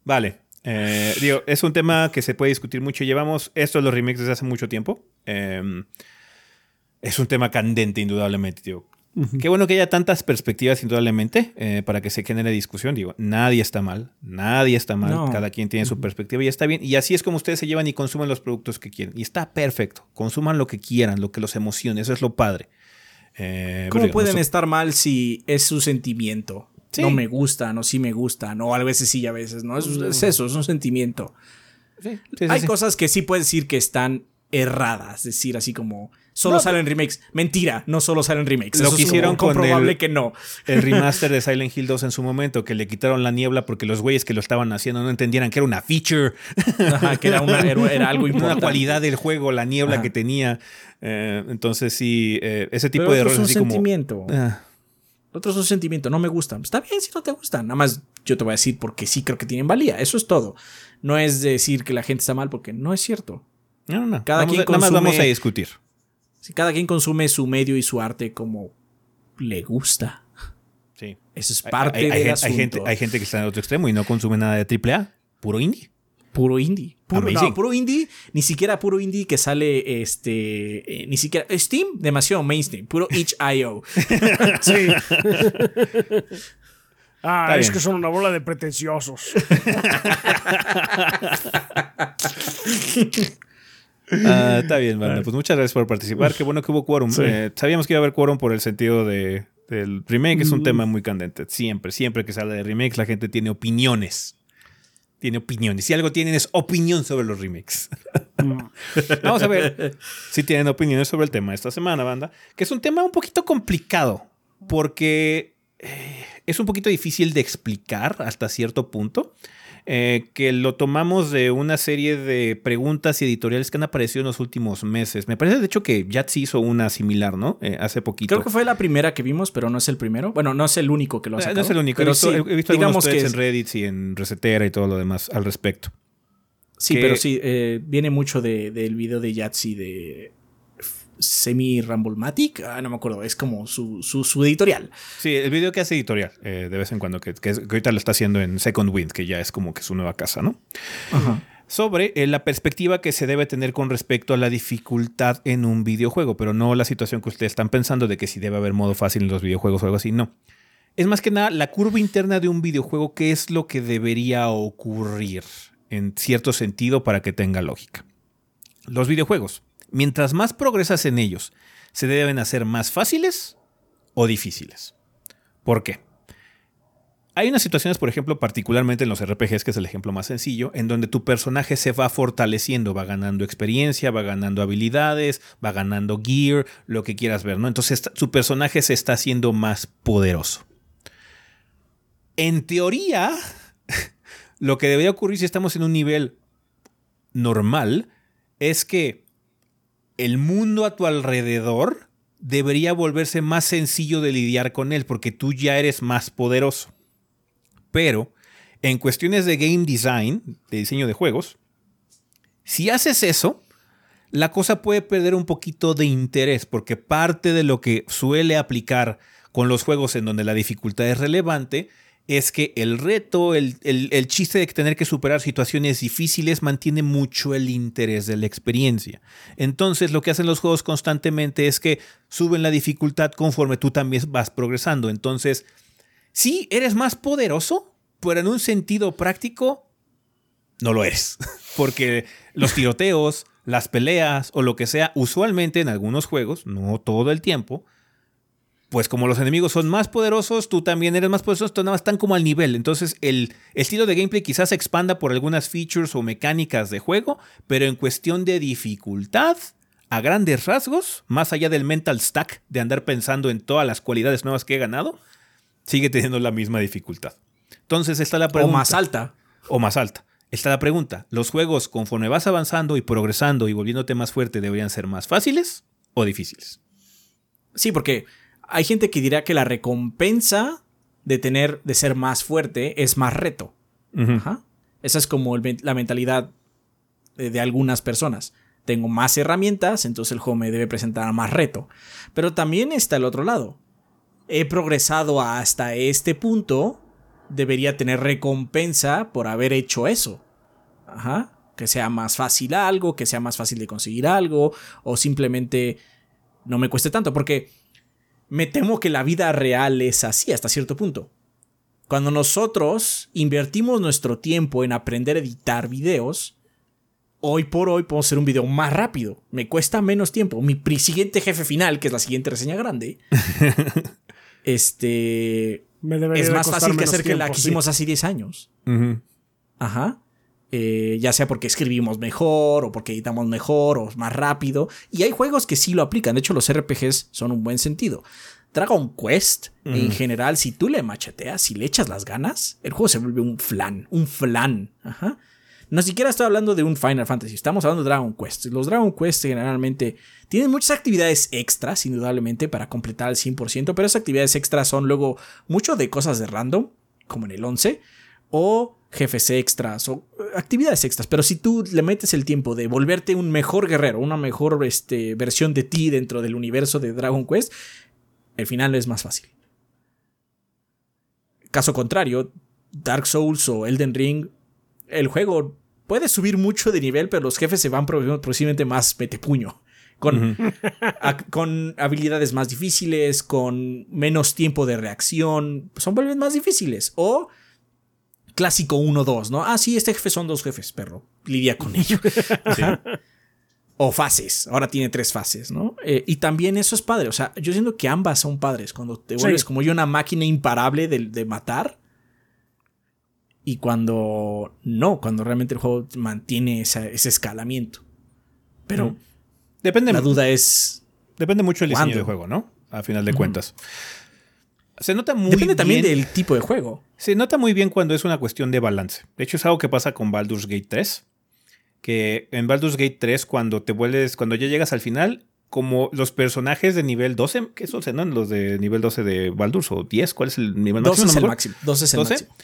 Vale. Eh, digo, es un tema que se puede discutir mucho. Llevamos esto de los remakes desde hace mucho tiempo. es un tema candente, indudablemente. Qué bueno que haya tantas perspectivas, indudablemente, eh, para que se genere discusión. Digo, nadie está mal, nadie está mal, cada quien tiene su perspectiva y está bien. Y así es como ustedes se llevan y consumen los productos que quieren. Y está perfecto. Consuman lo que quieran, lo que los emocione. Eso es lo padre. Eh, ¿Cómo pueden estar mal si es su sentimiento? No me gustan o sí me gustan, o a veces sí y a veces no. Es, eso, es un sentimiento. Hay cosas que sí puedes decir que están erradas, es decir, así como solo salen remakes. Mentira, no solo salen remakes. Lo que hicieron con el, que no. <laughs> El remaster de Silent Hill 2 en su momento, que le quitaron la niebla porque los güeyes que lo estaban haciendo no entendieran que era una feature. que era, una, era, algo <laughs> importante. Una cualidad del juego, la niebla que tenía. Eh, entonces sí, eh, ese tipo de errores es un sentimiento. Ah. Otro es un sentimiento, no me gustan. Está bien si no te gustan. Nada más yo te voy a decir porque sí creo que tienen valía. Eso es todo. No es decir que la gente está mal porque no es cierto. No, no, Cada quien consume, nada más vamos a discutir. Si cada quien consume su medio y su arte como le gusta. Sí. Eso es parte hay, del asunto. Hay gente, hay gente que está en el otro extremo y no consume nada de AAA. Puro indie. Puro indie. Puro, no, puro indie. Ni siquiera puro indie que sale este. Eh, ni siquiera. Steam, demasiado mainstream. Puro <laughs> itch.io. <laughs> sí. Ah, es que son una bola de pretenciosos. <laughs> Ah, está bien, banda. Pues muchas gracias por participar. Qué bueno que hubo quórum. Eh, sabíamos que iba a haber quórum por el sentido de, del remake. Es un mm. tema muy candente. Siempre, siempre que sale de remakes, la gente tiene opiniones. Tiene opiniones. Si algo tienen es opinión sobre los remakes. Mm. <laughs> Vamos a ver si tienen opiniones sobre el tema de esta semana, banda. Que es un tema un poquito complicado. Porque eh, es un poquito difícil de explicar hasta cierto punto. Eh, que lo tomamos de una serie de preguntas y editoriales que han aparecido en los últimos meses. Me parece, de hecho, que Jatsi hizo una similar, ¿no? Eh, hace poquito. Creo que fue la primera que vimos, pero no es el primero. Bueno, no es el único que lo ha sacado. No es el único. Pero he visto, algunos que en Reddit y en Recetera y todo lo demás al respecto. Sí, pero sí, eh, viene mucho del video de Yatsi de semi-Rambulmatic, ah, no me acuerdo, es como su, editorial. Sí, el video que hace editorial eh, de vez en cuando, que, ahorita lo está haciendo en Second Wind, que ya es como que su nueva casa, ¿no? Sobre eh, la perspectiva que se debe tener con respecto a la dificultad en un videojuego, pero no la situación que ustedes están pensando de que si debe haber modo fácil en los videojuegos o algo así, no. Es más que nada la curva interna de un videojuego, qué es lo que debería ocurrir en cierto sentido para que tenga lógica. Los videojuegos mientras más progresas en ellos, se deben hacer más fáciles o difíciles. ¿Por qué? Hay unas situaciones, por ejemplo, particularmente en los RPGs, que es el ejemplo más sencillo, en donde tu personaje se va fortaleciendo, va ganando experiencia, va ganando habilidades, va ganando gear, lo que quieras ver, ¿no? Entonces su personaje se está haciendo más poderoso. En teoría, <laughs> lo que debería ocurrir si estamos en un nivel normal es que el mundo a tu alrededor debería volverse más sencillo de lidiar con él porque tú ya eres más poderoso. Pero en cuestiones de game design, de diseño de juegos, si haces eso, la cosa puede perder un poquito de interés porque parte de lo que suele aplicar con los juegos en donde la dificultad es relevante es que el reto, el, el, chiste de tener que superar situaciones difíciles mantiene mucho el interés de la experiencia. Entonces lo que hacen los juegos constantemente es que suben la dificultad conforme tú también vas progresando. Entonces, sí, eres más poderoso, pero en un sentido práctico, no lo eres. <laughs> Porque los tiroteos, las peleas o lo que sea, usualmente en algunos juegos, no todo el tiempo, pues como los enemigos son más poderosos, tú también eres más poderoso, tú nada más están como al nivel. Entonces el estilo de gameplay quizás se expanda por algunas features o mecánicas de juego, pero en cuestión de dificultad, a grandes rasgos, más allá del mental stack de andar pensando en todas las cualidades nuevas que he ganado, sigue teniendo la misma dificultad. Entonces está la pregunta. O más alta. O más alta. Está la pregunta. ¿Los juegos conforme vas avanzando y progresando y volviéndote más fuerte deberían ser más fáciles o difíciles? Sí, porque hay gente que dirá que la recompensa de tener, de ser más fuerte es más reto. Esa es como la mentalidad de, algunas personas. Tengo más herramientas, entonces el juego me debe presentar más reto. Pero también está el otro lado. He progresado hasta este punto, debería tener recompensa por haber hecho eso. Ajá. Que sea más fácil algo, que sea más fácil de conseguir algo, o simplemente no me cueste tanto, porque me temo que la vida real es así hasta cierto punto. Cuando nosotros invertimos nuestro tiempo en aprender a editar videos, hoy por hoy puedo hacer un video más rápido. Me cuesta menos tiempo. Mi siguiente jefe final, que es la siguiente reseña grande, <laughs> este es más fácil que hacer que la que hicimos hace 10 años. Ajá. Eh, ya sea porque escribimos mejor o porque editamos mejor o más rápido. Y hay juegos que sí lo aplican. De hecho, los RPGs son un buen sentido. Dragon Quest, en general, si tú le macheteas, si le echas las ganas, el juego se vuelve un flan, un flan. Ajá. No siquiera estoy hablando de un Final Fantasy, estamos hablando de Dragon Quest. Los Dragon Quest generalmente tienen muchas actividades extras, indudablemente, para completar al 100%, pero esas actividades extras son luego mucho de cosas de random, como en el 11, o jefes extras o eh, actividades extras. Pero si tú le metes el tiempo de volverte un mejor guerrero, una mejor este, versión de ti dentro del universo de Dragon Quest, el final es más fácil. Caso contrario, Dark Souls o Elden Ring, el juego puede subir mucho de nivel, pero los jefes se van posiblemente más metepuño. Con, <laughs> con habilidades más difíciles, con menos tiempo de reacción, son vuelven más difíciles. O clásico 1-2, ¿no? Ah, sí, este jefe son dos jefes, perro. Lidia con ello. <laughs> <laughs> O fases. Ahora tiene tres fases, ¿no? Eh, y también eso es padre. O sea, yo siento que ambas son padres. Cuando te vuelves como yo una máquina imparable de, de, matar. Y cuando no, cuando realmente el juego mantiene ese escalamiento. Pero depende. La duda es. Depende mucho del diseño del juego, ¿no? A final de cuentas. Se nota muy Depende también del tipo de juego. Se nota muy bien cuando es una cuestión de balance. De hecho, es algo que pasa con Baldur's Gate 3. Que en Baldur's Gate 3, cuando te vuelves, cuando ya llegas al final, como los personajes de nivel 12, ¿qué es 12, no? Los de nivel 12 de Baldur's o 10, ¿cuál es el nivel máximo? 12 es el máximo. 12 es el máximo.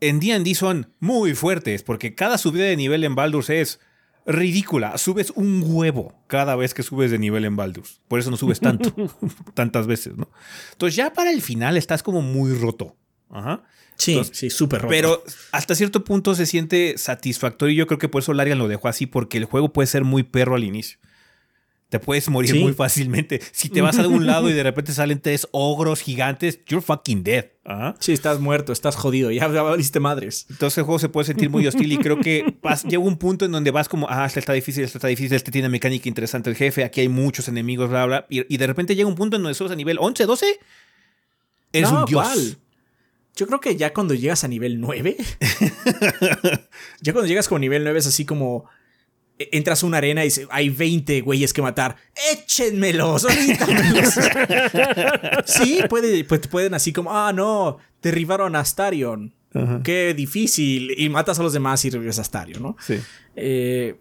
En D&D son muy fuertes porque cada subida de nivel en Baldur's es ridícula. Subes un huevo cada vez que subes de nivel en Baldur's. Por eso no subes tanto, <laughs> <laughs> tantas veces, ¿no? Entonces ya para el final estás como muy roto. Ajá. Sí, sí, súper roto. Pero hasta cierto punto se siente satisfactorio y yo creo que por eso Larian lo dejó así, porque el juego puede ser muy perro al inicio te puedes morir muy fácilmente. Si te vas a algún lado y de repente salen tres ogros gigantes, you're fucking dead. Sí, estás muerto, estás jodido, ya, valiste madres. Entonces el juego se puede sentir muy hostil y creo que <laughs> llega un punto en donde vas como, ah, este está difícil, este está difícil, este tiene mecánica interesante el jefe, aquí hay muchos enemigos, bla, bla. Y, de repente llega un punto en donde subes a nivel 11, 12, eres un dios. Yo creo que ya cuando llegas a nivel 9, <laughs> ya cuando llegas como nivel 9 es así como entras a una arena y dice, hay 20 güeyes que matar. Échenmelos, <laughs> sí, puede, pues pueden así como, ah, no, derribaron a Astarion. Qué difícil. Y matas a los demás y revives a Astarion, ¿no? Sí. Eh,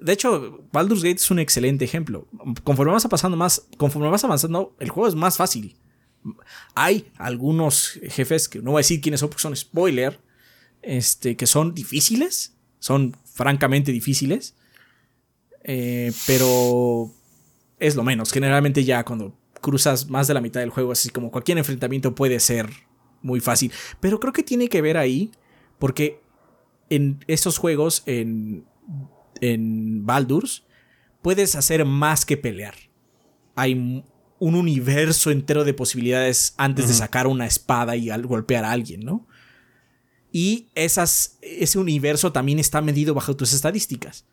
de hecho, Baldur's Gate es un excelente ejemplo. Conforme vas pasando más, conforme vas avanzando, el juego es más fácil. Hay algunos jefes que no voy a decir quiénes son porque son spoiler, este, que son difíciles, son francamente difíciles. Eh, pero es lo menos. Generalmente ya cuando cruzas más de la mitad del juego, así como cualquier enfrentamiento puede ser muy fácil. Pero creo que tiene que ver ahí, porque en estos juegos, en, en Baldur's, puedes hacer más que pelear. Hay un universo entero de posibilidades antes de sacar una espada y golpear a alguien, ¿no? Y esas, ese universo también está medido bajo tus estadísticas.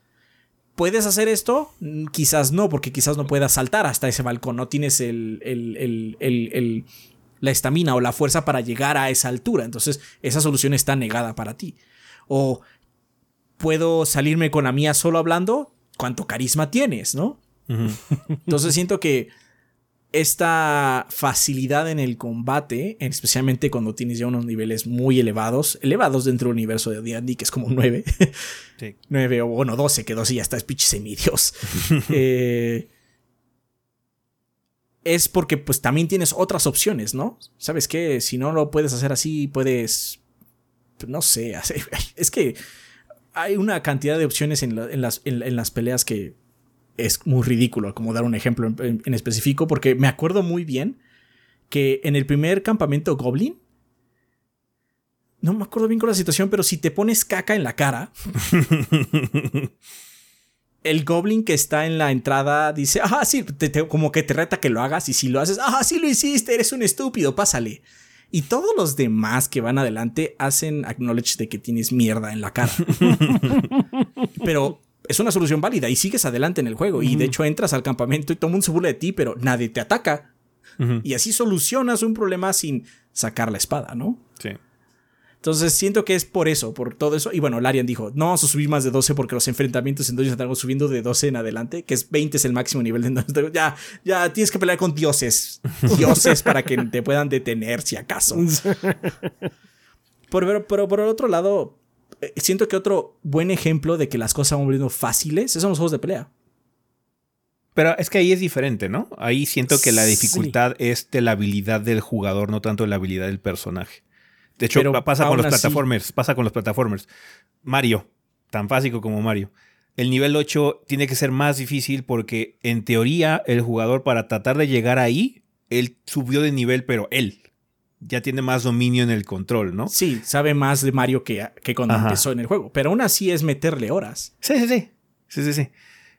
¿Puedes hacer esto? Mm, quizás no, porque quizás no puedas saltar hasta ese balcón. No tienes el, el, la estamina o la fuerza para llegar a esa altura. Entonces, esa solución está negada para ti. O puedo salirme con la mía solo hablando. ¿Cuánto carisma tienes, no? Entonces siento que esta facilidad en el combate, especialmente cuando tienes ya unos niveles muy elevados, elevados dentro del universo de D&D, que es como 9, sí. <laughs> 9 o bueno, 12, que 12 ya está, es pinche semidios. <laughs> eh, es porque pues también tienes otras opciones, ¿no? ¿Sabes qué? Si no lo puedes hacer así, puedes, no sé, <laughs> es que hay una cantidad de opciones en, las, en las peleas que es muy ridículo, como dar un ejemplo en, específico, porque me acuerdo muy bien que en el primer campamento Goblin, no me acuerdo bien con la situación, pero si te pones caca en la cara, <laughs> el goblin que está en la entrada dice, ah, sí, como que te reta que lo hagas y si lo haces, ah, sí lo hiciste, eres un estúpido, pásale. Y todos los demás que van adelante hacen acknowledge de que tienes mierda en la cara. <laughs> pero es una solución válida y sigues adelante en el juego. Y de hecho entras al campamento y todo el mundo se burla de ti, pero nadie te ataca. Y así solucionas un problema sin sacar la espada, ¿no? Sí. Entonces siento que es por eso, por todo eso. Y bueno, Larian dijo, no vamos a subir más de 12 porque los enfrentamientos en Dungeons estamos subiendo de 12 en adelante, que es 20 es el máximo nivel de Dungeons Ya, ya tienes que pelear con dioses. <laughs> Dioses para que te puedan detener si acaso. <laughs> pero, pero por el otro lado, siento que otro buen ejemplo de que las cosas van volviendo fáciles son los juegos de pelea. Pero es que ahí es diferente, ¿no? Ahí siento que la dificultad es de la habilidad del jugador, no tanto de la habilidad del personaje. De hecho, pasa con los plataformers, pasa con los plataformers. Mario, tan fácil como Mario. El nivel 8 tiene que ser más difícil porque en teoría el jugador para tratar de llegar ahí, él subió de nivel, pero él ya tiene más dominio en el control, ¿no? Sí, sabe más de Mario que, que cuando empezó en el juego, pero aún así es meterle horas. Sí, sí, sí. Sí, sí, sí.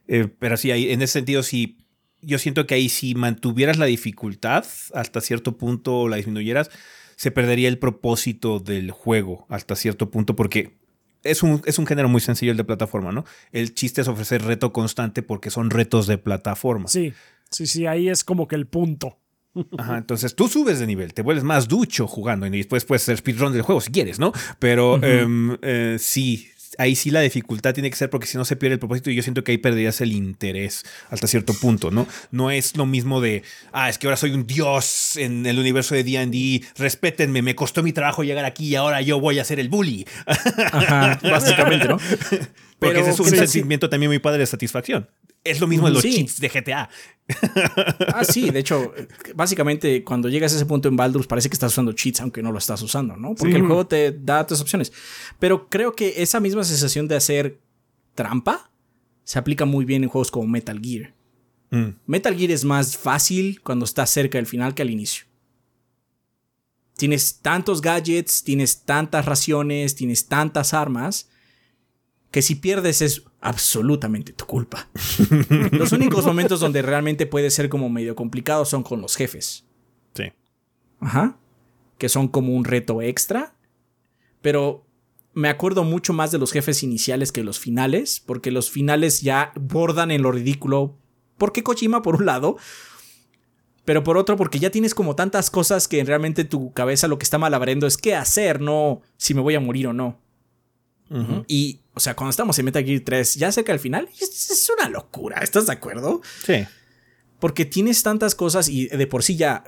Eh, pero sí, en ese sentido, sí, yo siento que ahí si mantuvieras la dificultad hasta cierto punto o la disminuyeras, se perdería el propósito del juego hasta cierto punto porque es un, es un género muy sencillo el de plataforma, ¿no? El chiste es ofrecer reto constante porque son retos de plataforma. Sí, sí, sí, ahí es como que el punto. Ajá, entonces tú subes de nivel, te vuelves más ducho jugando y después puedes hacer speedrun del juego si quieres, ¿no? Pero em, eh, sí, ahí sí la dificultad tiene que ser porque si no se pierde el propósito y yo siento que ahí perderías el interés hasta cierto punto, ¿no? No es lo mismo de, ah, es que ahora soy un dios en el universo de D&D, respétenme, me costó mi trabajo llegar aquí y ahora yo voy a ser el bully. Ajá, básicamente, ¿no? <laughs> Porque ese es un sentimiento también muy padre de satisfacción. Es lo mismo de los cheats de GTA. <laughs> Ah, sí, de hecho, básicamente cuando llegas a ese punto en Baldur's parece que estás usando cheats aunque no lo estás usando, ¿no? Porque el juego te da tres opciones. Pero creo que esa misma sensación de hacer trampa se aplica muy bien en juegos como Metal Gear. Mm. Metal Gear es más fácil cuando estás cerca del final que al inicio. Tienes tantos gadgets, tienes tantas raciones, tienes tantas armas que si pierdes es absolutamente tu culpa. <laughs> los únicos momentos donde realmente puede ser como medio complicado son con los jefes. Sí. Ajá. Que son como un reto extra. Pero me acuerdo mucho más de los jefes iniciales que los finales, porque los finales ya bordan en lo ridículo. Porque Kojima, por un lado, pero por otro, porque ya tienes como tantas cosas que realmente tu cabeza lo que está malabrando es qué hacer, no si me voy a morir o no. Y, o sea, cuando estamos en Metal Gear 3, ya cerca del final, es, una locura, ¿estás de acuerdo? Sí. Porque tienes tantas cosas y de por sí ya,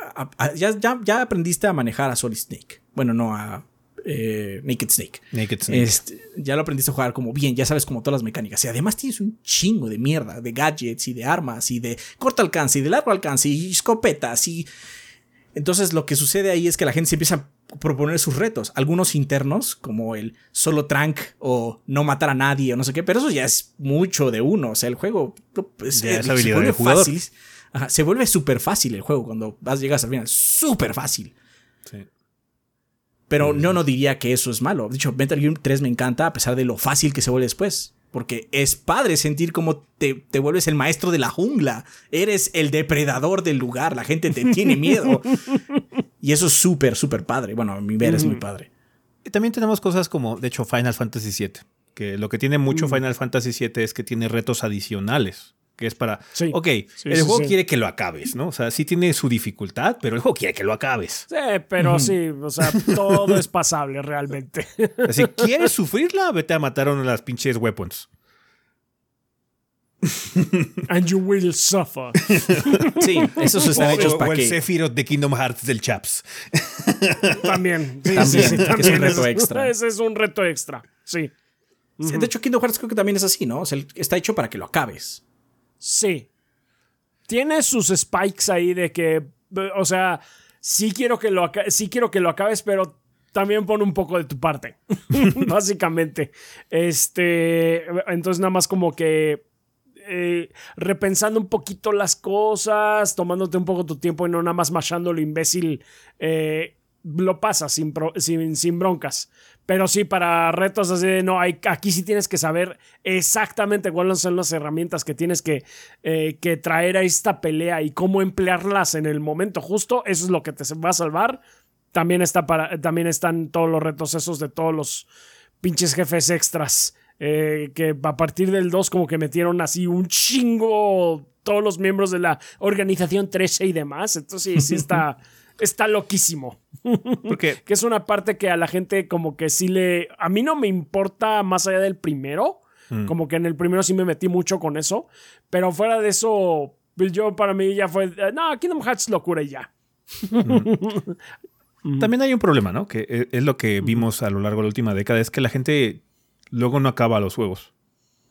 ya, ya, aprendiste a manejar a Solid Snake. Bueno, no a eh, Naked Snake. Naked Snake. Este, ya lo aprendiste a jugar como bien, ya sabes como todas las mecánicas. Y además tienes un chingo de mierda, de gadgets y de armas y de corto alcance y de largo alcance y escopetas y... Entonces lo que sucede ahí es que la gente se empieza proponer sus retos, algunos internos, como el solo trank o no matar a nadie o no sé qué, pero eso ya es mucho de uno, o sea, el juego pues, eh, se vuelve fácil, se vuelve súper fácil el juego cuando vas, llegas al final, súper fácil. Pero no, no diría que eso es malo. De hecho, Metal Gear 3 me encanta a pesar de lo fácil que se vuelve después. Porque es padre sentir como te, te vuelves el maestro de la jungla. Eres el depredador del lugar. La gente te tiene miedo. <laughs> y eso es súper, súper padre. Bueno, a mi ver es muy padre. Y también tenemos cosas como, de hecho, Final Fantasy VII. Que lo que tiene mucho Final Fantasy VII es que tiene retos adicionales que es para, Sí. ok, Sí, el sí, juego sí. quiere que lo acabes, ¿no? O sea, sí tiene su dificultad, pero el juego quiere que lo acabes. Sí, pero sí, o sea, todo es pasable realmente. Así, ¿quieres sufrirla? Vete a matar a una de las pinches weapons. <laughs> And you will suffer. <laughs> Sí, esos están O- hechos para o el que. Sephiroth de Kingdom Hearts del Chaps. <laughs> También. Sí, También, sí, sí, que es un reto extra. Ese es un reto extra. Sí. Sí, De hecho, Kingdom Hearts creo que también es así, ¿no? O sea, está hecho para que lo acabes. Sí. Tiene sus spikes ahí de que, o sea, sí quiero que lo, aca- sí quiero que lo acabes, pero también pon un poco de tu parte, básicamente. Este, entonces nada más como que eh, repensando un poquito las cosas, tomándote un poco tu tiempo y no nada más machando lo imbécil, eh, lo pasas sin, broncas. Pero sí, para retos así de, no, hay, aquí sí tienes que saber exactamente cuáles son las herramientas que tienes que, eh, que traer a esta pelea y cómo emplearlas en el momento justo. Eso es lo que te va a salvar. También, está para, también están todos los retos esos de todos los pinches jefes extras. Eh, que a partir del 2 como que metieron así un chingo todos los miembros de la organización 13 y demás. Entonces sí, sí está, <laughs> está loquísimo. Porque <laughs> Que es una parte que a la gente como que sí le... A mí no me importa más allá del primero. Como que en el primero sí me metí mucho con eso. Pero fuera de eso, pues yo para mí ya fue... eh, No, Kingdom Hearts locura y ya. <laughs> también hay un problema, ¿no? Que e- es lo que vimos a lo largo de la última década, es que la gente luego no acaba los juegos.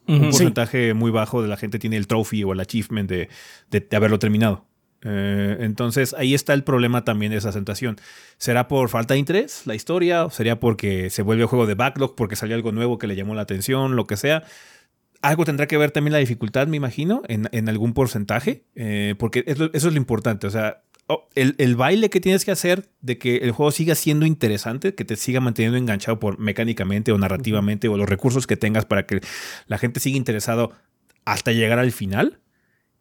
Un porcentaje muy bajo de la gente tiene el trophy o el achievement de, de- de haberlo terminado. Eh, entonces ahí está el problema también de esa sensación. ¿Será por falta de interés la historia? ¿O sería porque se vuelve juego de backlog, porque salió algo nuevo que le llamó la atención, lo que sea? Algo tendrá que ver también la dificultad, me imagino, en, en algún porcentaje, eh, porque es lo- eso es lo importante. O sea, oh, el, el baile que tienes que hacer de que el juego siga siendo interesante, que te siga manteniendo enganchado por mecánicamente o narrativamente o los recursos que tengas para que la gente siga interesado hasta llegar al final.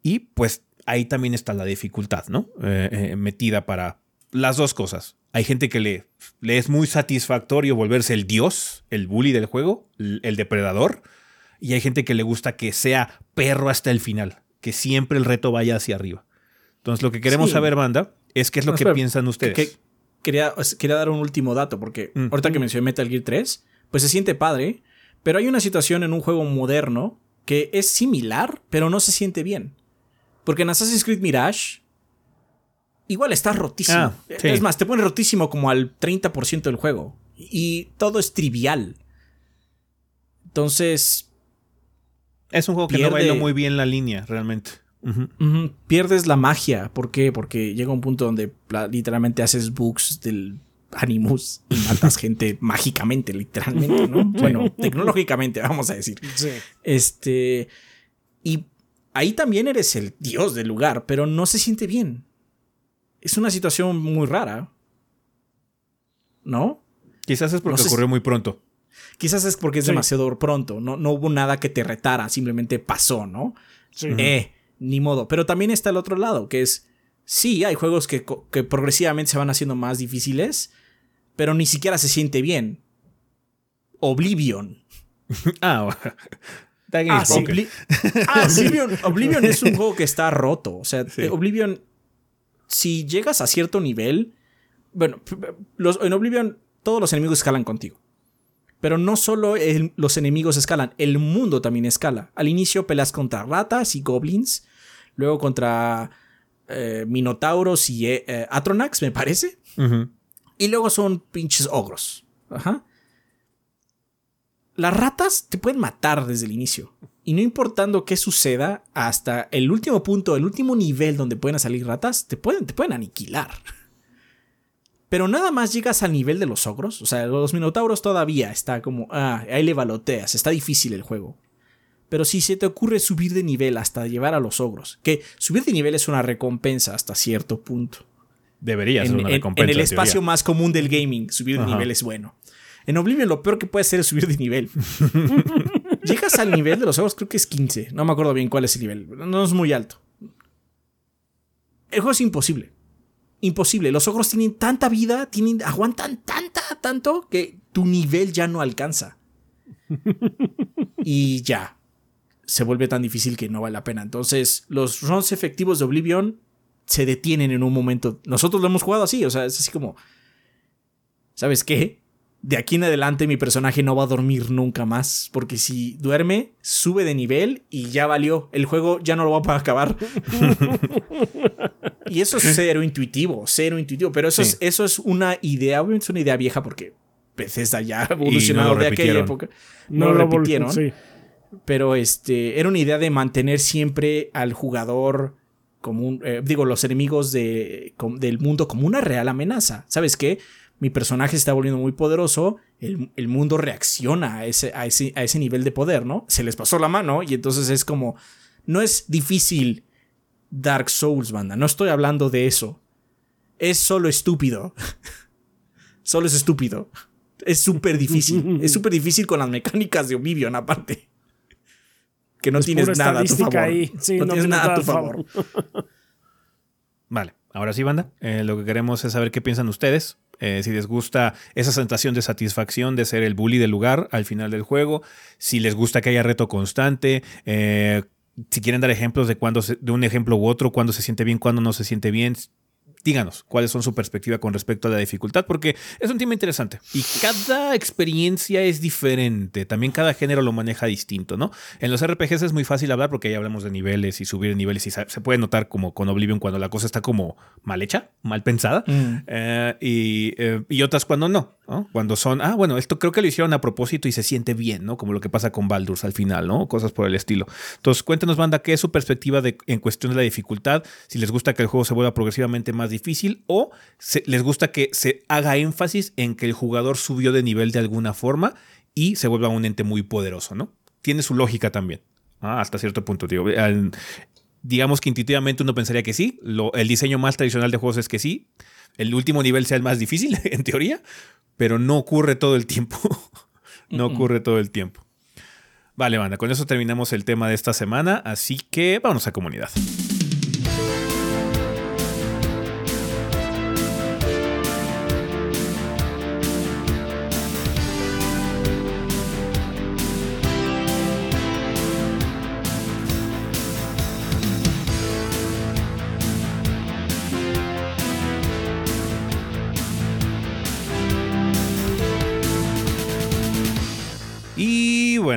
Y pues ahí también está la dificultad, ¿no? Eh, eh, metida para las dos cosas. Hay gente que le, le es muy satisfactorio volverse el dios, el bully del juego, el, el depredador. Y hay gente que le gusta que sea perro hasta el final, que siempre el reto vaya hacia arriba. Entonces lo que queremos Sí. saber, banda, es qué es lo No, que espera, piensan ustedes. que- quería, quería dar un último dato, porque Mm. ahorita que mencioné Metal Gear 3, pues se siente padre, pero hay una situación en un juego moderno que es similar, pero no se siente bien. Porque en Assassin's Creed Mirage, igual está rotísimo. Ah, sí. Es más, te pone rotísimo como al 30% del juego. Y todo es trivial. Entonces, es un juego que no bailó muy bien la línea, realmente. Pierdes la magia. ¿Por qué? Porque llega un punto donde literalmente haces bugs del Animus y matas <laughs> gente mágicamente, literalmente, ¿no? Bueno, tecnológicamente, vamos a decir. Sí. Este. Y ahí también eres el dios del lugar, pero no se siente bien. Es una situación muy rara. ¿No? Quizás es porque No ocurrió muy pronto. Quizás es porque es Sí. demasiado pronto. No, no hubo nada que te retara, simplemente pasó, ¿no? Sí. Eh, ni modo. Pero también está el otro lado, que es, sí, hay juegos que, que progresivamente se van haciendo más difíciles, pero ni siquiera se siente bien. Oblivion. <laughs> Ah, Ah, sí. Obli- <laughs> Ah, Oblivion, Oblivion es un juego que está roto. O sea, Sí. Oblivion, si llegas a cierto nivel, bueno, los, en Oblivion todos los enemigos escalan contigo. Pero no solo el- los enemigos escalan, el mundo también escala. Al inicio peleas contra ratas y goblins, luego contra eh, minotauros y eh, eh, atronax, me parece. Y luego son pinches ogros. Ajá. Las ratas te pueden matar desde el inicio. Y no importando qué suceda, hasta el último punto, el último nivel donde pueden salir ratas, te pueden, te pueden aniquilar. Pero nada más llegas al nivel de los ogros. O sea, los minotauros todavía está como, ah, ahí le baloteas, está difícil el juego. Pero si se te ocurre subir de nivel hasta llevar a los ogros, que subir de nivel es una recompensa hasta cierto punto. Debería ser en, una en- recompensa. en el espacio teoría. más común del gaming, subir de Ajá. nivel es bueno. En Oblivion lo peor que puede hacer es subir de nivel. <laughs> Llegas al nivel de los ojos, creo que es 15. No me acuerdo bien cuál es el nivel. No es muy alto. El juego es imposible. Imposible. Los ogros tienen tanta vida, tienen, aguantan tanta, tanto que tu nivel ya no alcanza. <laughs> y ya. Se vuelve tan difícil que no vale la pena. Entonces, los runs efectivos de Oblivion se detienen en un momento. Nosotros lo hemos jugado así, o sea, es así como. ¿Sabes qué? De aquí en adelante mi personaje no va a dormir nunca más. Porque si duerme, sube de nivel y ya valió. El juego ya no lo va a acabar. <laughs> y eso es cero intuitivo, cero intuitivo. Pero eso, Sí. es, eso es una idea, obviamente es una idea vieja porque Bethesda ya evolucionado de aquella época. No, lo repitieron. sí. Pero este era una idea de mantener siempre al jugador como un, eh, digo, los enemigos de, com- del mundo como una real amenaza. ¿Sabes qué? Mi personaje se está volviendo muy poderoso, el, el mundo reacciona a ese, a, ese, a ese nivel de poder, ¿no? Se les pasó la mano y entonces es como, no es difícil Dark Souls, banda, no estoy hablando de eso. Es solo estúpido. <laughs> solo es estúpido. Es súper difícil. <laughs> es súper difícil con las mecánicas de Oblivion, aparte. Que no Es tienes nada a tu favor. ahí. Sí, no, no tienes nada a tu favor. <laughs> Vale, ahora sí, banda. Eh, lo que queremos es saber qué piensan ustedes. Eh, si les gusta esa sensación de satisfacción de ser el bully del lugar al final del juego. Si les gusta que haya reto constante. eh, si quieren dar ejemplos de cuando se- de un ejemplo u otro, cuando se siente bien, cuando no se siente bien. Díganos cuáles son su perspectiva con respecto a la dificultad, porque es un tema interesante y cada experiencia es diferente. También cada género lo maneja distinto, ¿no? En los RPGs es muy fácil hablar porque ya hablamos de niveles y subir niveles y se puede notar como con Oblivion cuando la cosa está como mal hecha, mal pensada. Mm. Eh, y, eh, y otras cuando no, ¿no? Cuando son, ah, bueno, esto creo que lo hicieron a propósito y se siente bien, ¿no? Como lo que pasa con Baldur's al final, ¿no? Cosas por el estilo. Entonces, cuéntenos, banda, qué es su perspectiva de, en cuestión de la dificultad, si les gusta que el juego se vuelva progresivamente más difícil o se- les gusta que se haga énfasis en que el jugador subió de nivel de alguna forma y se vuelva un ente muy poderoso, ¿no? Tiene su lógica también, ah, hasta cierto punto, digo. al- digamos que intuitivamente uno pensaría que sí. Lo- el diseño más tradicional de juegos es que sí. El último nivel sea el más difícil, <laughs> en teoría, pero no ocurre todo el tiempo. <laughs> no ocurre todo el tiempo. Vale, banda, con eso terminamos el tema de esta semana, así que vámonos a comunidad.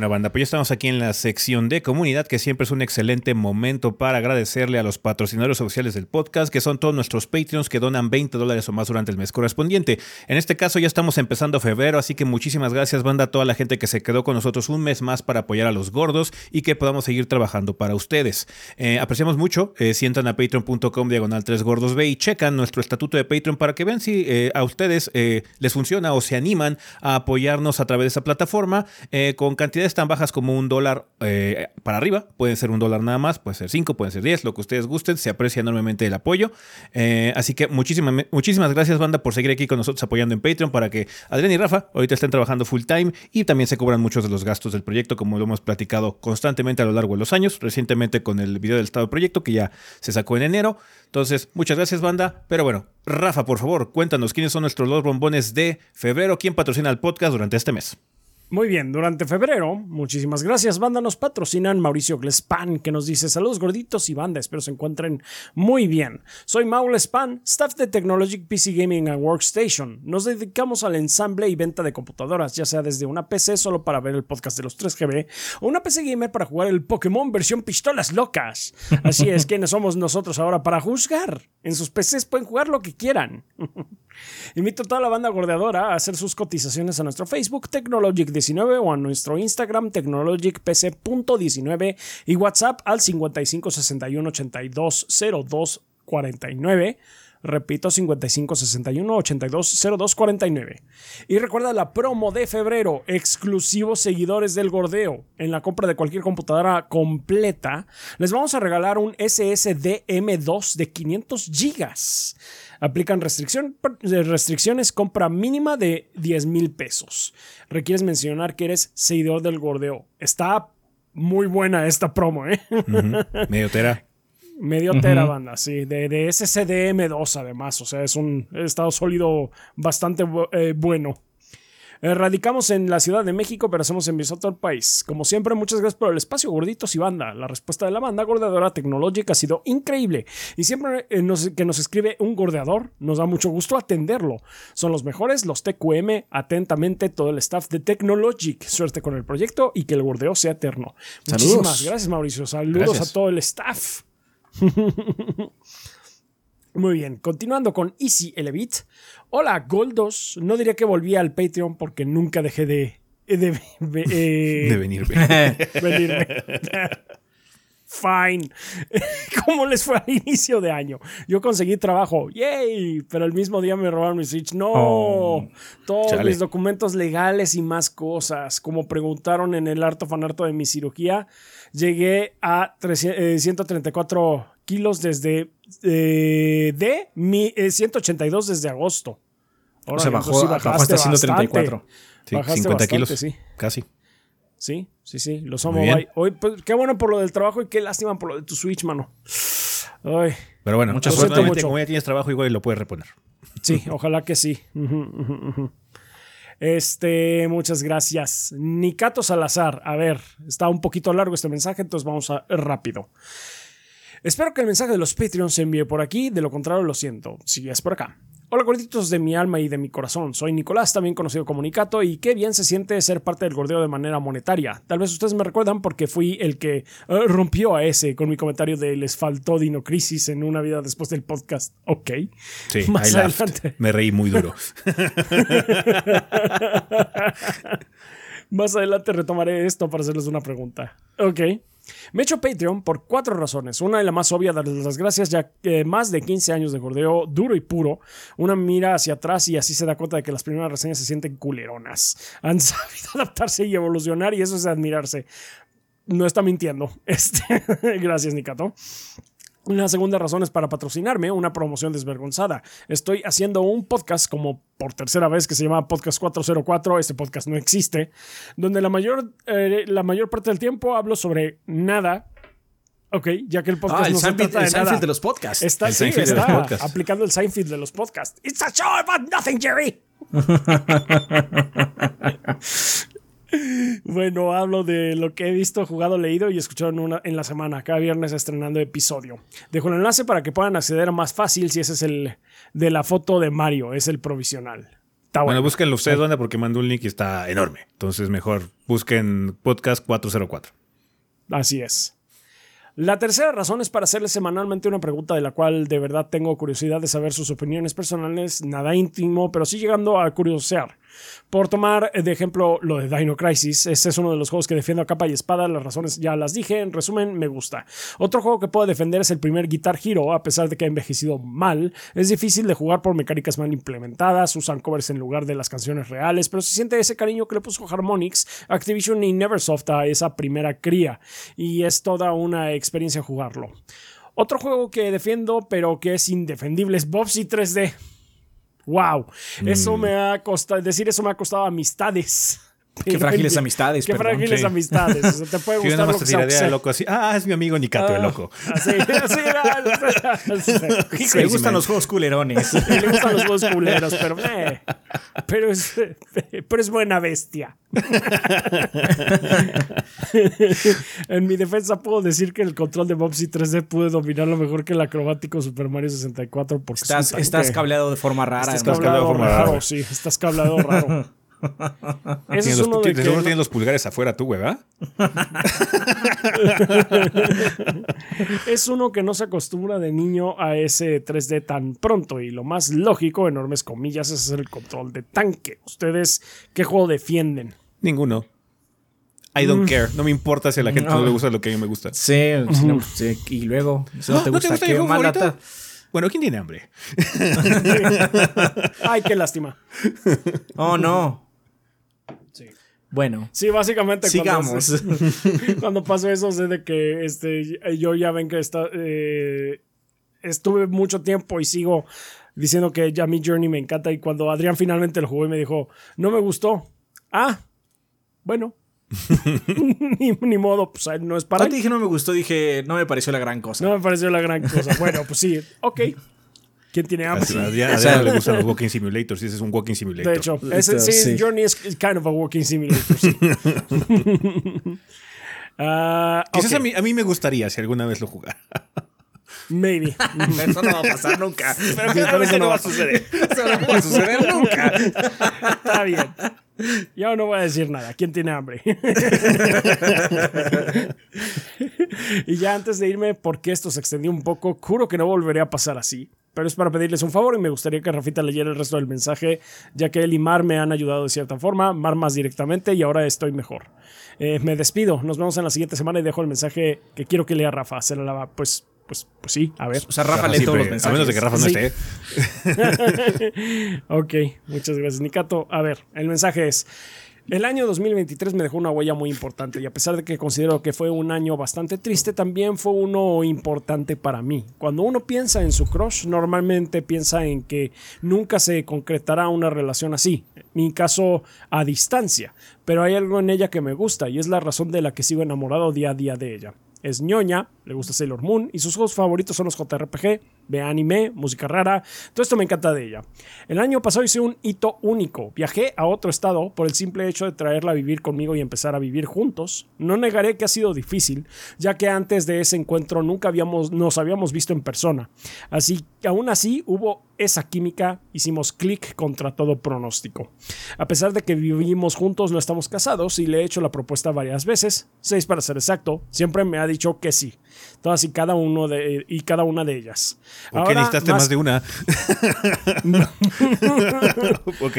Banda, pues ya estamos aquí en la sección de comunidad, que siempre es un excelente momento para agradecerle a los patrocinadores oficiales del podcast, que son todos nuestros Patreons que donan 20 dólares o más durante el mes correspondiente. En este caso ya estamos empezando febrero, así que muchísimas gracias, banda, a toda la gente que se quedó con nosotros un mes más para apoyar a los gordos y que podamos seguir trabajando para ustedes. Eh, apreciamos mucho, eh, si entran a patreon.com diagonal 3 gordos B y checan nuestro estatuto de Patreon para que vean si eh, a ustedes eh, les funciona o se animan a apoyarnos a través de esa plataforma con cantidades tan bajas como un dólar eh, para arriba. Pueden ser un dólar nada más, puede ser cinco, pueden ser 10, lo que ustedes gusten. Se aprecia enormemente el apoyo. Eh, así que muchísimas, muchísimas gracias, banda, por seguir aquí con nosotros apoyando en Patreon para que Adrián y Rafa ahorita estén trabajando full time y también se cobran muchos de los gastos del proyecto, como lo hemos platicado constantemente a lo largo de los años. Recientemente con el video del estado del proyecto que ya se sacó en enero. Entonces, muchas gracias, banda. Pero bueno, Rafa, por favor, cuéntanos quiénes son nuestros dos bombones de febrero. ¿Quién patrocina el podcast durante este mes? Muy bien, durante febrero, muchísimas gracias, banda. Nos patrocinan Mauricio Glespan, que nos dice: Saludos gorditos y banda, espero se encuentren muy bien. Soy Maul Span, staff de Technologic PC Gaming and Workstation. Nos dedicamos al ensamble y venta de computadoras, ya sea desde una PC solo para ver el podcast de los 3GB o una PC gamer para jugar el Pokémon versión pistolas locas. Así es, <laughs> ¿quiénes somos nosotros ahora para juzgar? En sus PCs pueden jugar lo que quieran. Invito a toda la banda gordeadora a hacer sus cotizaciones a nuestro Facebook Technologic19 o a nuestro Instagram technologicpc.19 y WhatsApp al 5561 82 02 49 Repito, 5561-820249. Y recuerda la promo de febrero, exclusivos seguidores del gordeo. En la compra de cualquier computadora completa, les vamos a regalar un SSD M2 de 500 gigas. Aplican restricción, restricciones, compra mínima de 10 mil pesos. Requieres mencionar que eres seguidor del gordeo. Está muy buena esta promo, ¿eh? Tera. Medio tera, banda, sí. De, de SSDM2, además. O sea, es un estado sólido bastante eh, bueno. Eh, radicamos en la Ciudad de México, pero hacemos envíos a todo el país. Como siempre, muchas gracias por el espacio, gorditos y banda. La respuesta de la banda gordeadora tecnológica ha sido increíble. Y siempre eh, que nos escribe un gordeador, nos da mucho gusto atenderlo. Son los mejores, los TQM, atentamente todo el staff de Technologic. Suerte con el proyecto y que el gordeo sea eterno. Muchísimas gracias, Mauricio. Saludos a todo el staff. <laughs> Muy bien, continuando con Easy Elevit. Hola, Goldos. No diría que volví al Patreon porque nunca dejé de. de, eh, <laughs> <laughs> venirme. venirme. Fine. ¿Cómo les fue al inicio de año? Yo conseguí trabajo. ¡Yay! Pero el mismo día me robaron mi Switch. ¡No! Oh, Todos mis documentos legales y más cosas. Como preguntaron en el harto fanarto de mi cirugía, llegué a 134 eh, kilos desde eh, de mi, 182 eh, desde agosto. o sea, bajó, hasta 134. Sí, 50 kilos. Sí. Casi. Sí, sí, sí. Los amo. Hoy, pues, qué bueno por lo del trabajo y qué lástima por lo de tu Switch, mano. Pero bueno, muchas suerte. Como ya tienes trabajo, igual lo puedes reponer. Sí, ojalá que sí. Este, muchas gracias. Nicato Salazar. A ver, está un poquito largo este mensaje, entonces vamos a rápido. Espero que el mensaje de los Patreons se envíe por aquí, de lo contrario lo siento, si es por acá. Hola gorditos de mi alma y de mi corazón, soy Nicolás, también conocido como Nicato, y qué bien se siente ser parte del gordeo de manera monetaria. Tal vez ustedes me recuerdan porque fui el que eh, rompió a ese con mi comentario de les faltó Dino Crisis en una vida después del podcast. Ok. Sí, <laughs> más adelante. Me reí muy duro. <laughs> <laughs> más adelante retomaré esto para hacerles una pregunta. Ok. Me he hecho Patreon por cuatro razones. Una y la más obvia, darles las gracias, ya que más de 15 años de gordeo duro y puro, una mira hacia atrás y así se da cuenta de que las primeras reseñas se sienten culeronas. Han <laughs> sabido adaptarse y evolucionar y eso es de admirarse. No está mintiendo. <laughs> Este, gracias, Nikato. Una segunda razón es para patrocinarme, una promoción desvergonzada. Estoy haciendo un podcast como por tercera vez que se llama Podcast 404, este podcast no existe, donde la mayor, eh, la mayor parte del tiempo hablo sobre nada. Ok, ya que el podcast ah, el no se trata de Seinfeld de los podcasts. Está, el sí, está aplicando el Seinfeld de los podcasts. It's a show about nothing, Jerry. <laughs> Bueno, hablo de lo que he visto, jugado, leído y escuchado en, una, en la semana, cada viernes estrenando episodio. Dejo el enlace para que puedan acceder más fácil si ese es el de la foto de Mario, es el provisional. Está bueno, búsquenlo ustedes, banda, porque mando un link y está enorme. Entonces, mejor busquen Podcast 404. Así es. La tercera razón es para hacerles semanalmente una pregunta de la cual de verdad tengo curiosidad de saber sus opiniones personales, nada íntimo, pero sí llegando a curiosear. Por tomar de ejemplo lo de Dino Crisis, este es uno de los juegos que defiendo a capa y espada, las razones ya las dije, en resumen, me gusta. Otro juego que puedo defender es el primer Guitar Hero, a pesar de que ha envejecido mal, es difícil de jugar por mecánicas mal implementadas, usan covers en lugar de las canciones reales, pero se siente ese cariño que le puso Harmonix, Activision y Neversoft a esa primera cría, y es toda una experiencia jugarlo. Otro juego que defiendo, pero que es indefendible, es Bobsy 3D. Wow, eso mm. me ha costado, decir eso me ha costado amistades. Qué <laughs> frágiles amistades. Qué frágiles amistades. O sea, te puede <laughs> gustar lo que sea. loco así. Ah, es mi amigo Nicato, el ah, loco. <laughs> Sí, sí, sí, Le gustan los juegos culerones. Le gustan los juegos culeros, pero, eh, pero, es, pero es buena bestia. en mi defensa puedo decir que el control de Bobsy 3D pude dominarlo mejor que el acrobático Super Mario 64 porque estás, estás cableado de forma rara. Estás cableado, de forma raro, sí. Estás cableado raro. Ese es uno de que seguro tienes los pulgares afuera tú, ¿verdad? es uno que no se acostumbra de niño a ese 3D tan pronto y lo más lógico, enormes comillas, es el control de tanque. ¿Ustedes qué juego defienden? Ninguno. I don't mm. care. No me importa si a la gente no, le gusta lo que a mí me gusta. Sí, sí y luego, si no te gusta, ¿qué Bueno, ¿quién tiene hambre? <laughs> Ay, qué lástima. Oh, no. Bueno. Sí, básicamente Sigamos. <laughs> Cuando, cuando pasó eso, sé de que este, yo ya ven que está, eh, estuve mucho tiempo y sigo diciendo que ya mi Journey me encanta. Y cuando Adrián finalmente lo jugó y me dijo, no me gustó. Ah, bueno. <laughs> ni, ni modo, pues no es para Cuando él. dije no me gustó, dije no me pareció la gran cosa. No me pareció la gran cosa. Bueno, pues sí, ok. ¿Quién tiene hambre? <laughs> A Adrián, O sea, le gustan los walking simulators y ese es un walking simulator. De hecho, ese, sí, Sí. Journey es kind of a walking simulator. sí. <laughs> Ah, Quizás a, mí, a mí me gustaría si alguna vez lo jugara. Maybe. <laughs> Eso no va a pasar nunca. Pero claramente no va a suceder. Eso no va a suceder nunca. Está bien. Yo no voy a decir nada. ¿Quién tiene hambre? y ya antes de irme, porque esto se extendió un poco, juro que no volveré a pasar así. Pero es para pedirles un favor y me gustaría que Rafita leyera el resto del mensaje, ya que él y Mar me han ayudado de cierta forma, Mar más directamente y ahora estoy mejor. Eh, me despido, nos vemos en la siguiente semana y dejo el mensaje que quiero que lea Rafa. Se la lava, pues, pues, pues sí, a ver. O sea, Rafa lee todos los mensajes. A menos de que Rafa no Sí. esté. <laughs> Ok, muchas gracias, Nikato. A ver, el mensaje es: El año 2023 me dejó una huella muy importante y a pesar de que considero que fue un año bastante triste, también fue uno importante para mí. Cuando uno piensa en su crush, normalmente piensa en que nunca se concretará una relación así. En mi caso, a distancia. Pero hay algo en ella que me gusta y es la razón de la que sigo enamorado día a día de ella. Es ñoña, le gusta Sailor Moon y sus juegos favoritos son los JRPG, ve anime, música rara. Todo esto me encanta de ella. El año pasado hice un hito único. Viajé a otro estado por el simple hecho de traerla a vivir conmigo y empezar a vivir juntos. No negaré que ha sido difícil, ya que antes de ese encuentro nunca habíamos, nos habíamos visto en persona. Así que aún así hubo esa química, hicimos clic contra todo pronóstico. A pesar de que vivimos juntos, no estamos casados y le he hecho la propuesta varias veces, seis para ser exacto, siempre me ha dicho que sí. Todas y cada uno de y cada una de ellas. ¿Por qué Ahora, necesitaste más de una? <laughs> ok.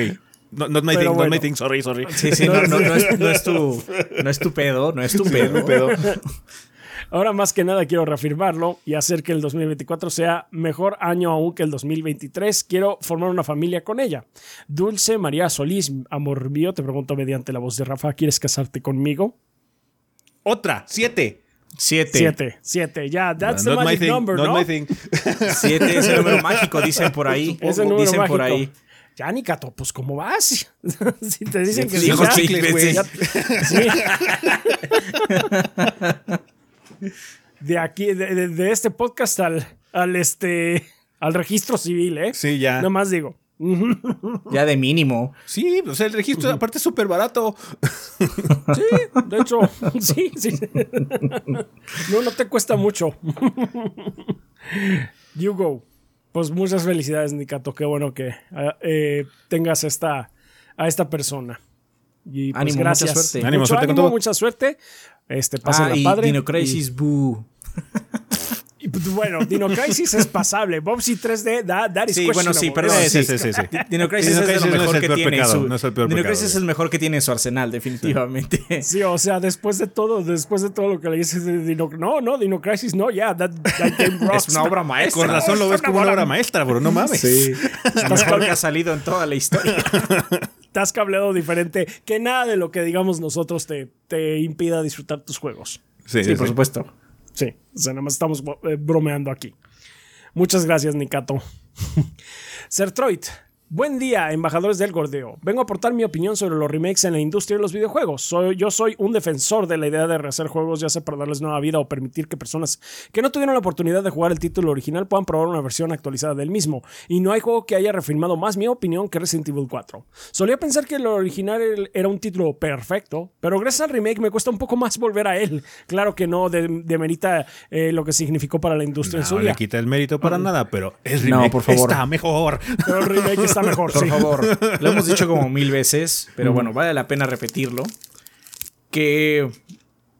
No, not my Pero thing, not bueno. my thing, sorry, sorry. Sí, sí, no, no, no es, no es tu, no es tu pedo, no es tu pedo. Ahora más que nada quiero reafirmarlo y hacer que el 2024 sea mejor año aún que el 2023. Quiero formar una familia con ella. Dulce María Solís, amor mío, te pregunto mediante la voz de Rafa, ¿quieres casarte conmigo? Otra, siete. Siete. Siete, siete, ya, that's the magic thing, number, not ¿no? my thing. <laughs> Siete es el número mágico, dicen por ahí. <laughs> Es el número dicen mágico. por ahí. Ya, Nicato, pues ¿cómo vas? <laughs> si te dicen que Sí, sí, güey. sí. De aquí, de, de- de este podcast al, al este al registro civil, ¿eh? Sí, ya. Nada más digo. Ya de mínimo. Sí, o sea, el registro aparte es súper barato. <laughs> Sí, de hecho, <laughs> sí, sí. No, no te cuesta mucho. You go. Pues muchas felicidades, Nicato. Qué bueno que ah, eh, tengas esta, a esta persona. Y pues Ánimo, mucha gracias. suerte. Ánimo, Mucho suerte con ánimo, todo. mucha suerte. Este, Ah, pásenla y padre. Dino Crisis, boo. Y, bueno, Dino Crisis es pasable. Bobsy 3D, that, that is Sí, bueno, sí, perdón. Sí, sí. sí, sí, sí. Dino Crisis es lo mejor el que tiene en pecado, su... no es el peor Dino Crisis es el mejor que tiene en su arsenal, definitivamente. Sí, o sea, después de todo, después de todo lo que le dices de Dino, no, no, Dino Crisis, no, ya, that, that game rocks. <laughs> Es una obra maestra. Con razón lo ves como una obra maestra, bro. No mames. Sí. La <laughs> mejor que ha salido en toda la historia. <laughs> Estás cableado diferente, que nada de lo que digamos nosotros te, te impida disfrutar tus juegos. Sí, Sí, por supuesto. Sí, o sea, nada más estamos eh, bromeando aquí. Muchas gracias, Nikato. <laughs> Sertroid. Buen día, embajadores del gordeo. Vengo a aportar mi opinión sobre los remakes en la industria de los videojuegos. Soy, yo soy un defensor de la idea de rehacer juegos, ya sea para darles nueva vida o permitir que personas que no tuvieron la oportunidad de jugar el título original puedan probar una versión actualizada del mismo. Y no hay juego que haya reafirmado más mi opinión que Resident Evil 4. Solía pensar que el original era un título perfecto, pero gracias al remake me cuesta un poco más volver a él. Claro que no de- demerita eh, lo que significó para la industria en su No día. le quita el mérito para nada, pero el No, remake por favor. está mejor. Pero el remake está mejor, Por sí. favor, <laughs> lo hemos dicho como mil veces, pero bueno, vale la pena repetirlo. Que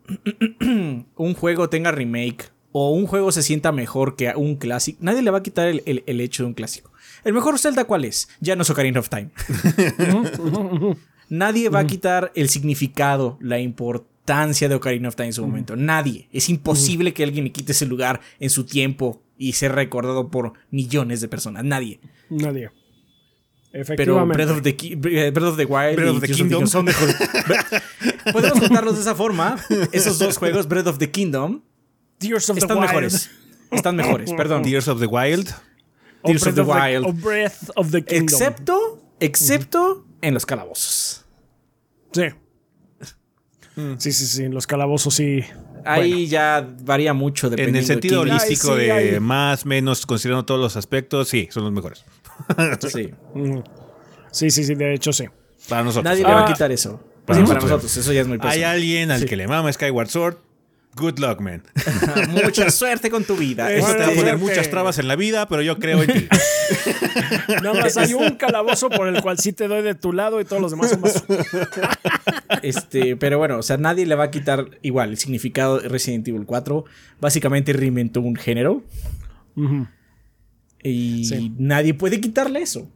<clears throat> un juego tenga remake o un juego se sienta mejor que un clásico, nadie le va a quitar el, el- el hecho de un clásico. ¿El mejor Zelda cuál es? Ya no es Ocarina of Time. <laughs> nadie va a quitar el significado, la importancia de Ocarina of Time en su momento. Nadie. Es imposible que alguien le quite ese lugar en su tiempo y ser recordado por millones de personas. Nadie. Nadie. Pero. Breath of the, Ki- Breath of the Wild Breath y of the Kingdom. son mejores. Podemos contarlos de esa forma. Esos dos juegos, Breath of the Kingdom, Tears of the están Wild. mejores. Están mejores, perdón. Tears of the Wild. O Tears of Breath the Wild. o Breath of the Kingdom. Excepto, excepto en los calabozos. Sí. Sí, sí, sí. Los calabozos sí. Ahí ya varía mucho En dependiendo el sentido de holístico Ay, sí, de hay- más, menos, considerando todos los aspectos, sí, son los mejores. Sí. Sí, sí, sí. De hecho, sí. Para nosotros. Nadie le va a quitar eso. Para Sí, para nosotros. eso ya es muy Hay personal. alguien al que le mama Skyward Sword. Good luck, man. <laughs> Mucha suerte con tu vida. Eso te va a Bueno, poner muchas trabas en la vida, pero yo creo en ti. <laughs> Nada más hay un calabozo por el cual sí te doy de tu lado y todos los demás son más. <laughs> Este, pero bueno, o sea, nadie le va a quitar igual el significado de Resident Evil 4. Básicamente reinventó un género. Ujú. Y Sí. nadie puede quitarle eso.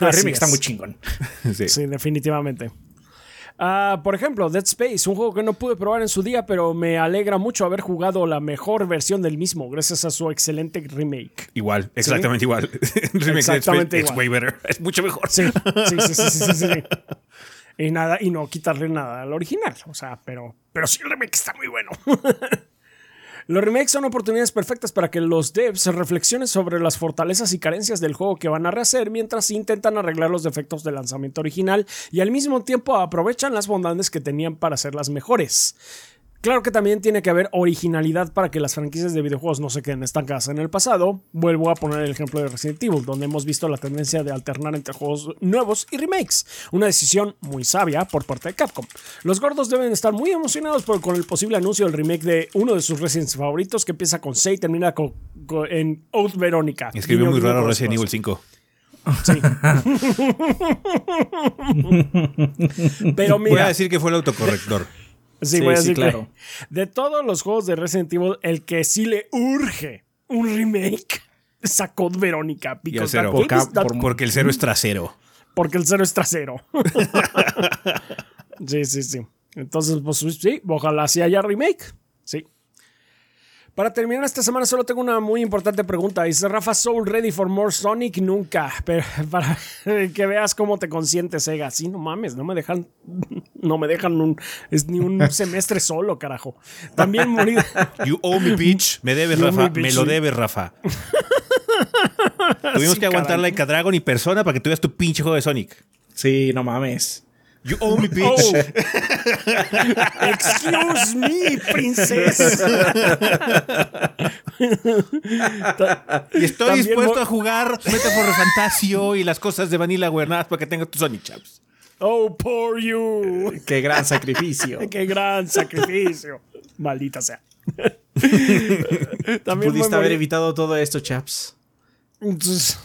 El remake es. está muy chingón. <laughs> Sí. Sí, definitivamente. Ah, por ejemplo, Dead Space, un juego que no pude probar en su día, pero me alegra mucho haber jugado la mejor versión del mismo, gracias a su excelente remake. Igual, exactamente igual. <laughs> Remake de Exactamente Dead Space, It's igual. way better. Es mucho mejor. Sí, sí, sí, sí, sí, sí, sí. <laughs> Y nada, y no quitarle nada al original. O sea, pero, pero sí el remake está muy bueno. Los remakes son oportunidades perfectas para que los devs reflexionen sobre las fortalezas y carencias del juego que van a rehacer mientras intentan arreglar los defectos del lanzamiento original y al mismo tiempo aprovechan las bondades que tenían para hacerlas mejores. Claro que también tiene que haber originalidad para que las franquicias de videojuegos no se queden estancadas en el pasado. Vuelvo a poner el ejemplo de Resident Evil, donde hemos visto la tendencia de alternar entre juegos nuevos y remakes. Una decisión muy sabia por parte de Capcom. Los gordos deben estar muy emocionados por- con el posible anuncio del remake de uno de sus Resident favoritos que empieza con 6 y termina con, con- en Oath Verónica. Escribió muy raro Resident. Evil 5. Sí. <laughs> Pero Voy a mira, decir que fue el autocorrector. Sí, Sí, voy a sí, decir que claro. de todos los juegos de Resident Evil, el que sí le urge un remake <laughs> sacó Verónica. Because cero. Por por- Porque el cero es trasero. porque el cero es trasero. <laughs> sí, sí, sí. Entonces, pues sí, ojalá sí haya remake. Sí. Para terminar esta semana solo tengo una muy importante pregunta. ¿Dice Rafa Soul ready for more Sonic? Nunca. Pero <laughs> para que veas cómo te consiente Sega. Sí, no mames, no me dejan, <laughs> no me dejan un, es ni un <laughs> semestre solo, carajo. También morí. You owe me, bitch. Me debes, You Rafa. me, lo debes, Rafa. Tuvimos Sí, que aguantar caray. Like a Dragon y Persona para que tuvieras tu pinche juego de Sonic. Sí, no mames. You owe me, bitch. Oh. <laughs> Excuse me, princesa. Y estoy También dispuesto a jugar Metaphor Fantasio y las cosas de Vanilla Guernas para que tengas tu Sonic Chaps. Oh, poor you. Qué gran sacrificio. <laughs> Qué gran sacrificio. Maldita sea. También Pudiste haber evitado todo esto, chaps. Entonces,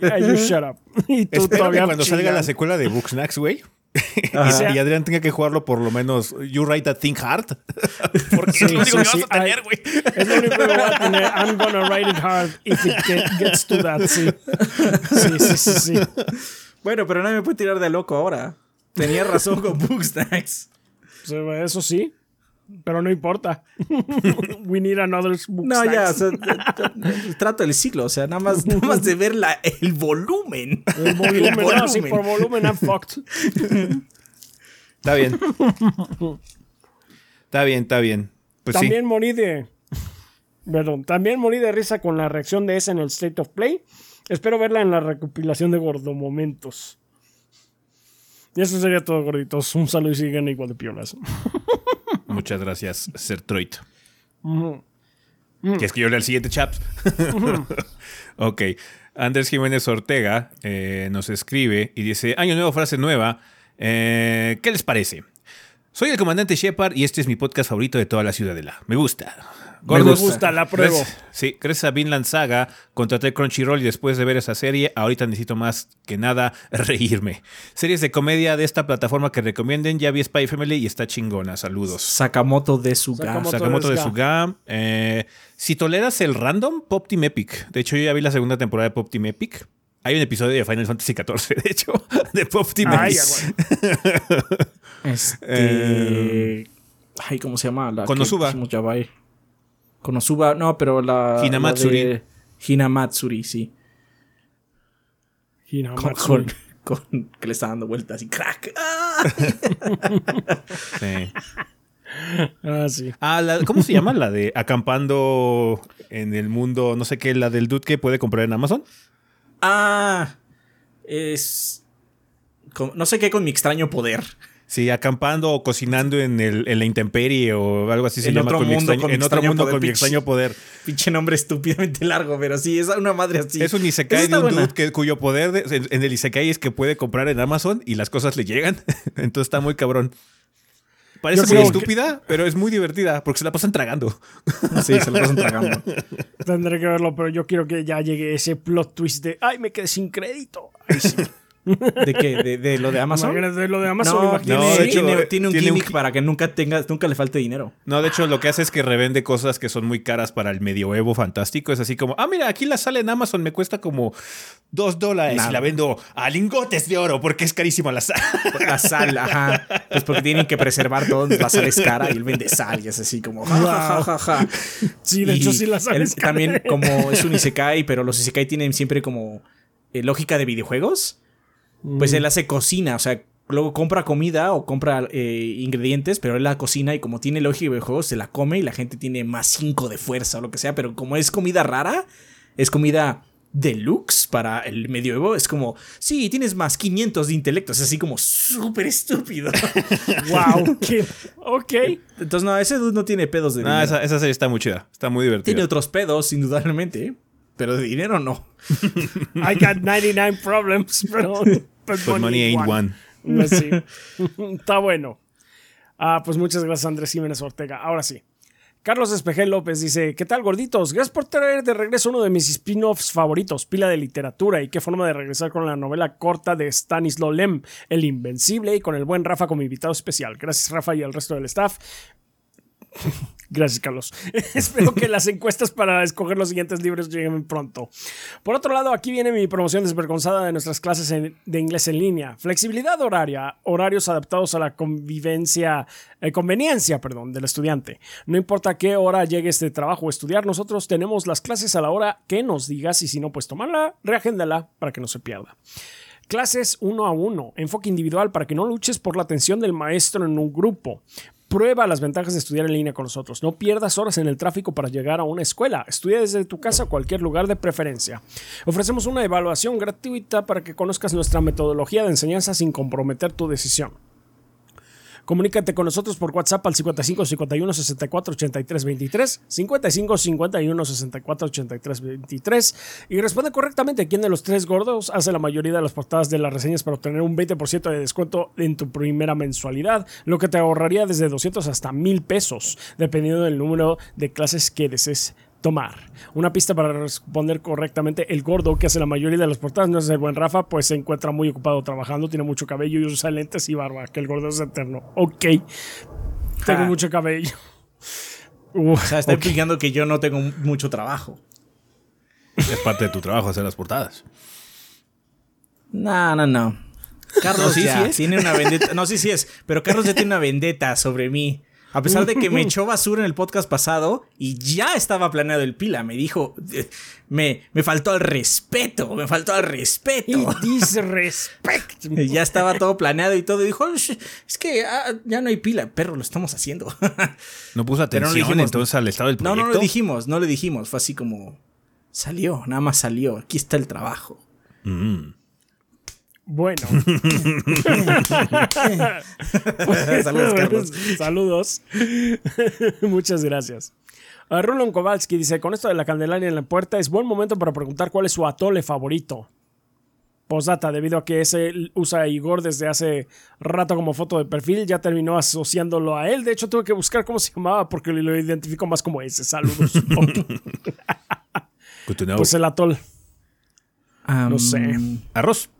yeah, you shut up. <laughs> Y tú Espero que todavía cuando salga la secuela de Booksnacks, güey. <laughs> Ajá. y, y Adrián tenga que jugarlo por lo menos You Write That Thing Hard. <laughs> Porque Sí, es lo único sí, que sí. vas a tener, güey. Es lo único que voy a tener. I'm gonna write it hard if it get- gets to that. Sí. Sí, sí, sí, sí. Bueno, pero nadie me puede tirar de loco ahora. Tenía razón con Booksnacks. <laughs> Sí, Eso sí. Pero no importa. <laughs> We need another book No, ya, o snacks. sea, el trato del ciclo, o sea, nada más, nada más de <laughs> ver la, el volumen. El <laughs> volumen, no, sí, por volumen, I'm fucked. Está bien. Está bien, está bien. Pues También morí de. Perdón, también morí de risa con la reacción de ese en el State of Play. Espero verla en la recopilación de Gordomomentos. Y eso sería todo, gorditos. Un saludo y sigan igual de piolas. Muchas gracias, Sertroid. Ujú. Que escribió el siguiente chat. ok. Andrés Jiménez Ortega eh, nos escribe y dice: Año nuevo, frase nueva. Eh, ¿Qué les parece? Soy el comandante Shepard y este es mi podcast favorito de toda la ciudadela. Me gusta. Me gusta, la pruebo. Gracias, sí, gracias a Vinland Saga, contraté Crunchyroll y después de ver esa serie, ahorita necesito más que nada <laughs> reírme. Series de comedia de esta plataforma que recomienden, ya vi Spy Family y está chingona. Saludos. Sakamoto de Suga. Sakamoto. Sakamoto de de Suga. Eh, si toleras el random, Pop Team Epic. De hecho, yo ya vi la segunda temporada de Pop Team Epic. Hay un episodio de Final Fantasy XIV, <laughs> de hecho, de Pop Team Ay, Epic. <laughs> Este. Ay, ¿cómo se llama? La Konosuba. que. Konosuba, no, pero la. Hinamatsuri. la de Hinamatsuri, sí. Con, Hinamatsuri. con- con- que le está dando vueltas y crack. ¡Ah! <laughs> Sí. Ah, sí. Ah, la- ¿cómo se llama? La de acampando en el mundo, no sé qué, la del dude que puede comprar en Amazon. Ah, es. con- no sé qué con mi extraño poder. Sí, acampando o cocinando en, el, en la intemperie o algo así se En llama. otro con mi mundo, extraño- con en otro extraño mundo poder, con mi extraño poder. Pinche nombre estúpidamente largo, pero sí, es una madre así. Es un isekai de un buena. dude que- cuyo poder de- en, en el isekai es que puede comprar en Amazon y las cosas le llegan. <laughs> Entonces está muy cabrón. Parece muy que- estúpida, pero es muy divertida porque se la pasan tragando. <laughs> Sí, se lo pasan tragando. Tendré que verlo, pero yo quiero que ya llegue ese plot twist de ¡Ay, me quedé sin crédito! Ay, sí. <laughs> ¿De qué? ¿De, de lo de Amazon? Imagínate lo de Amazon. No, no, tiene, de hecho, tiene- tiene un tiene gimmick gi- para que nunca tenga, nunca le falte dinero. No, de hecho, lo que hace es que revende cosas que son muy caras para el medioevo fantástico. Es así como, ah, mira, aquí la sale en Amazon, me cuesta como dos dólares Nada. y la vendo a lingotes de oro porque es carísima la sal. La sal, ajá. Pues porque tienen que preservar todo. La sal es cara y él vende sal y es así como. Ja, ja, ja, ja, ja. Sí, de Y hecho sí la él sabes. También, como es un Isekai, pero los Isekai tienen siempre como eh, lógica de videojuegos. Pues él hace cocina, o sea, luego compra comida o compra eh, ingredientes, pero él la cocina y como tiene lógica de videojuegos, se la come y la gente tiene más 5 de fuerza o lo que sea. Pero como es comida rara, es comida deluxe para el medioevo, es como, sí, tienes más 500 de intelecto, es así como súper estúpido. <laughs> ¡Wow! qué- Ok. Entonces, no, ese dude no tiene pedos de No, esa, esa serie está muy chida, está muy divertida. Tiene otros pedos, indudablemente, pero de dinero no. <laughs> I got 99 problems, pero. But, <laughs> But money ain't one. Pues sí. <laughs> Está bueno. Ah, pues muchas gracias, Andrés Jiménez Ortega. Ahora sí. Carlos Espejel López dice: ¿Qué tal, gorditos? Gracias por traer de regreso uno de mis spin-offs favoritos, Pila de Literatura. Y qué forma de regresar con la novela corta de Stanislaw Lem, El Invencible, y con el buen Rafa como invitado especial. Gracias, Rafa, y al resto del staff. Gracias, Carlos. <laughs> Espero que las encuestas para escoger los siguientes libros lleguen pronto. Por otro lado, aquí viene mi promoción desvergonzada de nuestras clases de inglés en línea. Flexibilidad horaria, horarios adaptados a la convivencia, eh, conveniencia, perdón, del estudiante. No importa qué hora llegue este trabajo o estudiar, nosotros tenemos las clases a la hora que nos digas y si no, pues tomarla, reagéndala para que no se pierda. Clases uno a uno, enfoque individual para que no luches por la atención del maestro en un grupo. Prueba las ventajas de estudiar en línea con nosotros. No pierdas horas en el tráfico para llegar a una escuela. Estudia desde tu casa o cualquier lugar de preferencia. Ofrecemos una evaluación gratuita para que conozcas nuestra metodología de enseñanza sin comprometer tu decisión. Comunícate con nosotros por WhatsApp al 55 51 64 83 23, 55 51 64 83 23 y responde correctamente quién de los tres gordos hace la mayoría de las portadas de las reseñas para obtener un 20% de descuento en tu primera mensualidad, lo que te ahorraría desde 200 hasta 1000 pesos, dependiendo del número de clases que desees tomar. Una pista para responder correctamente. El gordo que hace la mayoría de las portadas no es el buen Rafa, pues se encuentra muy ocupado trabajando, tiene mucho cabello y usa lentes y barba, que el gordo es eterno. Ok. Tengo mucho cabello. <laughs> O sea, está ok. implicando que yo no tengo mucho trabajo. Es parte de tu trabajo hacer las portadas. No, no, no. Carlos No, sí, ya sí tiene una <laughs> vendetta. No, sí, sí es. Pero Carlos ya tiene una vendetta sobre mí. A pesar de que me <laughs> echó basura en el podcast pasado y ya estaba planeado el pila, me dijo, eh, me, me faltó al respeto, me faltó al respeto. Disrespect. <laughs> Ya estaba todo planeado y todo. Y dijo, "Sh, es que ah, ya no hay pila, perro, lo estamos haciendo. No puso Pero no atención le dijimos, entonces al estado del no, proyecto. no lo dijimos, no le dijimos. Fue así como, salió, nada más salió. Aquí está el trabajo. Mm. Bueno. <laughs> Saludos, Carlos. <laughs> Saludos. <laughs> Muchas gracias. Uh, Rulon Kowalski dice: Con esto de la Candelaria en la puerta, es buen momento para preguntar cuál es su atole favorito. Postdata, debido a que ese usa a Igor desde hace rato como foto de perfil, ya terminó asociándolo a él. De hecho, tuve que buscar cómo se llamaba porque lo identifico más como ese. Saludos. Pues el atol. No sé. Arroz.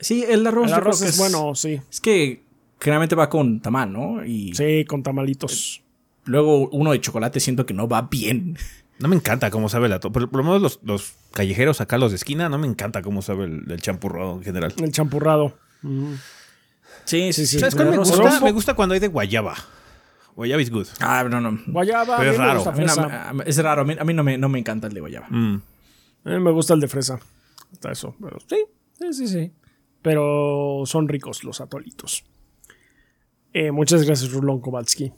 Sí, el arroz. El es bueno, sí. Es que generalmente va con tamal, ¿no? Y Sí, con tamalitos. luego uno de chocolate siento que no va bien. No me encanta cómo sabe el atole. Por, por lo menos los, los callejeros acá, los de esquina, no me encanta cómo sabe el, el champurrado en general. El champurrado. Sí, sí, sí. ¿Sabes cuál El me arroz- gusta? rojo. Me gusta cuando hay de guayaba. Guayaba is good. Ah, no, no. Guayaba, Pero es raro. A mí es raro. A mí, a mí no, me, no me encanta el de guayaba. Mm. A mí me gusta el de fresa. Hasta eso. Pero sí, sí, sí, sí. Pero son ricos los atolitos. Eh, muchas gracias, Rulón Kowalski.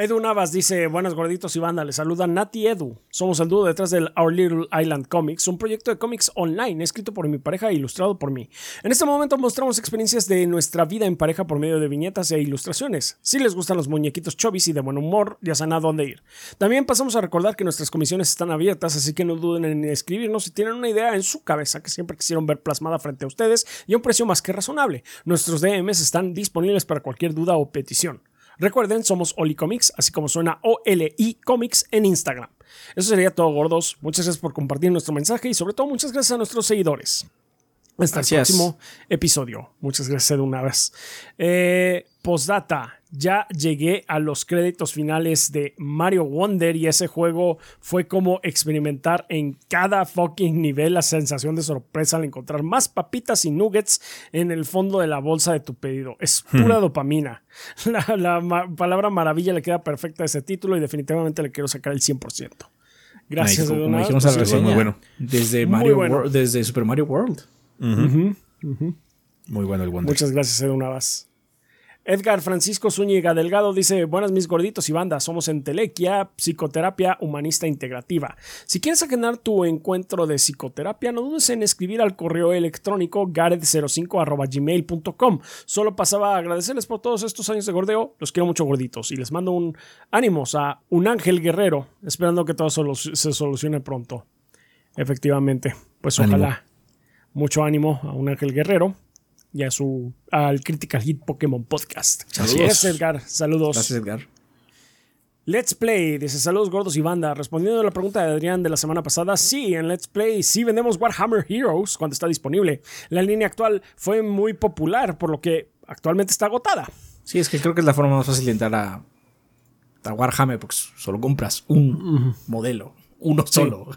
Edu Navas dice, buenas gorditos y banda, les saluda Nati Edu. Somos el dúo detrás del Our Little Island Comics, un proyecto de cómics online escrito por mi pareja e ilustrado por mí. En este momento mostramos experiencias de nuestra vida en pareja por medio de viñetas e ilustraciones. Si les gustan los muñequitos chovis y de buen humor, ya saben a dónde ir. También pasamos a recordar que nuestras comisiones están abiertas, así que no duden en escribirnos si tienen una idea en su cabeza que siempre quisieron ver plasmada frente a ustedes y a un precio más que razonable. Nuestros DMs están disponibles para cualquier duda o petición. Recuerden, somos Oli Comics, así como suena OLI Comics en Instagram. Eso sería todo, gordos. Muchas gracias por compartir nuestro mensaje y sobre todo muchas gracias a nuestros seguidores. Hasta el próximo episodio. Muchas gracias de una vez. Eh, postdata. Ya llegué a los créditos finales de Mario Wonder y ese juego fue como experimentar en cada fucking nivel la sensación de sorpresa al encontrar más papitas y nuggets en el fondo de la bolsa de tu pedido. Es pura dopamina. <laughs> La, la ma- palabra maravilla le queda perfecta a ese título y definitivamente le quiero sacar el 100%. Gracias Como una dijimos en la reseña. muy bueno. Desde, Muy Mario bueno. World- desde Super Mario World. Muy bueno el Wonder. Muchas gracias, Edu Navas. Edgar Francisco Zúñiga Delgado dice: Buenas, mis gorditos y bandas. Somos en Telequia, psicoterapia humanista integrativa. Si quieres agendar tu encuentro de psicoterapia, no dudes en escribir al correo electrónico gared05.gmail.com. Solo pasaba a agradecerles por todos estos años de gordeo. Los quiero mucho, gorditos. Y les mando un ánimos a un ángel guerrero, esperando que todo se solucione pronto. Efectivamente. Pues Ánimo. ojalá. Mucho ánimo a un ángel guerrero y a su al Critical Hit Pokémon Podcast. Saludos. Gracias, Edgar. Saludos. Gracias, Edgar. Let's Play, dice saludos gordos y banda. Respondiendo a la pregunta de Adrián de la semana pasada, sí, en Let's Play sí vendemos Warhammer Heroes cuando está disponible. La línea actual fue muy popular, por lo que actualmente está agotada. Sí, es que creo que es la forma más fácil de entrar a, a Warhammer porque solo compras un modelo. Uno solo.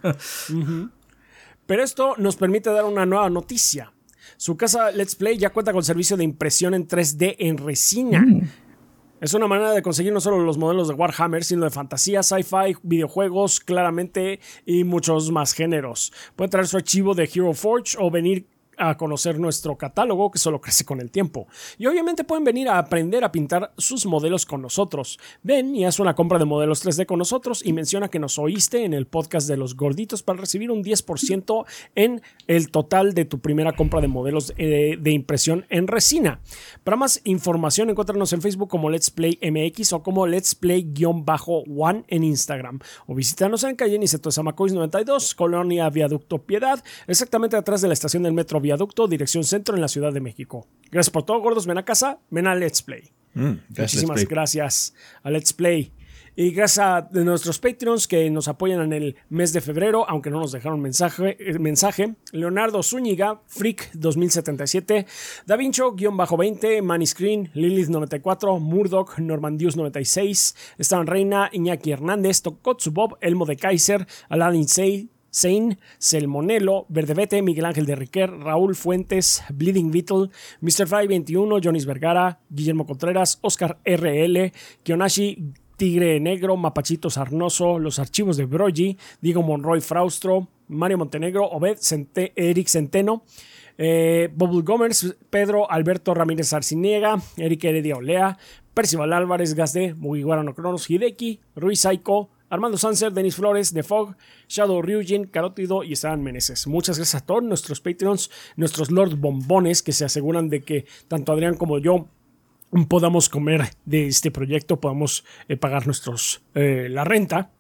Pero esto nos permite dar una nueva noticia. Su casa Let's Play ya cuenta con servicio de impresión en 3D en resina. Es una manera de conseguir no solo los modelos de Warhammer, sino de fantasía, sci-fi, videojuegos, claramente, y muchos más géneros. Pueden traer su archivo de Hero Forge o venir a conocer nuestro catálogo que solo <laughs> crece con el tiempo. Y obviamente pueden venir a aprender a pintar sus modelos con nosotros. Ven y haz una compra de modelos 3D con nosotros y menciona que nos oíste en el podcast de los gorditos para recibir un 10% en el total de tu primera compra de modelos eh, de impresión en resina. Para más información encuéntranos en Facebook como Let's Play MX o como Let's Play-One en Instagram. O visítanos en calle Niceto Zamacois 92, Colonia Viaducto Piedad, exactamente atrás de la estación del Metro Viaducto, dirección centro en la Ciudad de México. Gracias por todo, gordos. Ven a casa, ven a Let's Play. Mm, gracias, Muchísimas Play. gracias a Let's Play. Y gracias a nuestros Patreons que nos apoyan en el mes de febrero, aunque no nos dejaron mensaje. eh, mensaje. Leonardo Zúñiga, Freak 2077, Da Vincho-20, Manny Screen, Lilith94, Murdoch, Normandius 96, Stan Reina, Iñaki Hernández, Tokotsu Bob, Elmo de Kaiser, Aladdin Sei, Zane, Selmonelo, Verdevete, Miguel Ángel de Riquer, Raúl Fuentes, Bleeding Beetle, Mr. Fry 21, Jonis Vergara, Guillermo Contreras, Oscar RL, Kionashi, Tigre Negro, Mapachito Sarnoso, Los Archivos de Brogy, Diego Monroy Fraustro, Mario Montenegro, Obed Eric Centeno, eh, Gomers, Pedro Alberto Ramírez Arciniega, Eric Heredia Olea, Percival Álvarez Gasde, Mugiwara no Cronos, Hideki, Ruiz Saiko, Armando Sanser, Denis Flores, The Fog, Shadow Ryujin, Carótido y Esteban Meneses. Muchas gracias a todos nuestros Patreons, nuestros Lord Bombones que se aseguran de que tanto Adrián como yo podamos comer de este proyecto, podamos eh, pagar nuestros eh, la renta.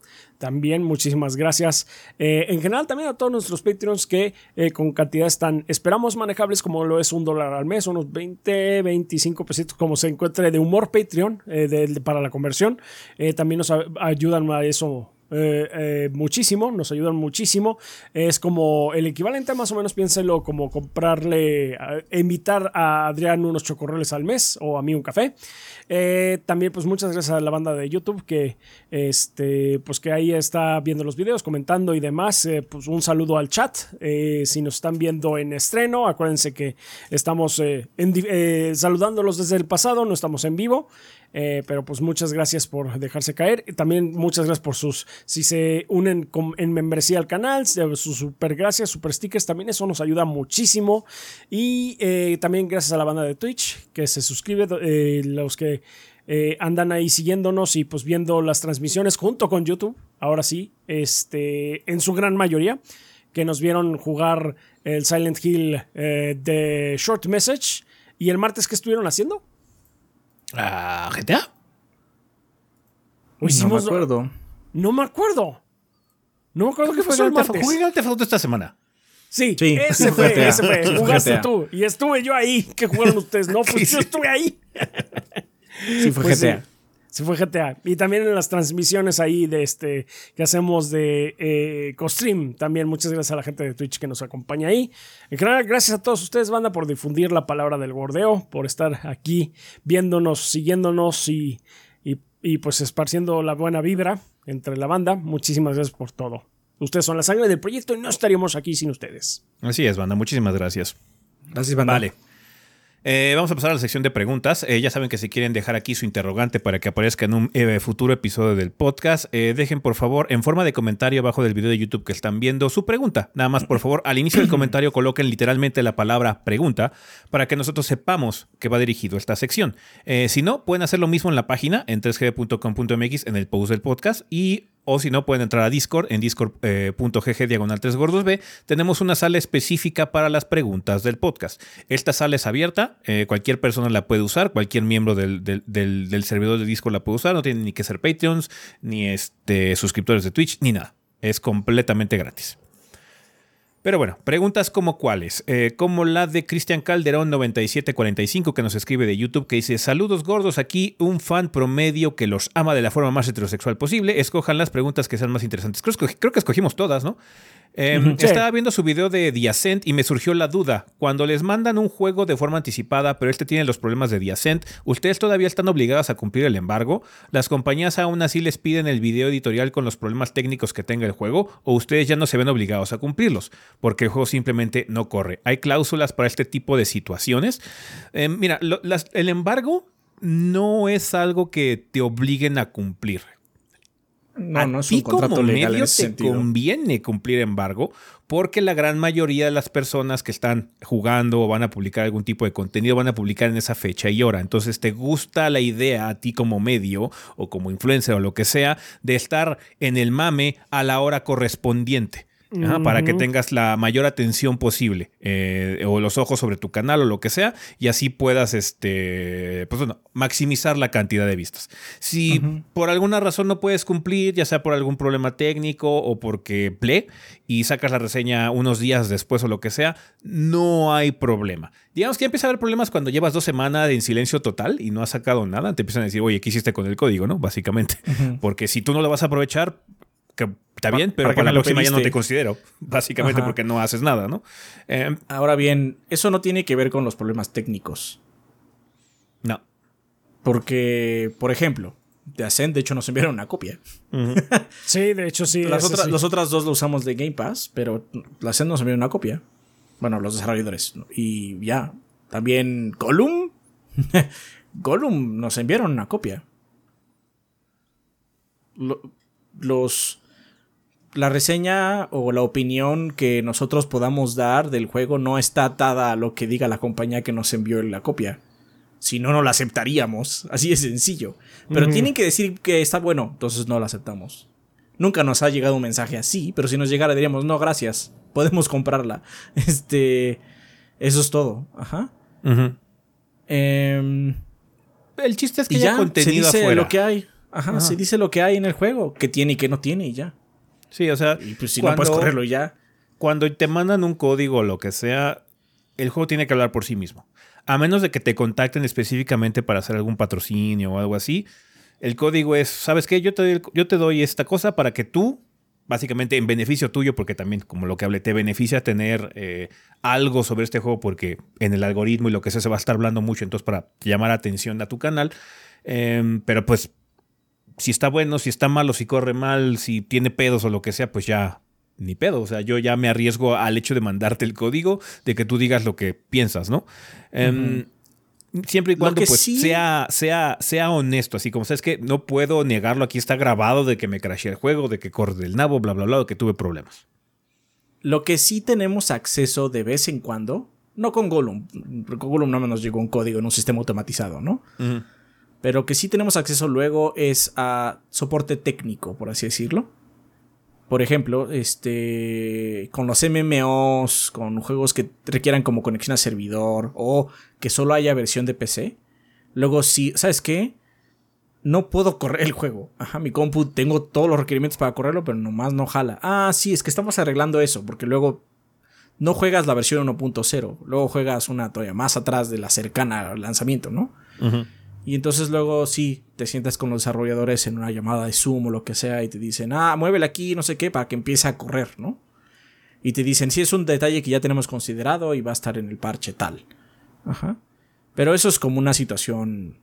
También muchísimas gracias. Eh, en general también a todos nuestros Patreons que eh, con cantidades tan esperamos manejables como lo es un dólar al mes, unos 20, 25 pesitos como se encuentre de humor Patreon eh, de- para la conversión. También nos ayudan a eso eh, eh, muchísimo, nos ayudan muchísimo. Es como el equivalente, más o menos, piénselo como comprarle, a- invitar a Adrián unos chocorroles al mes o a mí un café. Eh, también, pues muchas gracias a la banda de YouTube que, este, pues que ahí está viendo los videos, comentando y demás. Eh, pues un saludo al chat. Eh, si nos están viendo en estreno, acuérdense que estamos eh, eh, saludándolos desde el pasado, no estamos en vivo. Eh, pero pues muchas gracias por dejarse caer. También muchas gracias por sus, si se unen en membresía al canal, sus super gracias, super stickers, también eso nos ayuda muchísimo. Y eh, también gracias a la banda de Twitch que se suscribe, eh, los que andan ahí siguiéndonos y pues viendo las transmisiones junto con YouTube, ahora sí, este, en su gran mayoría, que nos vieron jugar el Silent Hill de Short Message. ¿Y el martes qué estuvieron haciendo? ¿A GTA? no me acuerdo. No me acuerdo. No me acuerdo qué fue el martes. Jugué el Theft esta semana. Sí, ese fue, ese fue. Jugaste tú. Y estuve yo ahí. ¿Qué jugaron ustedes? No, <laughs> pues yo estuve ahí. Sí, fue pues GTA. Sí, fue GTA. Y también en las transmisiones ahí de este que hacemos de eh, CoStream. También muchas gracias a la gente de Twitch que nos acompaña ahí. En general, gracias a todos ustedes, banda, por difundir la palabra del bordeo, por estar aquí viéndonos, siguiéndonos y, y, pues esparciendo la buena vibra entre la banda. Muchísimas gracias por todo. Ustedes son la sangre del proyecto y no estaríamos aquí sin ustedes. Así es, banda. Muchísimas gracias. Gracias, banda. Vale. Eh, vamos a pasar a la sección de preguntas. Eh, ya saben que si quieren dejar aquí su interrogante para que aparezca en un eh, futuro episodio del podcast, dejen por favor en forma de comentario abajo del video de YouTube que están viendo su pregunta. Nada más por favor al inicio del <clears throat> comentario coloquen literalmente la palabra pregunta para que nosotros sepamos que va dirigido esta sección. si no, pueden hacer lo mismo en la página en 3g.com.mx en el post del podcast y o si no, pueden entrar a Discord en discord.gg diagonal 3 gordos B. Tenemos una sala específica para las preguntas del podcast. Esta sala es abierta, eh, cualquier persona la puede usar, cualquier miembro del, servidor de Discord la puede usar, no tienen ni que ser Patreons, ni este, suscriptores de Twitch, ni nada. Es completamente gratis. Pero bueno, preguntas como cuáles, eh, como la de Cristian Calderón 9745 que nos escribe de YouTube que dice, saludos gordos, aquí un fan promedio que los ama de la forma más heterosexual posible, escojan las preguntas que sean más interesantes. creo que escogimos todas, ¿no? Em, estaba viendo su video de The Ascent y me surgió la duda. Cuando les mandan un juego de forma anticipada, pero este tiene los problemas de The Ascent, ¿ustedes todavía están obligados a cumplir el embargo? ¿Las compañías aún así les piden el video editorial con los problemas técnicos que tenga el juego? ¿O ustedes ya no se ven obligados a cumplirlos? Porque el juego simplemente no corre. ¿Hay cláusulas para este tipo de situaciones? Em, mira, el embargo no es algo que te obliguen a cumplir. No, no es un contrato como legal medio te conviene cumplir embargo porque la gran mayoría de las personas que están jugando o van a publicar algún tipo de contenido van a publicar en esa fecha y hora. Entonces te gusta la idea a ti como medio o como influencer o lo que sea de estar en el mame a la hora correspondiente para que tengas la mayor atención posible eh, o los ojos sobre tu canal o lo que sea y así puedas este pues maximizar la cantidad de vistas. Si por alguna razón no puedes cumplir ya sea por algún problema técnico o porque ple y sacas la reseña unos días después o lo que sea no hay problema. Digamos que empieza a haber problemas cuando llevas dos semanas en silencio total y no has sacado nada te empiezan a decir oye qué hiciste con el código no básicamente. <laughs> Porque si tú no lo vas a aprovechar que está bien, pero para, la próxima ya no te considero, <laughs> básicamente porque no haces nada, ¿no? Em, Ahora bien, eso no tiene que ver con los problemas técnicos. No. Porque, por ejemplo, de Ascent, de hecho, nos enviaron una copia. <laughs> sí, de hecho, sí. Las, otras dos lo usamos de Game Pass, pero la Ascent nos envió una copia. Bueno, los desarrolladores. Y ya. También Gollum. <laughs> Gollum nos enviaron una copia. los la reseña o la opinión que nosotros podamos dar del juego no está atada a lo que diga la compañía que nos envió la copia. Si no, no la aceptaríamos. <laughs> Así de sencillo. Pero tienen que decir que está bueno, entonces no la aceptamos. Nunca nos ha llegado un mensaje así, pero si nos llegara diríamos, no, gracias, podemos comprarla. <laughs> Este. Eso es todo. Ajá. Em, el chiste es que ya contenido se dice lo que hay. Ajá, se dice lo que hay en el juego, que tiene y que no tiene y ya. Sí, o sea. Y pues si no puedes correrlo ya. Cuando te mandan un código o lo que sea, el juego tiene que hablar por sí mismo. A menos de que te contacten específicamente para hacer algún patrocinio o algo así. El código es, ¿sabes qué? Yo te doy, yo te doy esta cosa para que tú, básicamente en beneficio tuyo, porque también, como lo que hablé, te beneficia tener eh, algo sobre este juego, porque en el algoritmo y lo que sea se va a estar hablando mucho, entonces para llamar atención a tu canal. Em, pero pues si está bueno, si está malo, si corre mal, si tiene pedos o lo que sea, pues ya ni pedo. O sea, yo ya me arriesgo al hecho de mandarte el código, de que tú digas lo que piensas, ¿no? Em, Siempre y cuando pues, sí- sea, sea, sea honesto, así como sabes que no puedo negarlo, aquí está grabado de que me crashé el juego, de que corre del nabo, bla, bla, bla, de que tuve problemas. Lo que sí tenemos acceso de vez en cuando, no con Gollum, porque con Gollum no nos llegó un código en un sistema automatizado, ¿no? Pero que sí tenemos acceso luego es a soporte técnico, por así decirlo. Por ejemplo, este, con los MMOs, con juegos que requieran como conexión a servidor o que solo haya versión de PC. Luego sí, ¿sabes qué? No puedo correr el juego. Ajá, mi compu tengo todos los requerimientos para correrlo, pero nomás no jala. Ah, sí, es que estamos arreglando eso, porque luego no juegas la versión 1.0, luego juegas una todavía más atrás de la cercana al lanzamiento, ¿no? Y entonces luego sí, te sientas con los desarrolladores en una llamada de Zoom o lo que sea y te dicen, ah, muévele aquí, no sé qué, para que empiece a correr, ¿no? Y te dicen, sí, es un detalle que ya tenemos considerado y va a estar en el parche tal. Ajá. Pero eso es como una situación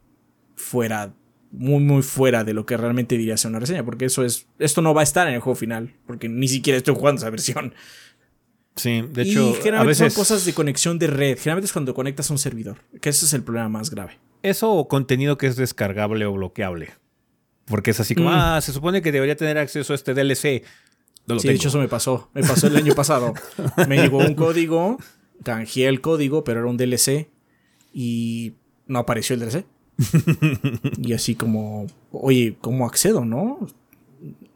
fuera, muy, muy fuera de lo que realmente diría ser una reseña, porque eso es, esto no va a estar en el juego final, porque ni siquiera estoy jugando esa versión. Sí, de y hecho, a generalmente veces son cosas de conexión de red, generalmente es cuando conectas a un servidor, que ese es el problema más grave. Eso o contenido que es descargable o bloqueable. Porque es así como, Mm. ah, se supone que debería tener acceso a este DLC. No lo Sí, de tengo. hecho eso me pasó. Me pasó el año pasado. Me llegó un código, canjeé el código, pero era un DLC y no apareció el DLC. <laughs> y así como, oye, ¿cómo accedo, no?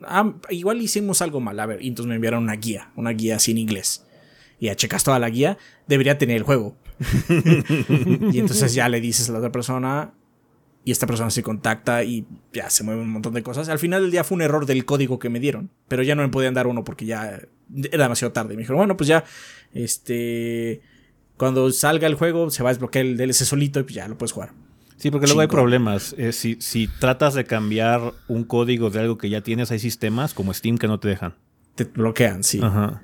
Ah, igual hicimos algo mal. A ver, y entonces me enviaron una guía, una guía sin inglés. Y ya checas toda la guía, debería tener el juego. <laughs> y entonces ya le dices a la otra persona, y esta persona se contacta y ya se mueve un montón de cosas. Al final del día fue un error del código que me dieron, pero ya no me podían dar uno porque ya era demasiado tarde. Me dijeron, bueno, pues ya, este, cuando salga el juego se va a desbloquear el DLC solito y pues ya lo puedes jugar. Sí, porque luego hay problemas. Eh, si, si tratas de cambiar un código de algo que ya tienes, hay sistemas como Steam que no te dejan. Te bloquean, sí. Ajá.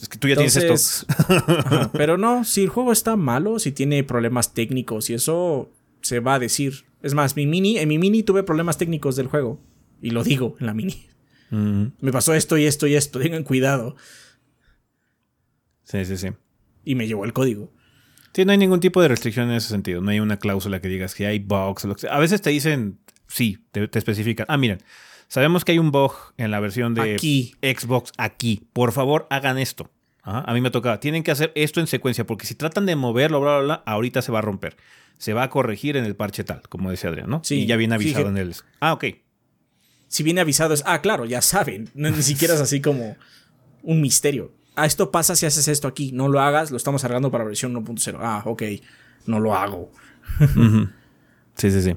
Es que tú ya tienes esto. Ajá, <laughs> pero no, si el juego está malo, si tiene problemas técnicos y eso se va a decir. Es más, mi mini, en mi mini tuve problemas técnicos del juego. Y lo digo en la mini. Me pasó esto y esto y esto. Tengan cuidado. Sí, sí, sí. Y me llevó el código. Sí, no hay ningún tipo de restricción en ese sentido. No hay una cláusula que digas que hay bugs o lo que sea. A veces te dicen, sí, te, te especifican. Ah, miren, sabemos que hay un bug en la versión de Aquí. Xbox aquí. Por favor, hagan esto. Ajá, A mí me tocaba. Tienen que hacer esto en secuencia porque si tratan de moverlo, bla, bla, bla, ahorita se va a romper. Se va a corregir en el parche tal, como decía Adrián, ¿no? Sí, y ya viene avisado fíjate. en el. Ah, ok. Si viene avisado es, ah, claro, ya saben. No, ni siquiera es así como un misterio. Ah, esto pasa si haces esto aquí. No lo hagas, lo estamos arreglando para versión 1.0. Ah, ok. No lo hago. Sí, sí, sí.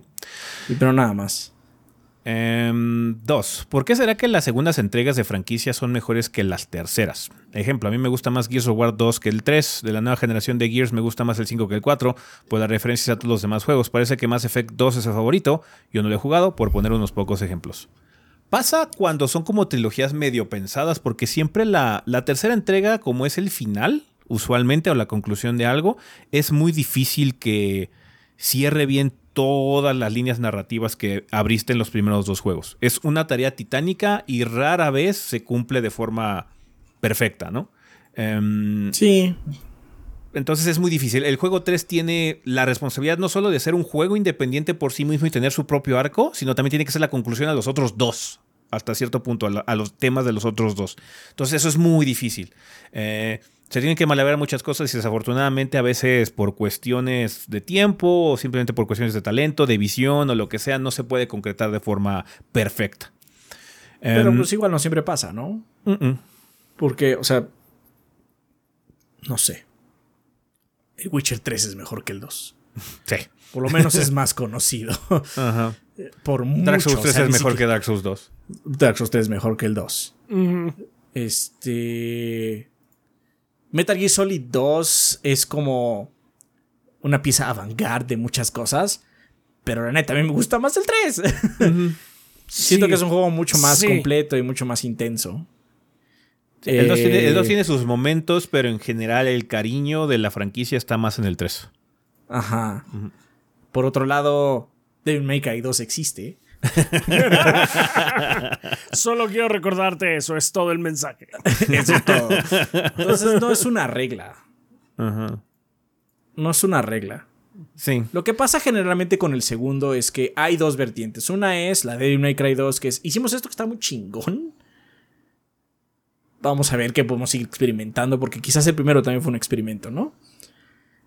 Pero nada más. Em, dos, ¿por qué será que las segundas entregas de franquicia son mejores que las terceras? Ejemplo, a mí me gusta más Gears of War 2 que el 3, de la nueva generación de Gears me gusta más el 5 que el 4, por las referencias a todos los demás juegos. Parece que Mass Effect 2 es el favorito, yo no lo he jugado, por poner unos pocos ejemplos. Pasa cuando son como trilogías medio pensadas, porque siempre la, la tercera entrega, como es el final, usualmente, o la conclusión de algo, es muy difícil que cierre bien todas las líneas narrativas que abriste en los primeros dos juegos. Es una tarea titánica y rara vez se cumple de forma perfecta, ¿no? Em, Sí. entonces es muy difícil. El juego 3 tiene la responsabilidad no solo de ser un juego independiente por sí mismo y tener su propio arco, sino también tiene que ser la conclusión a los otros dos, hasta cierto punto, a, la- a los temas de los otros dos. Entonces eso es muy difícil. Eh, se tienen que malabar muchas cosas y desafortunadamente a veces por cuestiones de tiempo o simplemente por cuestiones de talento, de visión o lo que sea, no se puede concretar de forma perfecta. Pero Em, pues igual no siempre pasa, ¿no? Porque, o sea. No sé. El Witcher 3 es mejor que el 2. <laughs> Sí. Por lo menos es <laughs> más conocido. Ajá. Por mucho. Dark Souls o 3 sea, es mejor que Dark Souls 2. Dark Souls 3 es mejor que el 2. Ujú. Este. Metal Gear Solid 2 es como una pieza avant-garde de muchas cosas. Pero la neta, a mí me gusta más el 3. <laughs> Siento Sí. que es un juego mucho más Sí. completo y mucho más intenso. El 2 tiene, el dos Eh, tiene sus momentos, pero en general el cariño de la franquicia está más en el 3. Ajá. Por otro lado, Devil May Cry 2 existe. <laughs> Solo quiero recordarte eso, es todo el mensaje. Eso es todo. Entonces no es una regla. No es una regla. Sí. Lo que pasa generalmente con el segundo es que hay dos vertientes. Una es la de Devil May Cry 2, que es, hicimos esto que está muy chingón. Vamos a ver qué podemos seguir experimentando, porque quizás el primero también fue un experimento, ¿no?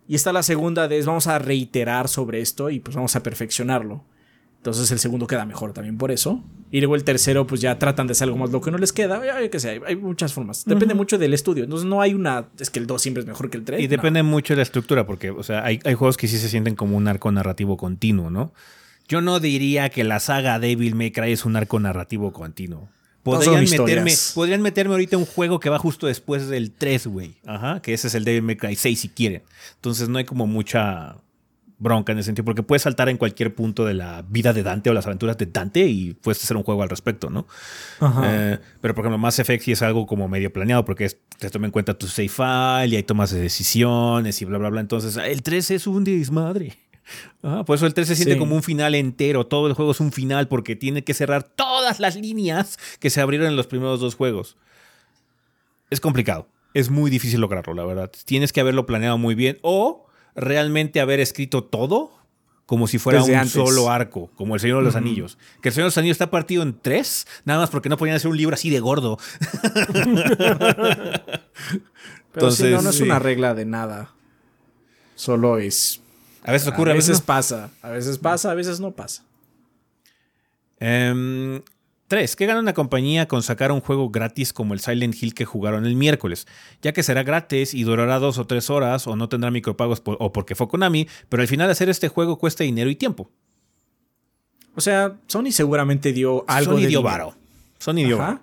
Y está la segunda de es, vamos a reiterar sobre esto y pues vamos a perfeccionarlo. Entonces el segundo queda mejor también por eso. Y luego el tercero, pues ya tratan de hacer algo más lo que no les queda. Sé, hay muchas formas. Depende mucho del estudio. Entonces no hay una. Es que el 2 siempre es mejor que el 3. Y depende mucho de la estructura, porque, o sea, hay, hay juegos que sí se sienten como un arco narrativo continuo, ¿no? Yo no diría que la saga Devil May Cry es un arco narrativo continuo. Podrían meterme, podrían meterme ahorita un juego que va justo después del 3, güey. Ajá, que ese es el Devil May Cry 6 si quieren. Entonces no hay como mucha bronca en ese sentido, porque puedes saltar en cualquier punto de la vida de Dante o las aventuras de Dante y puedes hacer un juego al respecto, ¿no? Eh, pero por ejemplo, Mass Effect sí es algo como medio planeado, porque te toma en cuenta tu save file y hay tomas de decisiones y bla, bla, bla. Entonces, el 3 es un desmadre. <laughs> por eso el 3 se siente como un final entero. Todo el juego es un final porque tiene que cerrar todas las líneas que se abrieron en los primeros dos juegos. Es complicado. Es muy difícil lograrlo, la verdad. Tienes que haberlo planeado muy bien o realmente haber escrito todo como si fuera un solo arco, como El Señor de los Anillos. Que El Señor de los Anillos está partido en tres, nada más porque no podían hacer un libro así de gordo. <laughs> Pero Entonces, no, no es una regla de nada. Solo es. A veces ocurre, a veces, pasa. A veces pasa, a veces no pasa. Eh, 3. ¿Qué gana una compañía con sacar un juego gratis como el Silent Hill que jugaron el miércoles? Ya que será gratis y durará dos o tres horas o no tendrá micropagos o porque fue Konami, pero al final hacer este juego cuesta dinero y tiempo. O sea, Sony seguramente dio algo Sony de dio varo. Sony dio varo.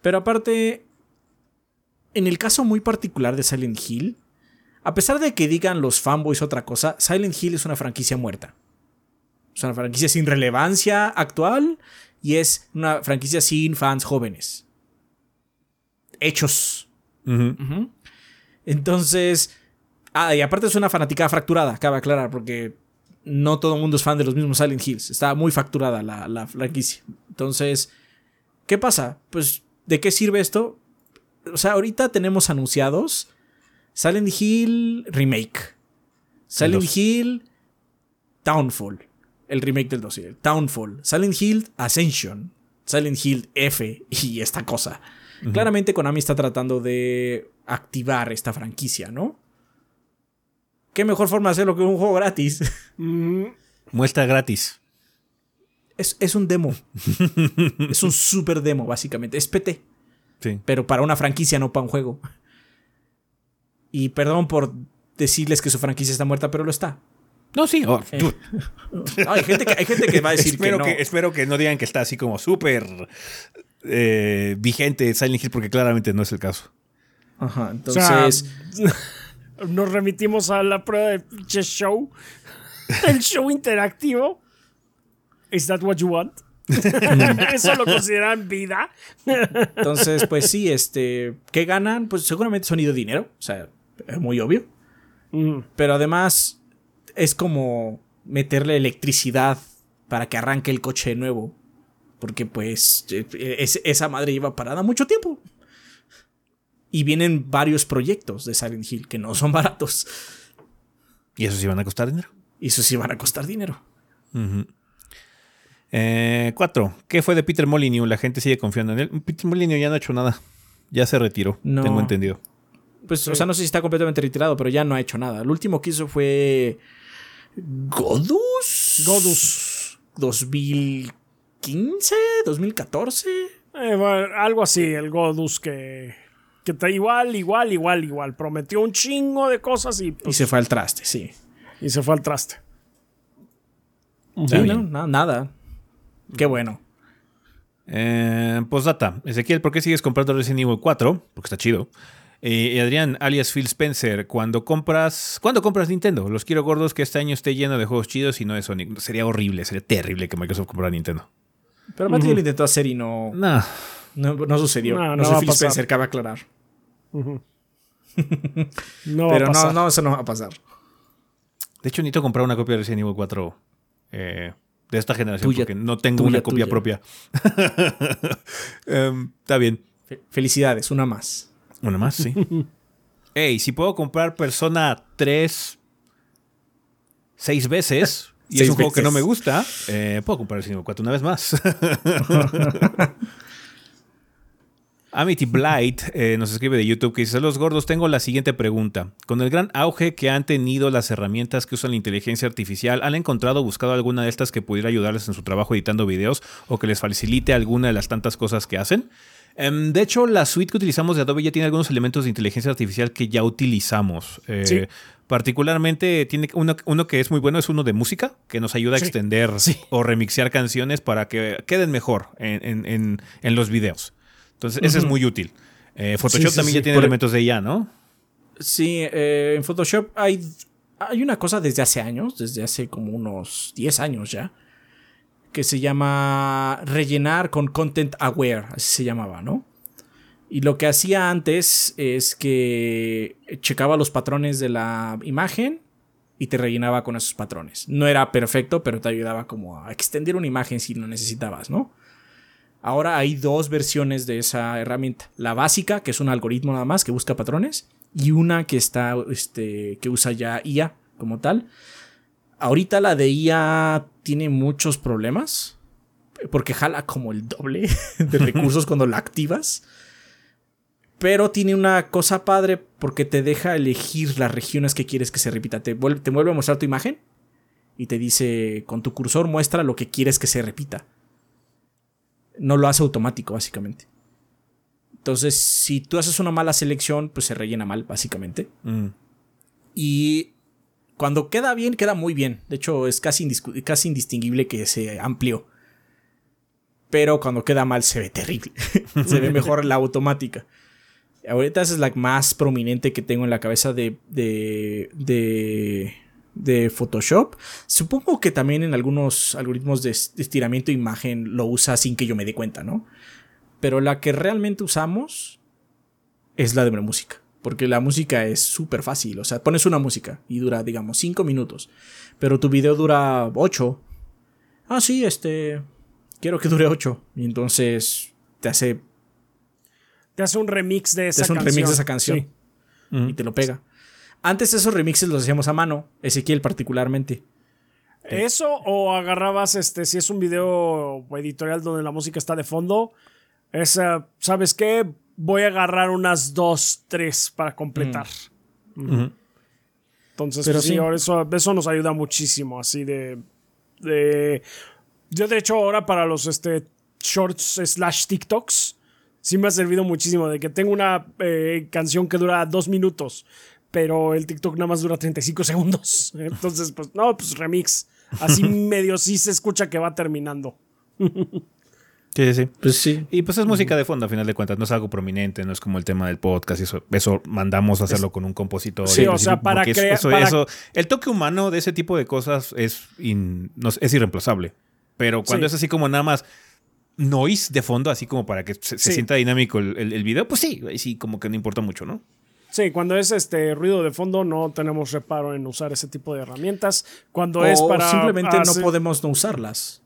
Pero aparte, en el caso muy particular de Silent Hill, a pesar de que digan los fanboys otra cosa, Silent Hill es una franquicia muerta. Es una franquicia sin relevancia actual y es una franquicia sin fans jóvenes. Hechos. Entonces, ah, y aparte es una fanática fracturada, cabe aclarar, porque no todo el mundo es fan de los mismos Silent Hills. Está muy facturada la, la franquicia. Entonces, ¿qué pasa? Pues, ¿de qué sirve esto? O sea, ahorita tenemos anunciados Silent Hill Remake, Silent Hill Downfall, el remake del 2, Townfall, Silent Hill Ascension, Silent Hill F y esta cosa. Claramente Konami está tratando de activar esta franquicia, ¿no? ¿Qué mejor forma de hacerlo que un juego gratis? <laughs> Muestra gratis. Es, un demo. <laughs> es un super demo, básicamente. Es PT. Sí. Pero para una franquicia, no para un juego. Y perdón por decirles que su franquicia está muerta, pero lo está. No, sí. Oh, eh. hay, gente que, va a decir espero que, no. espero que no digan que está así como súper eh, vigente Silent Hill, porque claramente no es el caso. Ajá, entonces. <laughs> nos remitimos a la prueba de pinche show. El show interactivo. ¿Is that what you want? <laughs> ¿Eso lo consideran vida? Entonces, pues sí, este. ¿Qué ganan? Pues seguramente sonido dinero. O sea, es muy obvio. Mm. Pero además, es como meterle electricidad para que arranque el coche de nuevo. Porque pues esa madre lleva parada mucho tiempo. Y vienen varios proyectos de Silent Hill que no son baratos. ¿Y esos sí van a costar dinero? Y esos sí van a costar dinero. Eh, cuatro. ¿Qué fue de Peter Molyneux? La gente sigue confiando en él. Peter Molyneux ya no ha hecho nada. Ya se retiró. Tengo entendido. Pues, o sea, no sé si está completamente retirado, pero ya no ha hecho nada. Lo último que hizo fue Godus. Godus. 2015, 2014. Eh, algo así, el Godus que, que está igual, igual, igual, igual. Prometió un chingo de cosas y... y se fue al traste, sí. Y se fue al traste. Sí, no, nada. Qué bueno. Eh, postdata. Ezequiel, ¿por qué sigues comprando Resident Evil 4? Porque está chido. Eh, Adrián, alias Phil Spencer, cuando compras, ¿cuándo compras Nintendo? Los quiero gordos que este año esté lleno de juegos chidos y no de Sonic. Sería horrible, sería terrible que Microsoft comprara Nintendo. Pero Mati lo intentó hacer y no. No. No, sucedió. No, sé Phil Spencer, cabe aclarar. <laughs> no Pero no, no, eso no va a pasar. De hecho, necesito comprar una copia de Resident Evil 4 eh, de esta generación porque no tengo una copia propia. <laughs> Em, está bien. Felicidades, una más. Una más, sí. <laughs> Ey, si puedo comprar Persona 3 seis veces y es un juego que no me gusta, eh, puedo comprar el Cinema 4 una vez más. <laughs> Amity Blight eh, nos escribe de YouTube que dice: Saludos gordos, tengo la siguiente pregunta. Con el gran auge que han tenido las herramientas que usan la inteligencia artificial, ¿han encontrado o buscado alguna de estas que pudiera ayudarles en su trabajo editando videos o que les facilite alguna de las tantas cosas que hacen? Em, de hecho, la suite que utilizamos de Adobe ya tiene algunos elementos de inteligencia artificial que ya utilizamos. Eh, Sí. Particularmente tiene uno, uno que es muy bueno, es uno de música, que nos ayuda a Sí. extender Sí. o remixear canciones para que queden mejor en, en- en- en los videos. Entonces, ese es muy útil. Eh, Photoshop sí, también ya tiene Por- elementos de IA, ¿no? Sí, eh, en Photoshop hay, hay una cosa desde hace años, desde hace como unos 10 años ya, que se llama rellenar con content aware, así se llamaba, ¿no? Y lo que hacía antes es que checaba los patrones de la imagen y te rellenaba con esos patrones. No era perfecto, pero te ayudaba como a extender una imagen si lo necesitabas, ¿no? Ahora hay dos versiones de esa herramienta. La básica, que es un algoritmo nada más que busca patrones, y una que está, este, que usa ya IA como tal. Ahorita la de IA tiene muchos problemas porque jala como el doble de recursos cuando la activas. Pero tiene una cosa padre porque te deja elegir las regiones que quieres que se repita. Te vuelve, te vuelve a mostrar tu imagen y te dice con tu cursor muestra lo que quieres que se repita. No lo hace automático, básicamente. Entonces, si tú haces una mala selección, pues se rellena mal, básicamente. Mm. Y cuando queda bien, queda muy bien. De hecho, es casi, casi indistinguible que se amplió. Pero cuando queda mal, se ve terrible. <laughs> se ve mejor la automática. Ahorita esa es la más prominente que tengo en la cabeza de, de, de, Photoshop. Supongo que también en algunos algoritmos de estiramiento de imagen lo usa sin que yo me dé cuenta, ¿no? Pero la que realmente usamos es la de la música. Porque la música es súper fácil. O sea, pones una música y dura, digamos, 5 minutos. Pero tu video dura 8. Ah, sí, este. Quiero que dure 8. Y entonces te hace, Te hace un remix de esa te hace un canción. remix de esa canción. Sí. Y te lo pega. Antes esos remixes los hacíamos a mano. Ezequiel particularmente. Eso o agarrabas, este, si es un video editorial donde la música está de fondo, es, eh, ¿sabes qué? Voy a agarrar unas dos, tres para completar. Ujú. Entonces, Pero pues, sí, sí. ahora eso, eso nos ayuda muchísimo, así de, de... Yo, de hecho, ahora para los este, shorts slash TikToks, sí me ha servido muchísimo de que tengo una eh, canción que dura dos minutos, pero el TikTok nada más dura 35 segundos. <laughs> Entonces, pues, no, pues remix. Así <laughs> medio sí se escucha que va terminando. <laughs> Sí, sí, sí. Pues sí. Y pues es música de fondo, a final de cuentas, no es algo prominente, no es como el tema del podcast, y eso, eso mandamos a hacerlo con un compositor. Sí, o sea, para porque es- crea- eso, para- eso- el toque humano de ese tipo de cosas es, in- no sé, es irreemplazable. Pero cuando Sí. es así como nada más noise de fondo, así como para que se, sienta dinámico el, el- el video, pues sí, sí, como que no importa mucho, ¿no? Sí, cuando es este ruido de fondo no tenemos reparo en usar ese tipo de herramientas. Cuando O es para simplemente no podemos no usarlas.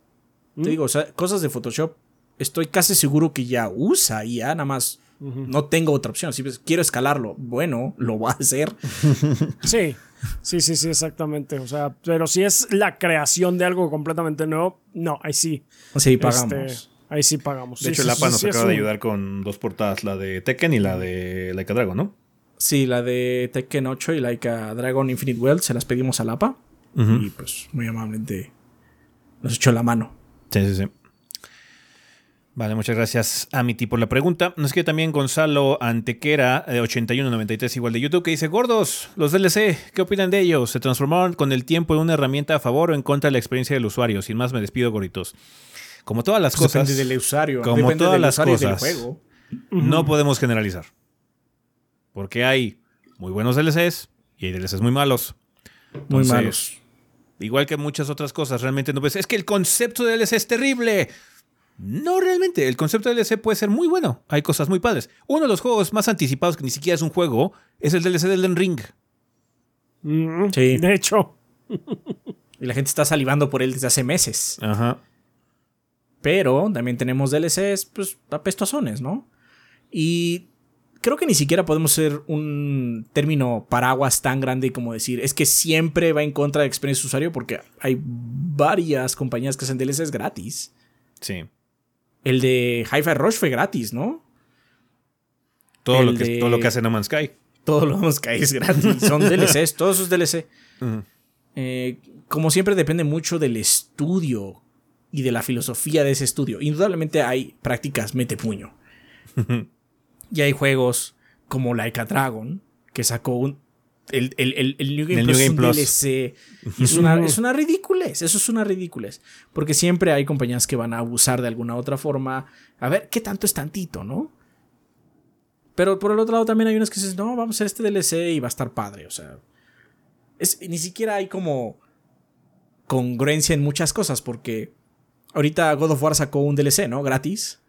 ¿Mm? Te digo, o sea, cosas de Photoshop, estoy casi seguro que ya usa y ya nada más no tengo otra opción. Si pues, quiero escalarlo, bueno, lo voy a hacer. <laughs> Sí, sí, sí, sí, exactamente. O sea, pero si es la creación de algo completamente nuevo, no, ahí sí. Sí, pagamos. Este, ahí sí pagamos. De Sí, hecho, sí, el APA sí, nos acaba de un- ayudar con dos portadas, la de Tekken y la de Laika Dragon, ¿no? Sí, la de Tekken 8 y Laika Dragon Infinite World se las pedimos al APA y pues muy amablemente nos echó la mano. Sí, sí, sí. Vale, muchas gracias Amity por la pregunta. Nos queda también Gonzalo Antequera, de 8193, igual de YouTube, que dice: Gordos, los DLC, ¿qué opinan de ellos? ¿Se transformaron con el tiempo en una herramienta a favor o en contra de la experiencia del usuario? Sin más, me despido, gorditos. Como todas las cosas, depende del usuario. como depende todas del las usuario y del cosas. juego. no podemos generalizar. Porque hay muy buenos DLCs y hay DLCs muy malos. Muy malos. Igual que muchas otras cosas, realmente no ves. Es que el concepto de DLC es terrible. No realmente, el concepto de DLC puede ser muy bueno. Hay cosas muy padres. Uno de los juegos más anticipados, que ni siquiera es un juego, es el DLC del Elden Ring. Mm, Sí. De hecho, <laughs> Y la gente está salivando por él desde hace meses. Ajá. Pero también tenemos DLCs, pues, apestosones, ¿no? Y creo que ni siquiera podemos ser un término paraguas tan grande como decir, es que siempre va en contra de experiencia de usuario porque hay varias compañías que hacen DLCs gratis. Sí. El de Hi-Fi Rush fue gratis, ¿no? Todo, lo que, todo lo que hace No Man's Sky. Todo lo que Man's Sky es gratis. Son <laughs> DLCs, todos sus DLC. Eh, como siempre depende mucho del estudio y de la filosofía de ese estudio. Indudablemente hay prácticas mete puño. y hay juegos como Like a Dragon, que sacó un, el, New Game Plus, un DLC. es una, es una ridiculez. Eso es una ridiculez. Porque siempre hay compañías que van a abusar de alguna otra forma. A ver, ¿qué tanto es tantito, no? Pero por el otro lado también hay unas que dicen, no, vamos a hacer este DLC y va a estar padre. O sea, es, ni siquiera hay como congruencia en muchas cosas porque ahorita God of War sacó un DLC, ¿no? Gratis.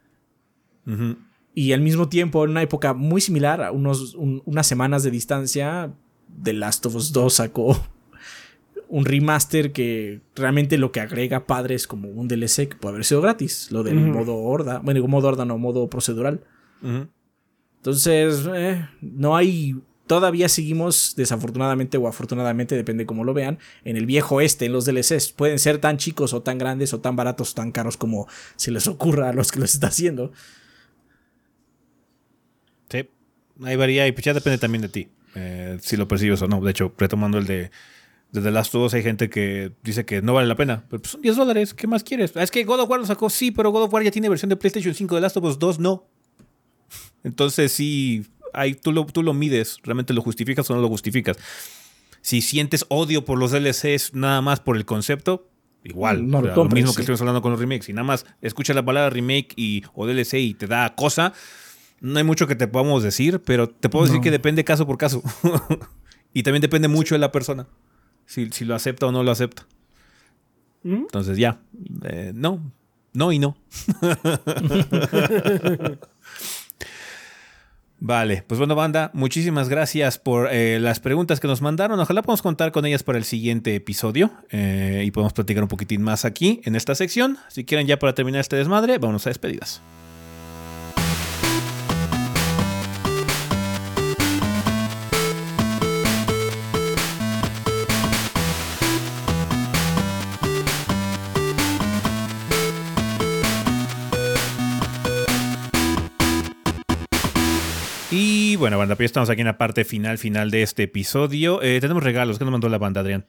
Y al mismo tiempo, en una época muy similar, a unos, unas semanas de distancia, The Last of Us 2 sacó un remaster que realmente lo que agrega padre es como un DLC que puede haber sido gratis. Lo del modo horda. Bueno, modo horda no, modo procedural. Entonces, eh, no hay. Todavía seguimos, desafortunadamente o afortunadamente, depende cómo lo vean, en el viejo este, en los DLCs. Pueden ser tan chicos o tan grandes o tan baratos o tan caros como se les ocurra a los que los está haciendo. Sí, ahí varía y pues ya depende también de ti, eh, si lo percibes o no. De hecho, retomando el de, de The Last of Us, hay gente que dice que no vale la pena. Pero pues son 10 dólares, ¿qué más quieres? Es que God of War lo sacó, sí, pero God of War ya tiene versión de PlayStation 5, The Last of Us 2 no. Entonces sí, ahí tú lo, tú lo mides, realmente lo justificas o no lo justificas. Si sientes odio por los DLCs nada más por el concepto, igual. lo, mismo que estuvimos hablando con los remakes. Si nada más escuchas la palabra remake y, o DLC y te da cosa, no hay mucho que te podamos decir, pero te puedo decir que depende caso por caso. <laughs> y también depende mucho de la persona. Si, lo acepta o no lo acepta. ¿Mm? Entonces ya, eh, no, no y no. <laughs> Vale, pues bueno, banda, muchísimas gracias por eh, las preguntas que nos mandaron. Ojalá podamos contar con ellas para el siguiente episodio eh, y podemos platicar un poquitín más aquí en esta sección. Si quieren, ya para terminar este desmadre, vamos a despedidas. Y bueno, banda, pues ya estamos aquí en la parte final, final de este episodio. Eh, tenemos regalos. ¿Qué nos mandó la banda, Adrián?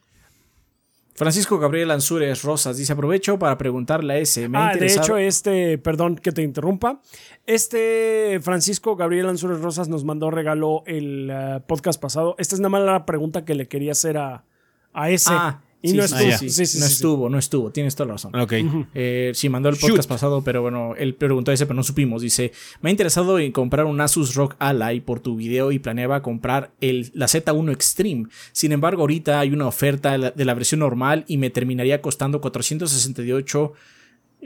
Francisco Gabriel Ansúrez Rosas dice: Aprovecho para preguntarle a ese. ah, de hecho, este, perdón que te interrumpa. Este Francisco Gabriel Ansúrez Rosas nos mandó regalo el eh, podcast pasado. Esta es nada más la pregunta que le quería hacer a, a ese. Ah, y no estuvo. no estuvo, no estuvo. Tienes toda la razón. Ok. Eh, sí, mandó el podcast pasado, pero bueno, él preguntó ese, pero no supimos. Dice: Me ha interesado en comprar un Asus Rock Ally por tu video y planeaba comprar el, la Z1 Extreme. Sin embargo, ahorita hay una oferta de la versión normal y me terminaría costando 468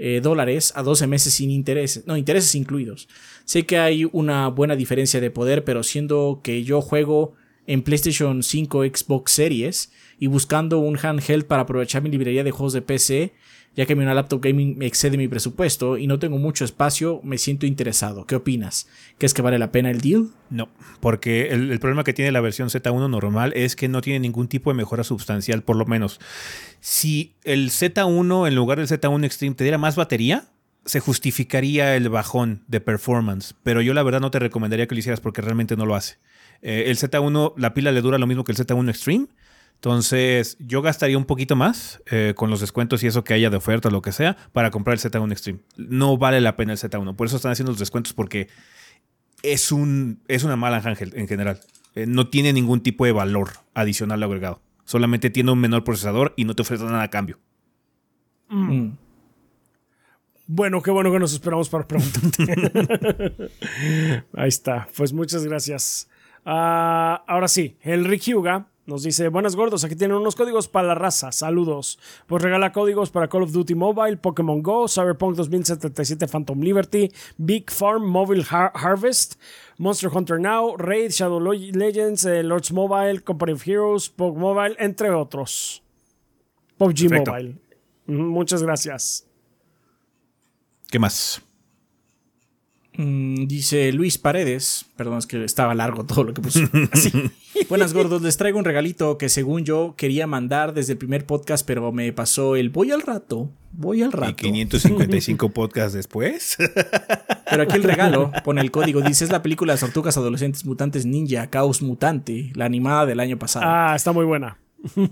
eh, dólares a 12 meses sin intereses, no, intereses incluidos. Sé que hay una buena diferencia de poder, pero siendo que yo juego en PlayStation 5 Xbox Series y buscando un handheld para aprovechar mi librería de juegos de PC, ya que mi laptop gaming me excede mi presupuesto y no tengo mucho espacio, me siento interesado. ¿Qué opinas? ¿Crees que vale la pena el deal? No, porque el, problema que tiene la versión Z1 normal es que no tiene ningún tipo de mejora sustancial, por lo menos. Si el Z1 en lugar del Z1 Extreme te diera más batería, se justificaría el bajón de performance, pero yo la verdad no te recomendaría que lo hicieras porque realmente no lo hace. Eh, el Z1, la pila le dura lo mismo que el Z1 Extreme, entonces, yo gastaría un poquito más eh, con los descuentos y eso que haya de oferta o lo que sea para comprar el Z1 Extreme. No vale la pena el Z1. Por eso están haciendo los descuentos porque es, un, es una mala ángel en general. Eh, no tiene ningún tipo de valor adicional agregado. Solamente tiene un menor procesador y no te ofrece nada a cambio. Mm. Mm. Bueno, qué bueno que nos esperamos para preguntarte. <laughs> Ahí está. Pues muchas gracias. Ah, ahora sí, el Hyuga nos dice, buenas gordos, aquí tienen unos códigos para la raza, saludos. Pues regala códigos para Call of Duty Mobile, Pokémon Go, Cyberpunk 2077 Phantom Liberty, Big Farm Mobile Harvest, Monster Hunter Now, Raid, Shadow Legends, eh, Lords Mobile, Company of Heroes, Pog Mobile, entre otros. PUBG Mobile. Muchas gracias. ¿Qué más? Mm, dice Luis Paredes, perdón, es que estaba largo todo lo que puso. <laughs> Así. Buenas gordos, les traigo un regalito que según yo quería mandar desde el primer podcast, pero me pasó el voy al rato, voy al rato. ¿Y 555 <laughs> podcasts después? Pero aquí el regalo pone el código, dice es la película de tortugas adolescentes mutantes ninja, Caos Mutante, la animada del año pasado. Ah, está muy buena.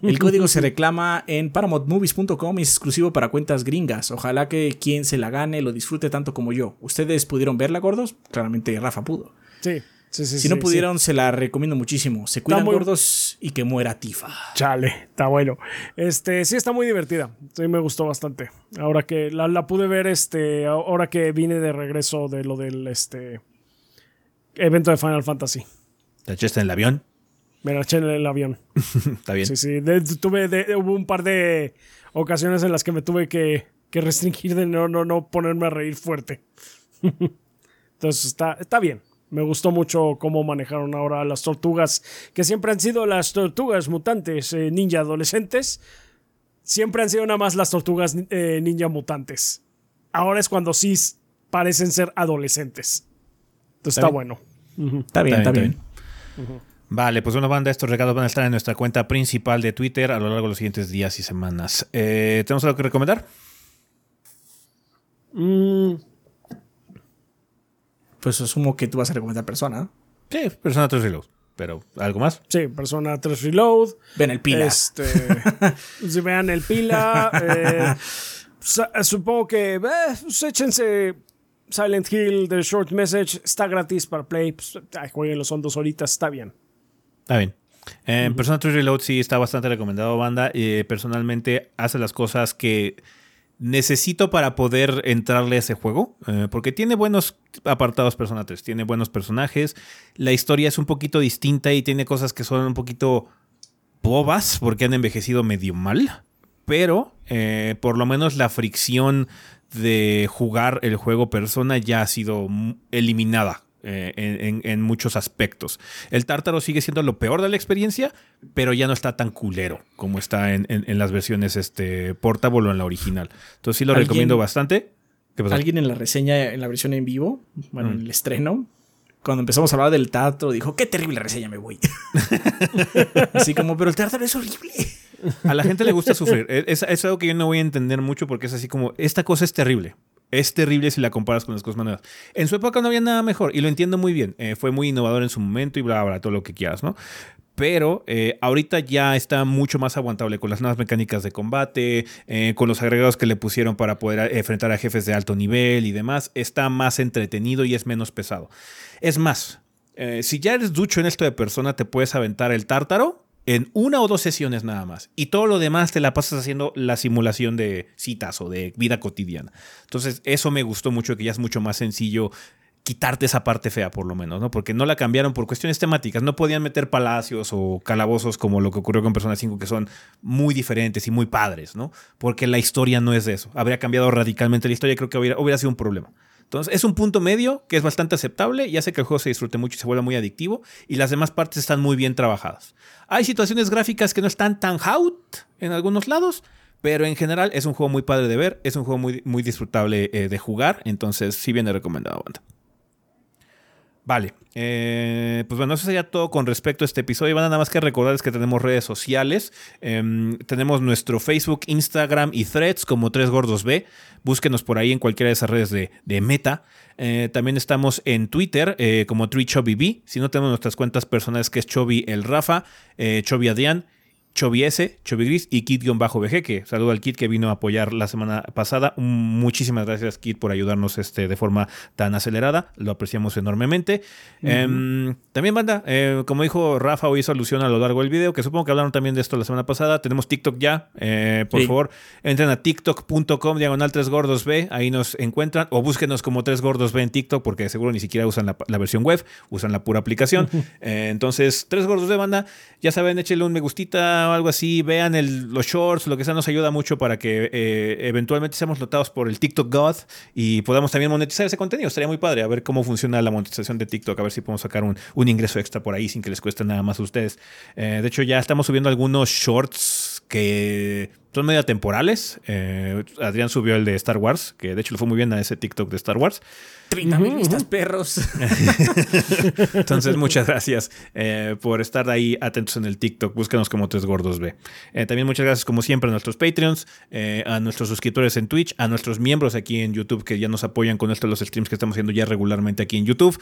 El código se <laughs> reclama en paramountmovies.com y es exclusivo para cuentas gringas. Ojalá que quien se la gane lo disfrute tanto como yo. ¿Ustedes pudieron verla, gordos? Claramente Rafa pudo. Sí. Sí, sí, si no sí, pudieron, se la recomiendo muchísimo. Se cuidan muy- gordos y que muera Tifa. Chale, está bueno. Este, sí, está muy divertida. Sí, me gustó bastante. Ahora que la, la pude ver, este, ahora que vine de regreso de lo del este evento de Final Fantasy. ¿Te echaste en el avión? Me la eché en el avión. <laughs> Está bien. Sí, sí. De- tuve de- hubo un par de ocasiones en las que me tuve que, que restringir de no, no, no ponerme a reír fuerte. <laughs> Entonces está, está bien. Me gustó mucho cómo manejaron ahora las tortugas, que siempre han sido las tortugas mutantes eh, ninja adolescentes. Siempre han sido nada más las tortugas eh, ninja mutantes. Ahora es cuando sí parecen ser adolescentes. Entonces está, bueno. Está bien, está bien. Vale, pues una banda, estos regalos van a estar en nuestra cuenta principal de Twitter a lo largo de los siguientes días y semanas. Eh, ¿Tenemos algo que recomendar? Mm, Pues asumo que tú vas a recomendar persona. Sí, Persona 3 Reload. Pero, ¿algo más? sí, Persona 3 Reload. Ven el pila. Este, <laughs> si vean el pila, eh, supongo que eh, pues échense Silent Hill The Short Message, está gratis para Play, pues, ay, jueguenlo, son dos horitas, está bien. Está bien. Eh, Persona 3 Reload sí está bastante recomendado, banda. Eh, personalmente hace las cosas que necesito para poder entrarle a ese juego. eh, porque tiene buenos apartados Persona 3, tiene buenos personajes. La historia es un poquito distinta y tiene cosas que son un poquito bobas porque han envejecido medio mal. Pero eh, por lo menos la fricción de jugar el juego Persona ya ha sido eliminada eh, en, muchos aspectos. El tártaro sigue siendo lo peor de la experiencia, pero ya no está tan culero como está en, en- en las versiones este, portable o en la original. Entonces sí lo ¿Alguien- recomiendo bastante. ¿Qué pasó? Alguien en la reseña, en la versión en vivo, bueno, en el estreno, cuando empezamos a hablar del teatro, dijo, qué terrible reseña me voy. <laughs> Así como, pero el teatro es horrible. A la gente le gusta sufrir. E, Es, es algo que yo no voy a entender mucho porque es así como, esta cosa es terrible. Es terrible si la comparas con las cosas más nuevas. En su época no había nada mejor y lo entiendo muy bien. Eh, fue muy innovador en su momento y bla, bla, todo lo que quieras, ¿no? Pero eh, ahorita ya está mucho más aguantable con las nuevas mecánicas de combate, eh, con los agregados que le pusieron para poder enfrentar a jefes de alto nivel y demás. Está más entretenido y es menos pesado. Es más, si ya eres ducho en esto de persona, te puedes aventar el tártaro en una o dos sesiones nada más. Y todo lo demás te la pasas haciendo la simulación de citas o de vida cotidiana. Entonces, eso me gustó mucho, que ya es mucho más sencillo quitarte esa parte fea, por lo menos, ¿no? Porque no la cambiaron por cuestiones temáticas. No podían meter palacios o calabozos como lo que ocurrió con Persona 5, que son muy diferentes y muy padres, ¿no? Porque la historia no es de eso. Habría cambiado radicalmente la historia creo que hubiera, hubiera sido un problema. Entonces, es un punto medio que es bastante aceptable y hace que el juego se disfrute mucho y se vuelva muy adictivo. Y las demás partes están muy bien trabajadas. Hay situaciones gráficas que no están tan out en algunos lados, pero en general es un juego muy padre de ver, es un juego muy, muy disfrutable eh, de jugar. Entonces, sí viene recomendado, banda. Vale, eh, pues bueno, eso sería todo con respecto a este episodio. Van nada más que recordarles que tenemos redes sociales. Em, tenemos nuestro Facebook, Instagram y Threads como Tres Gordos B. Búsquenos por ahí en cualquiera de esas redes de, Meta. Eh, también estamos en Twitter eh, como TreeChubbyB. Si no, tenemos nuestras cuentas personales que es Chovy el Rafa, Chovy Adrián, Chovy S, Chovy Gris y Kit-BG, que saludo al Kit que vino a apoyar la semana pasada. Mm, Muchísimas gracias, Kit, por ayudarnos este, de forma tan acelerada. Lo apreciamos enormemente. Em, también, banda, eh, como dijo Rafa, hoy hizo alusión a lo largo del video, que supongo que hablaron también de esto la semana pasada. Tenemos TikTok ya. eh, por Sí. favor, entren a tiktok.com, diagonal 3 gordos B. Ahí nos encuentran. O búsquenos como 3 gordos B en TikTok, porque seguro ni siquiera usan la, la versión web, usan la pura aplicación. <laughs> Eh, entonces, 3 gordos B, banda. Ya saben, échenle un me gustita o algo así. Vean el- los shorts, lo que sea, nos ayuda mucho para que eh, eventualmente seamos notados por el TikTok God y podamos también monetizar ese contenido. Estaría muy padre a ver cómo funciona la monetización de TikTok, a ver si podemos sacar un, un ingreso extra por ahí sin que les cueste nada más a ustedes. Eh, de hecho, ya estamos subiendo algunos shorts que son medio temporales. Eh, Adrián subió el de Star Wars, que de hecho le fue muy bien a ese TikTok de Star Wars. 30 mil vistas, perros. <laughs> Entonces, muchas gracias eh, por estar ahí atentos en el TikTok. Búscanos como Tres Gordos B. Eh, también muchas gracias, como siempre, a nuestros Patreons, eh, a nuestros suscriptores en Twitch, a nuestros miembros aquí en YouTube que ya nos apoyan con esto los streams que estamos haciendo ya regularmente aquí en YouTube.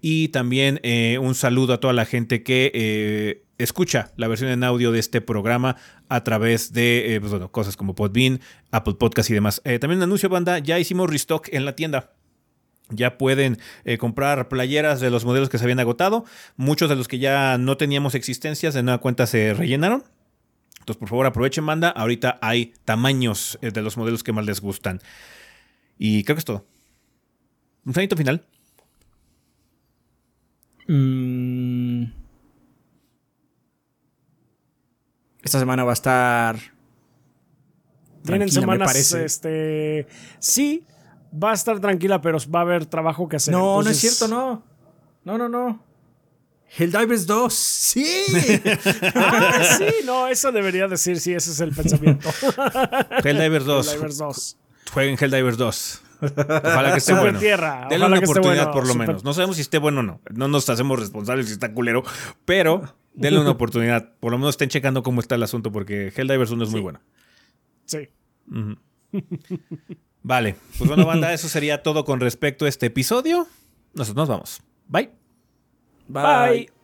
Y también un saludo a toda la gente que escucha la versión en audio de este programa a través de pues, cosas como Podbean, Apple Podcast y demás. también un anuncio, banda, ya hicimos restock en la tienda. Ya pueden eh, comprar playeras de los modelos que se habían agotado. Muchos de los que ya no teníamos existencias de nueva cuenta se rellenaron. Entonces, por favor, aprovechen, manda. Ahorita hay tamaños eh, de los modelos que más les gustan. Y creo que es todo. Un sanito final. Mm. Esta semana va a estar. Tienen semanas, este. Sí, va a estar tranquila, pero va a haber trabajo que hacer. No, no es cierto, no. No, no, no. Helldivers 2, sí. ah, sí, no, eso debería decir, sí, ese es el pensamiento. <laughs> Helldivers 2. Helldivers 2. Jueguen Helldivers 2. Ojalá que esté bueno. Tierra. Denle una oportunidad por lo menos. No sabemos si esté bueno o no. No nos hacemos responsables si está culero, pero denle una <laughs> oportunidad. Por lo menos estén checando cómo está el asunto porque Helldivers 1 es muy bueno. Sí. <laughs> Vale, pues bueno, banda, eso sería todo con respecto a este episodio. Nosotros nos vamos. Bye. Bye.